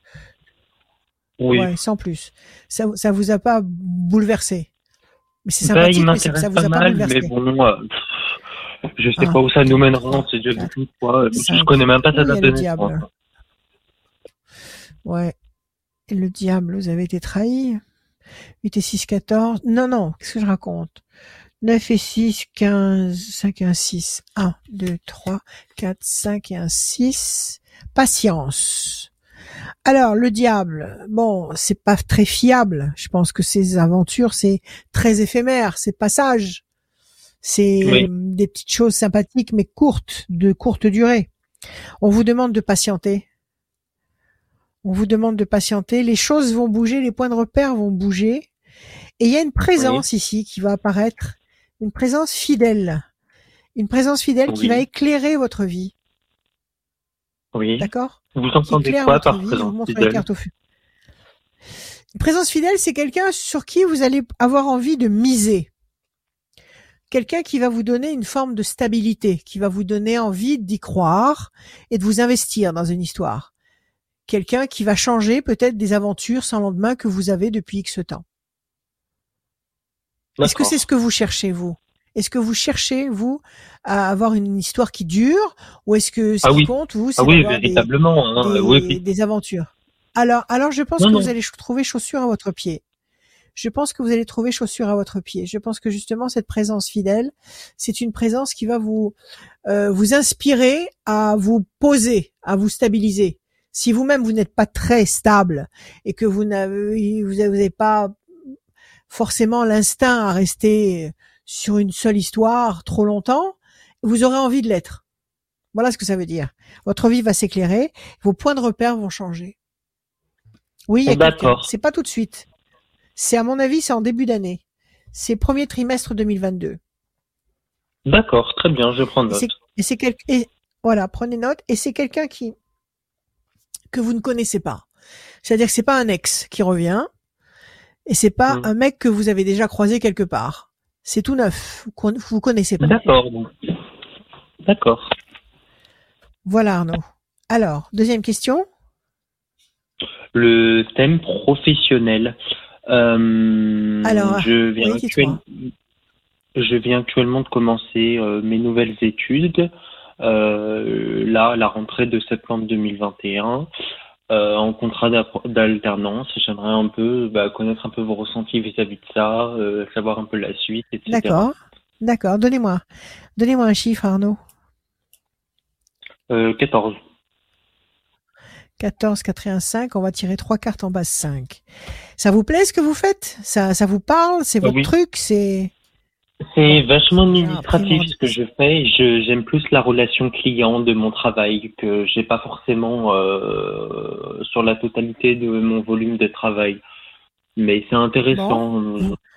Oui. Ouais, sans plus. Ça, ça vous a pas bouleversé? Mais c'est bah, sympathique, mais ça, vous a pas, bouleversé. Mais bon, euh, je sais ah, pas où ça nous mènera, c'est déjà beaucoup quoi. Je connais même pas sa date de naissance. Ouais. Et le diable, vous avez été trahi? 8 et 6, 14. Non, non, qu'est-ce que je raconte? 9 et 6, 15, 5 et 1, 6. 1, 2, 3, 4, 5 et 1, 6. Patience. Alors, le diable, bon, c'est pas très fiable. Je pense que ces aventures, c'est très éphémère, c'est passage. C'est des petites choses sympathiques, mais courtes, de courte durée. On vous demande de patienter. On vous demande de patienter. Les choses vont bouger, les points de repère vont bouger. Et il y a une présence ici qui va apparaître, une présence fidèle. Une présence fidèle qui va éclairer votre vie. Oui. D'accord? Vous entendez quoi par présence fidèle? Une présence fidèle, c'est quelqu'un sur qui vous allez avoir envie de miser. Quelqu'un qui va vous donner une forme de stabilité, qui va vous donner envie d'y croire et de vous investir dans une histoire. Quelqu'un qui va changer peut-être des aventures sans lendemain que vous avez depuis X temps. Est-ce que c'est ce que vous cherchez, vous? Est-ce que vous cherchez, vous, à avoir une histoire qui dure ou est-ce que ce ah qui compte, vous, c'est ah oui, véritablement, hein, des, oui, des, aventures? Alors, alors je pense que vous allez trouver chaussure à votre pied. je pense que vous allez trouver chaussure à votre pied. Je pense que justement cette présence fidèle, c'est une présence qui va vous euh, vous inspirer à vous poser, à vous stabiliser. Si vous-même vous, n'êtes pas très stable et que vous n'avez vous n'avez pas forcément l'instinct à rester sur une seule histoire trop longtemps, vous aurez envie de l'être. Voilà ce que ça veut dire. Votre vie va s'éclairer, vos points de repère vont changer. Oui, d'accord. C'est pas tout de suite. C'est à mon avis, c'est en début d'année. C'est premier trimestre 2022. D'accord, très bien, je prends note. Et c'est quelqu'un, voilà, prenez note. Et c'est quelqu'un qui que vous ne connaissez pas. C'est-à-dire que c'est pas un ex qui revient, et c'est pas hmm. un mec que vous avez déjà croisé quelque part. C'est tout neuf. Vous, vous connaissez pas. D'accord. D'accord. Voilà Arnaud. Alors, deuxième question. Le thème professionnel. Euh, Alors, je viens, je viens actuellement de commencer euh, mes nouvelles études. Euh, là, la rentrée de septembre 2021. En contrat d'alternance, j'aimerais un peu bah, connaître un peu vos ressentis vis-à-vis de ça, savoir un peu la suite, etc. D'accord, d'accord. Donnez-moi, donnez-moi un chiffre, Arnaud. 14. 14, 4 et 1, 5. On va tirer trois cartes en base 5. Ça vous plaît ce que vous faites? Ça, ça vous parle? C'est votre truc? C'est c'est vachement administratif ce que je fais. j'aime plus la relation client de mon travail que j'ai pas forcément euh, sur la totalité de mon volume de travail. Mais c'est intéressant.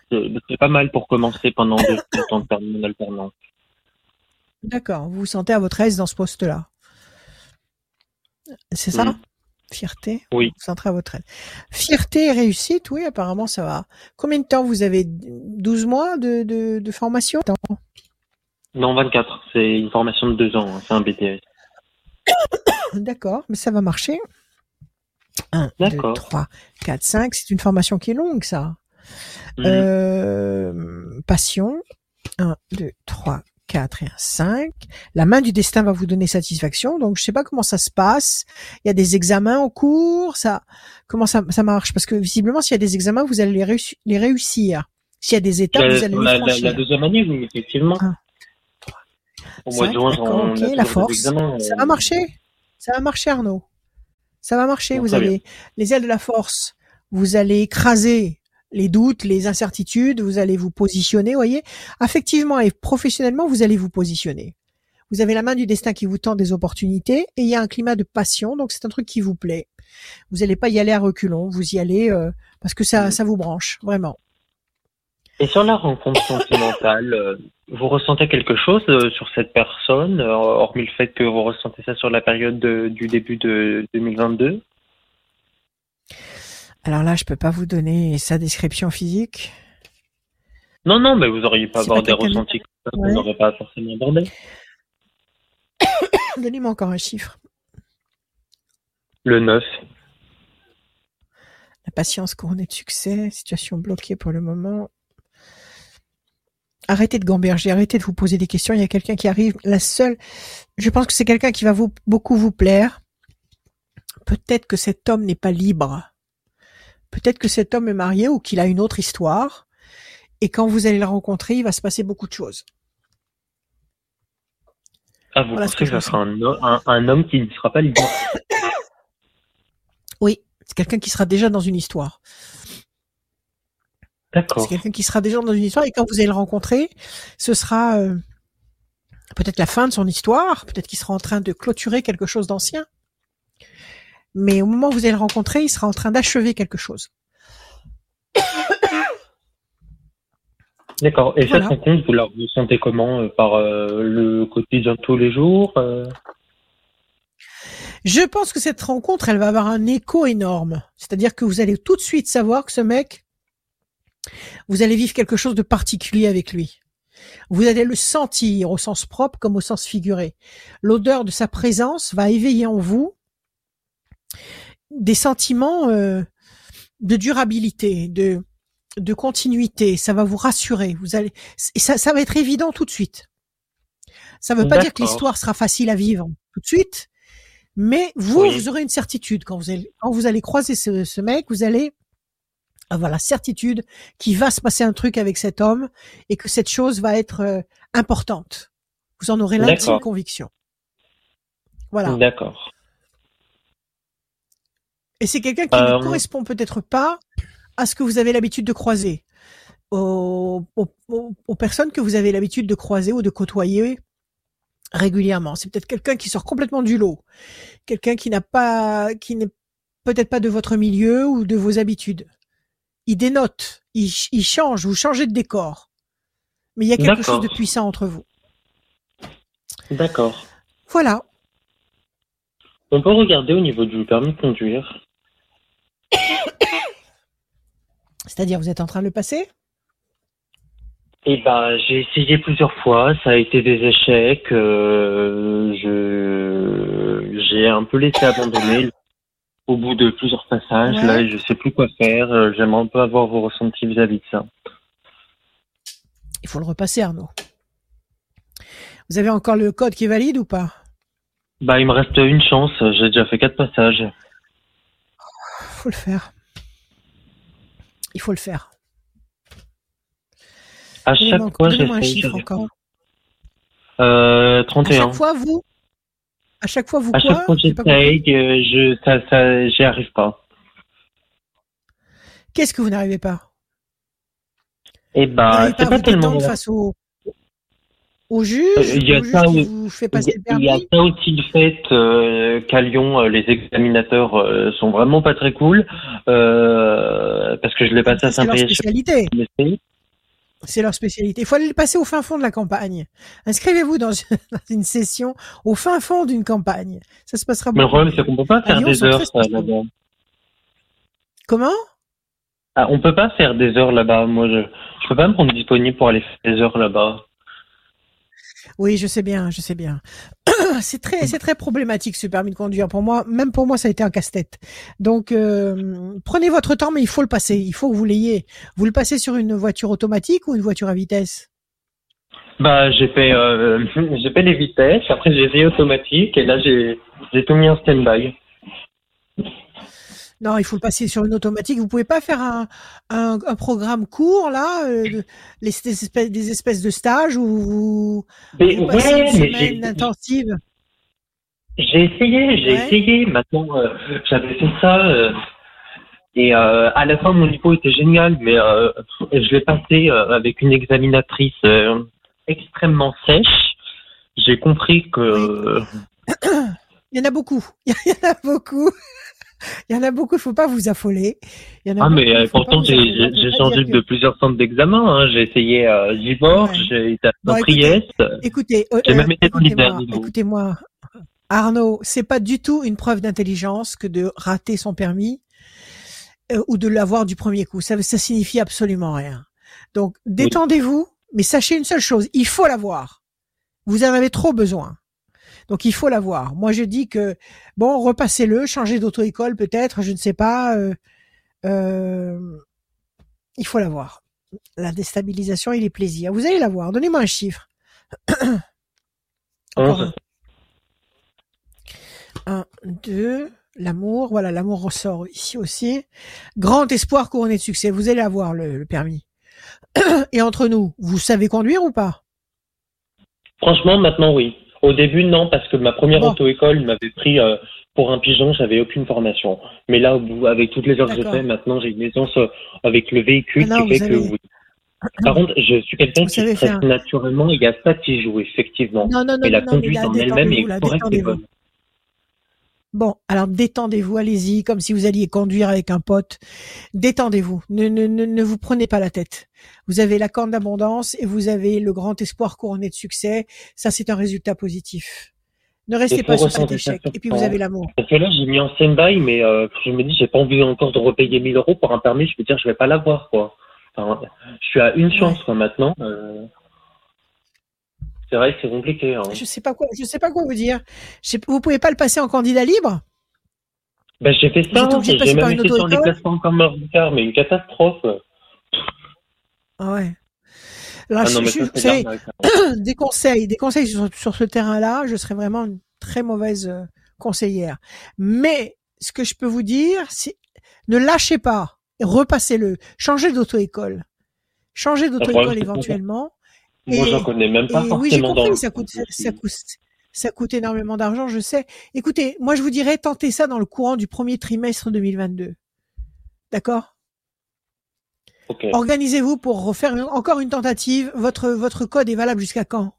C'est pas mal pour commencer pendant deux temps de mon alternance. D'accord. Vous vous sentez à votre aise dans ce poste-là? C'est ça? Mm. Fierté Oui. Centré à votre aide. Fierté et réussite, oui, apparemment ça va. Combien de temps vous avez? 12 mois de, de, de formation? Non, 24. C'est une formation de deux ans. Hein. C'est un BTS. D'accord, mais ça va marcher. 1, 2, 3, 4, 5. C'est une formation qui est longue, ça. Mm. Euh, passion. 1, 2, 3, 4 et un 5. La main du destin va vous donner satisfaction. Donc, je sais pas comment ça se passe. Il y a des examens en cours. Ça, comment ça, ça marche? Parce que visiblement, s'il y a des examens, vous allez les, les réussir. S'il y a des étapes, vous allez les la, franchir. La, deuxième année, oui, effectivement. Au mois de juin, ok, la force. ça va marcher? Ça va marcher, Arnaud? Ça va marcher. vous avez les ailes de la force. Vous allez écraser les doutes, les incertitudes, vous allez vous positionner, voyez. Affectivement et professionnellement, vous allez vous positionner. Vous avez la main du destin qui vous tend des opportunités et il y a un climat de passion, donc c'est un truc qui vous plaît. Vous n'allez pas y aller à reculons, vous y allez euh, parce que ça, ça vous branche, vraiment. Et sur la rencontre sentimentale, euh, vous ressentez quelque chose euh, sur cette personne, hormis le fait que vous ressentez ça sur la période du début de 2022 alors là, je peux pas vous donner sa description physique. Non, non, mais vous auriez pas abordé ressenti vous n'aurez pas forcément abordé. Donnez-moi encore un chiffre. Le 9. La patience couronnée de succès, situation bloquée pour le moment. Arrêtez de gamberger, arrêtez de vous poser des questions. Il y a quelqu'un qui arrive. La seule, je pense que c'est quelqu'un qui va vous, beaucoup vous plaire. Peut-être que cet homme n'est pas libre Peut-être que cet homme est marié ou qu'il a une autre histoire. Et quand vous allez le rencontrer, il va se passer beaucoup de choses. Ah, vous pensez que, ça sera un, homme qui ne sera pas libre Oui, c'est quelqu'un qui sera déjà dans une histoire. D'accord. C'est quelqu'un qui sera déjà dans une histoire et quand vous allez le rencontrer, ce sera euh, peut-être la fin de son histoire, peut-être qu'il sera en train de clôturer quelque chose d'ancien mais au moment où vous allez le rencontrer, il sera en train d'achever quelque chose. D'accord. Et cette rencontre, vous la sentez comment euh, Par euh, le quotidien tous les jours euh? Je pense que cette rencontre, elle va avoir un écho énorme. C'est-à-dire que vous allez tout de suite savoir que ce mec, vous allez vivre quelque chose de particulier avec lui. Vous allez le sentir au sens propre comme au sens figuré. L'odeur de sa présence va éveiller en vous des sentiments euh, de durabilité, de de continuité. Ça va vous rassurer. Vous allez, et ça, ça va être évident tout de suite. Ça ne veut pas dire que l'histoire sera facile à vivre tout de suite, mais vous, vous aurez une certitude quand vous allez, quand vous allez croiser ce, ce mec, vous allez avoir la certitude qu'il va se passer un truc avec cet homme et que cette chose va être euh, importante. Vous en aurez l'intime conviction. Voilà. D'accord. Et c'est quelqu'un qui ne euh, correspond peut-être pas à ce que vous avez l'habitude de croiser, aux, aux, personnes que vous avez l'habitude de croiser ou de côtoyer régulièrement. C'est peut-être quelqu'un qui sort complètement du lot, quelqu'un qui n'a pas, qui n'est peut-être pas de votre milieu ou de vos habitudes. Il dénote, il, il change, vous changez de décor. Mais il y a quelque chose de puissant entre vous. D'accord. Voilà. On peut regarder au niveau du permis de conduire. C'est-à-dire, vous êtes en train de le passer? Eh ben, j'ai essayé plusieurs fois, ça a été des échecs. Euh, je j'ai un peu laissé abandonner au bout de plusieurs passages. Là, je sais plus quoi faire. Euh, j'aimerais un peu avoir vos ressentis vis-à-vis de ça. Il faut le repasser, Arnaud. Vous avez encore le code qui est valide ou pas? Bah, il me reste une chance. J'ai déjà fait quatre passages. Faut le faire. Il faut le faire. À chaque fois, j'ai un chiffre encore. Euh, 31. À chaque fois, vous À chaque fois, vous À chaque fois, j'essaye, je, ça, ça, j'y arrive pas. Qu'est-ce que vous n'arrivez pas? Eh ben, c'est pas, tellement. face au, au juge, il y a ça, il y a ça aussi le fait euh, qu'à Lyon, euh, les examinateurs euh, sont vraiment pas très cool parce que je l'ai passé à Saint-Péry. C'est leur spécialité. Il faut aller le passer au fin fond de la campagne. Inscrivez-vous dans, une session au fin fond d'une campagne. Ça se passera Mais le problème, c'est qu'on peut pas faire des heures là-bas. Comment? Ah, On peut pas faire des heures là-bas. Moi, je, je peux pas me rendre disponible pour aller faire des heures là-bas. Oui, je sais bien, je sais bien. c'est très, c'est très problématique ce permis de conduire. Pour moi, même pour moi, ça a été un casse-tête. Donc, euh, prenez votre temps, mais il faut le passer. Il faut que vous l'ayez. Vous le passez sur une voiture automatique ou une voiture à vitesse? Bah, j'ai fait, euh, j'ai fait les vitesses. Après, j'ai fait automatique et là, j'ai, j'ai tout mis en stand-by. Non, il faut le passer sur une automatique. Vous pouvez pas faire un, un, un programme court là, euh, les, des, espèces, des espèces de stages où vous, mais, vous passez une semaine intensive? J'ai essayé, j'ai essayé. Maintenant, euh, j'avais fait ça. Euh, et à la fin, mon hypo était génial, mais je l'ai passé avec une examinatrice extrêmement sèche. J'ai compris que. Il y en a beaucoup. Il y en a beaucoup. Il y en a beaucoup, il faut pas vous affoler. Il y en a ah, mais euh, pourtant, j'ai changé de plusieurs centres d'examen. Hein. J'ai essayé à euh, Gibor, j'ai été à bon, Trieste. Écoutez, euh, écoutez-moi, écoutez-moi, Arnaud, c'est pas du tout une preuve d'intelligence que de rater son permis ou de l'avoir du premier coup. Ça, ça signifie absolument rien. Donc, détendez-vous, mais sachez une seule chose, il faut l'avoir. Vous en avez trop besoin. Donc il faut l'avoir. Moi je dis que bon, repassez-le, changez d'auto-école peut-être, je ne sais pas. Euh, euh, il faut l'avoir. La déstabilisation et les plaisirs. Vous allez l'avoir. Donnez-moi un chiffre. un. un, deux. L'amour, voilà, l'amour ressort ici aussi. Grand espoir couronné de succès. Vous allez avoir le permis. Et entre nous, vous savez conduire ou pas? Franchement, maintenant, oui. Au début, non, parce que ma première auto-école m'avait pris euh, pour un pigeon, j'avais aucune formation. Mais là, avec toutes les heures que j'ai fait, maintenant, j'ai une aisance euh, avec le véhicule qui fait que oui. Par contre, je suis quelqu'un qui stresse naturellement. Il y a ça qui joue, effectivement. Non, non, non, la conduite en elle-même est correcte et bonne. Bon, alors détendez-vous, allez-y, comme si vous alliez conduire avec un pote. Détendez-vous, ne, ne, ne, ne vous prenez pas la tête. Vous avez la corne d'abondance et vous avez le grand espoir couronné de succès. Ça, c'est un résultat positif. Ne restez pas sur cet échec. Et puis vous avez l'amour. Parce que là, j'ai mis en stand-by, mais euh, je me dis, j'ai pas envie encore de repayer 1000 euros pour un permis. Je veux dire, je vais pas l'avoir, quoi. Enfin, je suis à une chance, quoi, maintenant. Euh... C'est vrai que c'est compliqué. Hein. Je sais pas quoi, je sais pas quoi vous dire. Je vous pouvez pas le passer en candidat libre? Ben j'ai fait ça. J'ai même été sur des classements comme Mordicard, mais une catastrophe. Ah ouais. Là, ah non, je, je, des conseils, des conseils sur, sur ce terrain-là, je serais vraiment une très mauvaise euh, conseillère. Mais ce que je peux vous dire, c'est ne lâchez pas. repassez-le. Changez d'auto-école. Changez d'auto-école éventuellement. Moi, j'en connais même pas Oui, j'ai compris, ça coûte, ça, coûte, ça coûte énormément d'argent, je sais. Écoutez, moi, je vous dirais, tentez ça dans le courant du premier trimestre 2022. D'accord? Organisez-vous pour refaire encore une tentative. Votre, votre code est valable jusqu'à quand?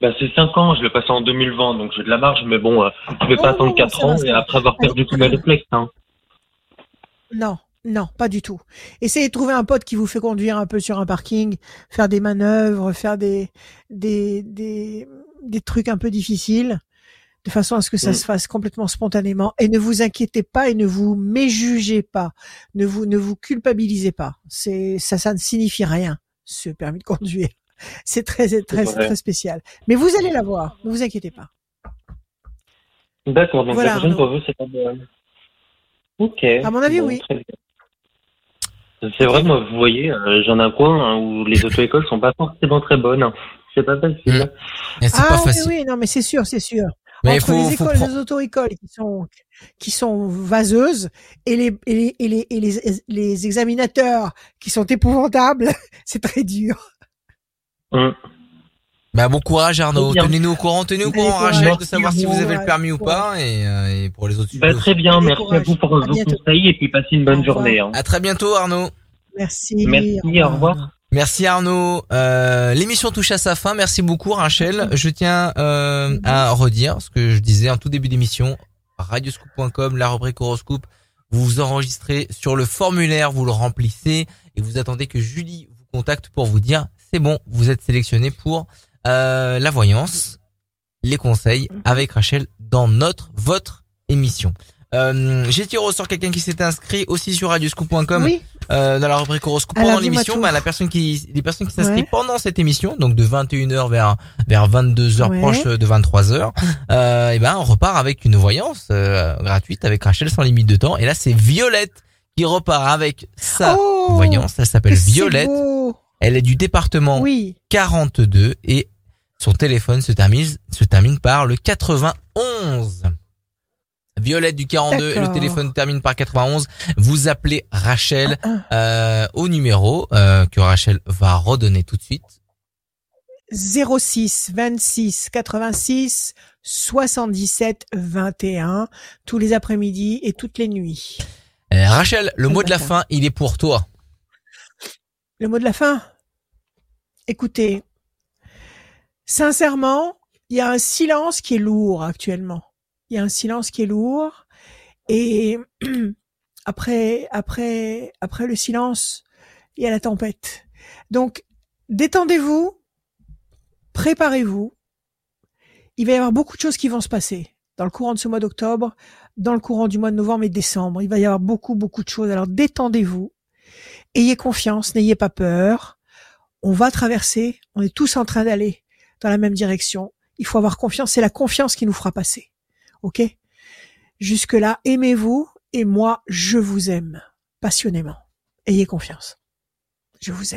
Bah, c'est 5 ans, je l'ai passé en 2020, donc j'ai de la marge, mais bon, euh, je vais pas attendre 4 ans et après avoir perdu tous mes réflexes. Hein. Non, non, pas du tout. Essayez de trouver un pote qui vous fait conduire un peu sur un parking, faire des manœuvres, faire des, des, des, des trucs un peu difficiles, de façon à ce que ça mm. se fasse complètement spontanément. Et ne vous inquiétez pas et ne vous méjugez pas. Ne vous, ne vous culpabilisez pas. C'est, ça, ça ne signifie rien, ce permis de conduire. C'est très, très, très spécial. Mais vous allez l'avoir, ne vous inquiétez pas. D'accord, donc la prochaine pour vous, c'est pas Ok. À mon avis, oui. C'est vrai, moi, vous voyez, euh, j'en ai un coin hein, où les auto-écoles sont pas forcément très bonnes. C'est pas facile. Mmh. C'est ah, pas facile. Oui, non, mais c'est sûr, c'est sûr. Mais Entre faut, les écoles, les auto-écoles qui sont qui sont vaseuses et les et les et les, et les, les examinateurs qui sont épouvantables, c'est très dur. Mmh. Bah bon courage Arnaud, tenez-nous au courant, tenez-nous au courant Rachel de savoir si vous avez le permis ou pas et, euh, et pour les autres bah, Très bien, merci à vous pour vos conseils et puis passez une bonne journée. Hein. À très bientôt Arnaud. Merci. Merci, au revoir. Merci Arnaud. Euh, L'émission touche à sa fin. Merci beaucoup Rachel. Je tiens euh, à redire ce que je disais en tout début d'émission. Radioscoop.com, la rubrique horoscope. Vous vous enregistrez sur le formulaire, vous le remplissez et vous attendez que Julie vous contacte pour vous dire c'est bon, vous êtes sélectionné pour euh, la voyance, les conseils avec Rachel dans notre, votre émission. Euh, J'ai tiré au sort quelqu'un qui s'était inscrit aussi sur radioscoop.com oui. euh, dans la rubrique horoscope pendant l'émission. Bah, la personne qui, les personnes qui s'inscrivent pendant cette émission, donc de 21h vers vers 22h proche de 23h, euh, et ben on repart avec une voyance euh, gratuite avec Rachel sans limite de temps. Et là c'est Violette qui repart avec sa oh, voyance. Elle s'appelle Violette. Elle est du département 42 et son téléphone se termine, se termine par le 91. Violette du 42 et le téléphone termine par 91. Vous appelez Rachel ah, ah. Euh, au numéro euh, que Rachel va redonner tout de suite. 06 26 86 77 21 tous les après-midi et toutes les nuits. Euh, Rachel, le mot de la fin, il est pour toi. Le mot de la fin? Écoutez, sincèrement, il y a un silence qui est lourd actuellement. Il y a un silence qui est lourd et après après après le silence, il y a la tempête. Donc détendez-vous, préparez-vous. Il va y avoir beaucoup de choses qui vont se passer dans le courant de ce mois d'octobre, dans le courant du mois de novembre et décembre. Il va y avoir beaucoup beaucoup de choses. Alors détendez-vous. Ayez confiance, n'ayez pas peur. On va traverser, on est tous en train d'aller dans la même direction. Il faut avoir confiance, c'est la confiance qui nous fera passer. OK? Jusque-là, aimez-vous et moi, je vous aime passionnément. Ayez confiance. Je vous aime.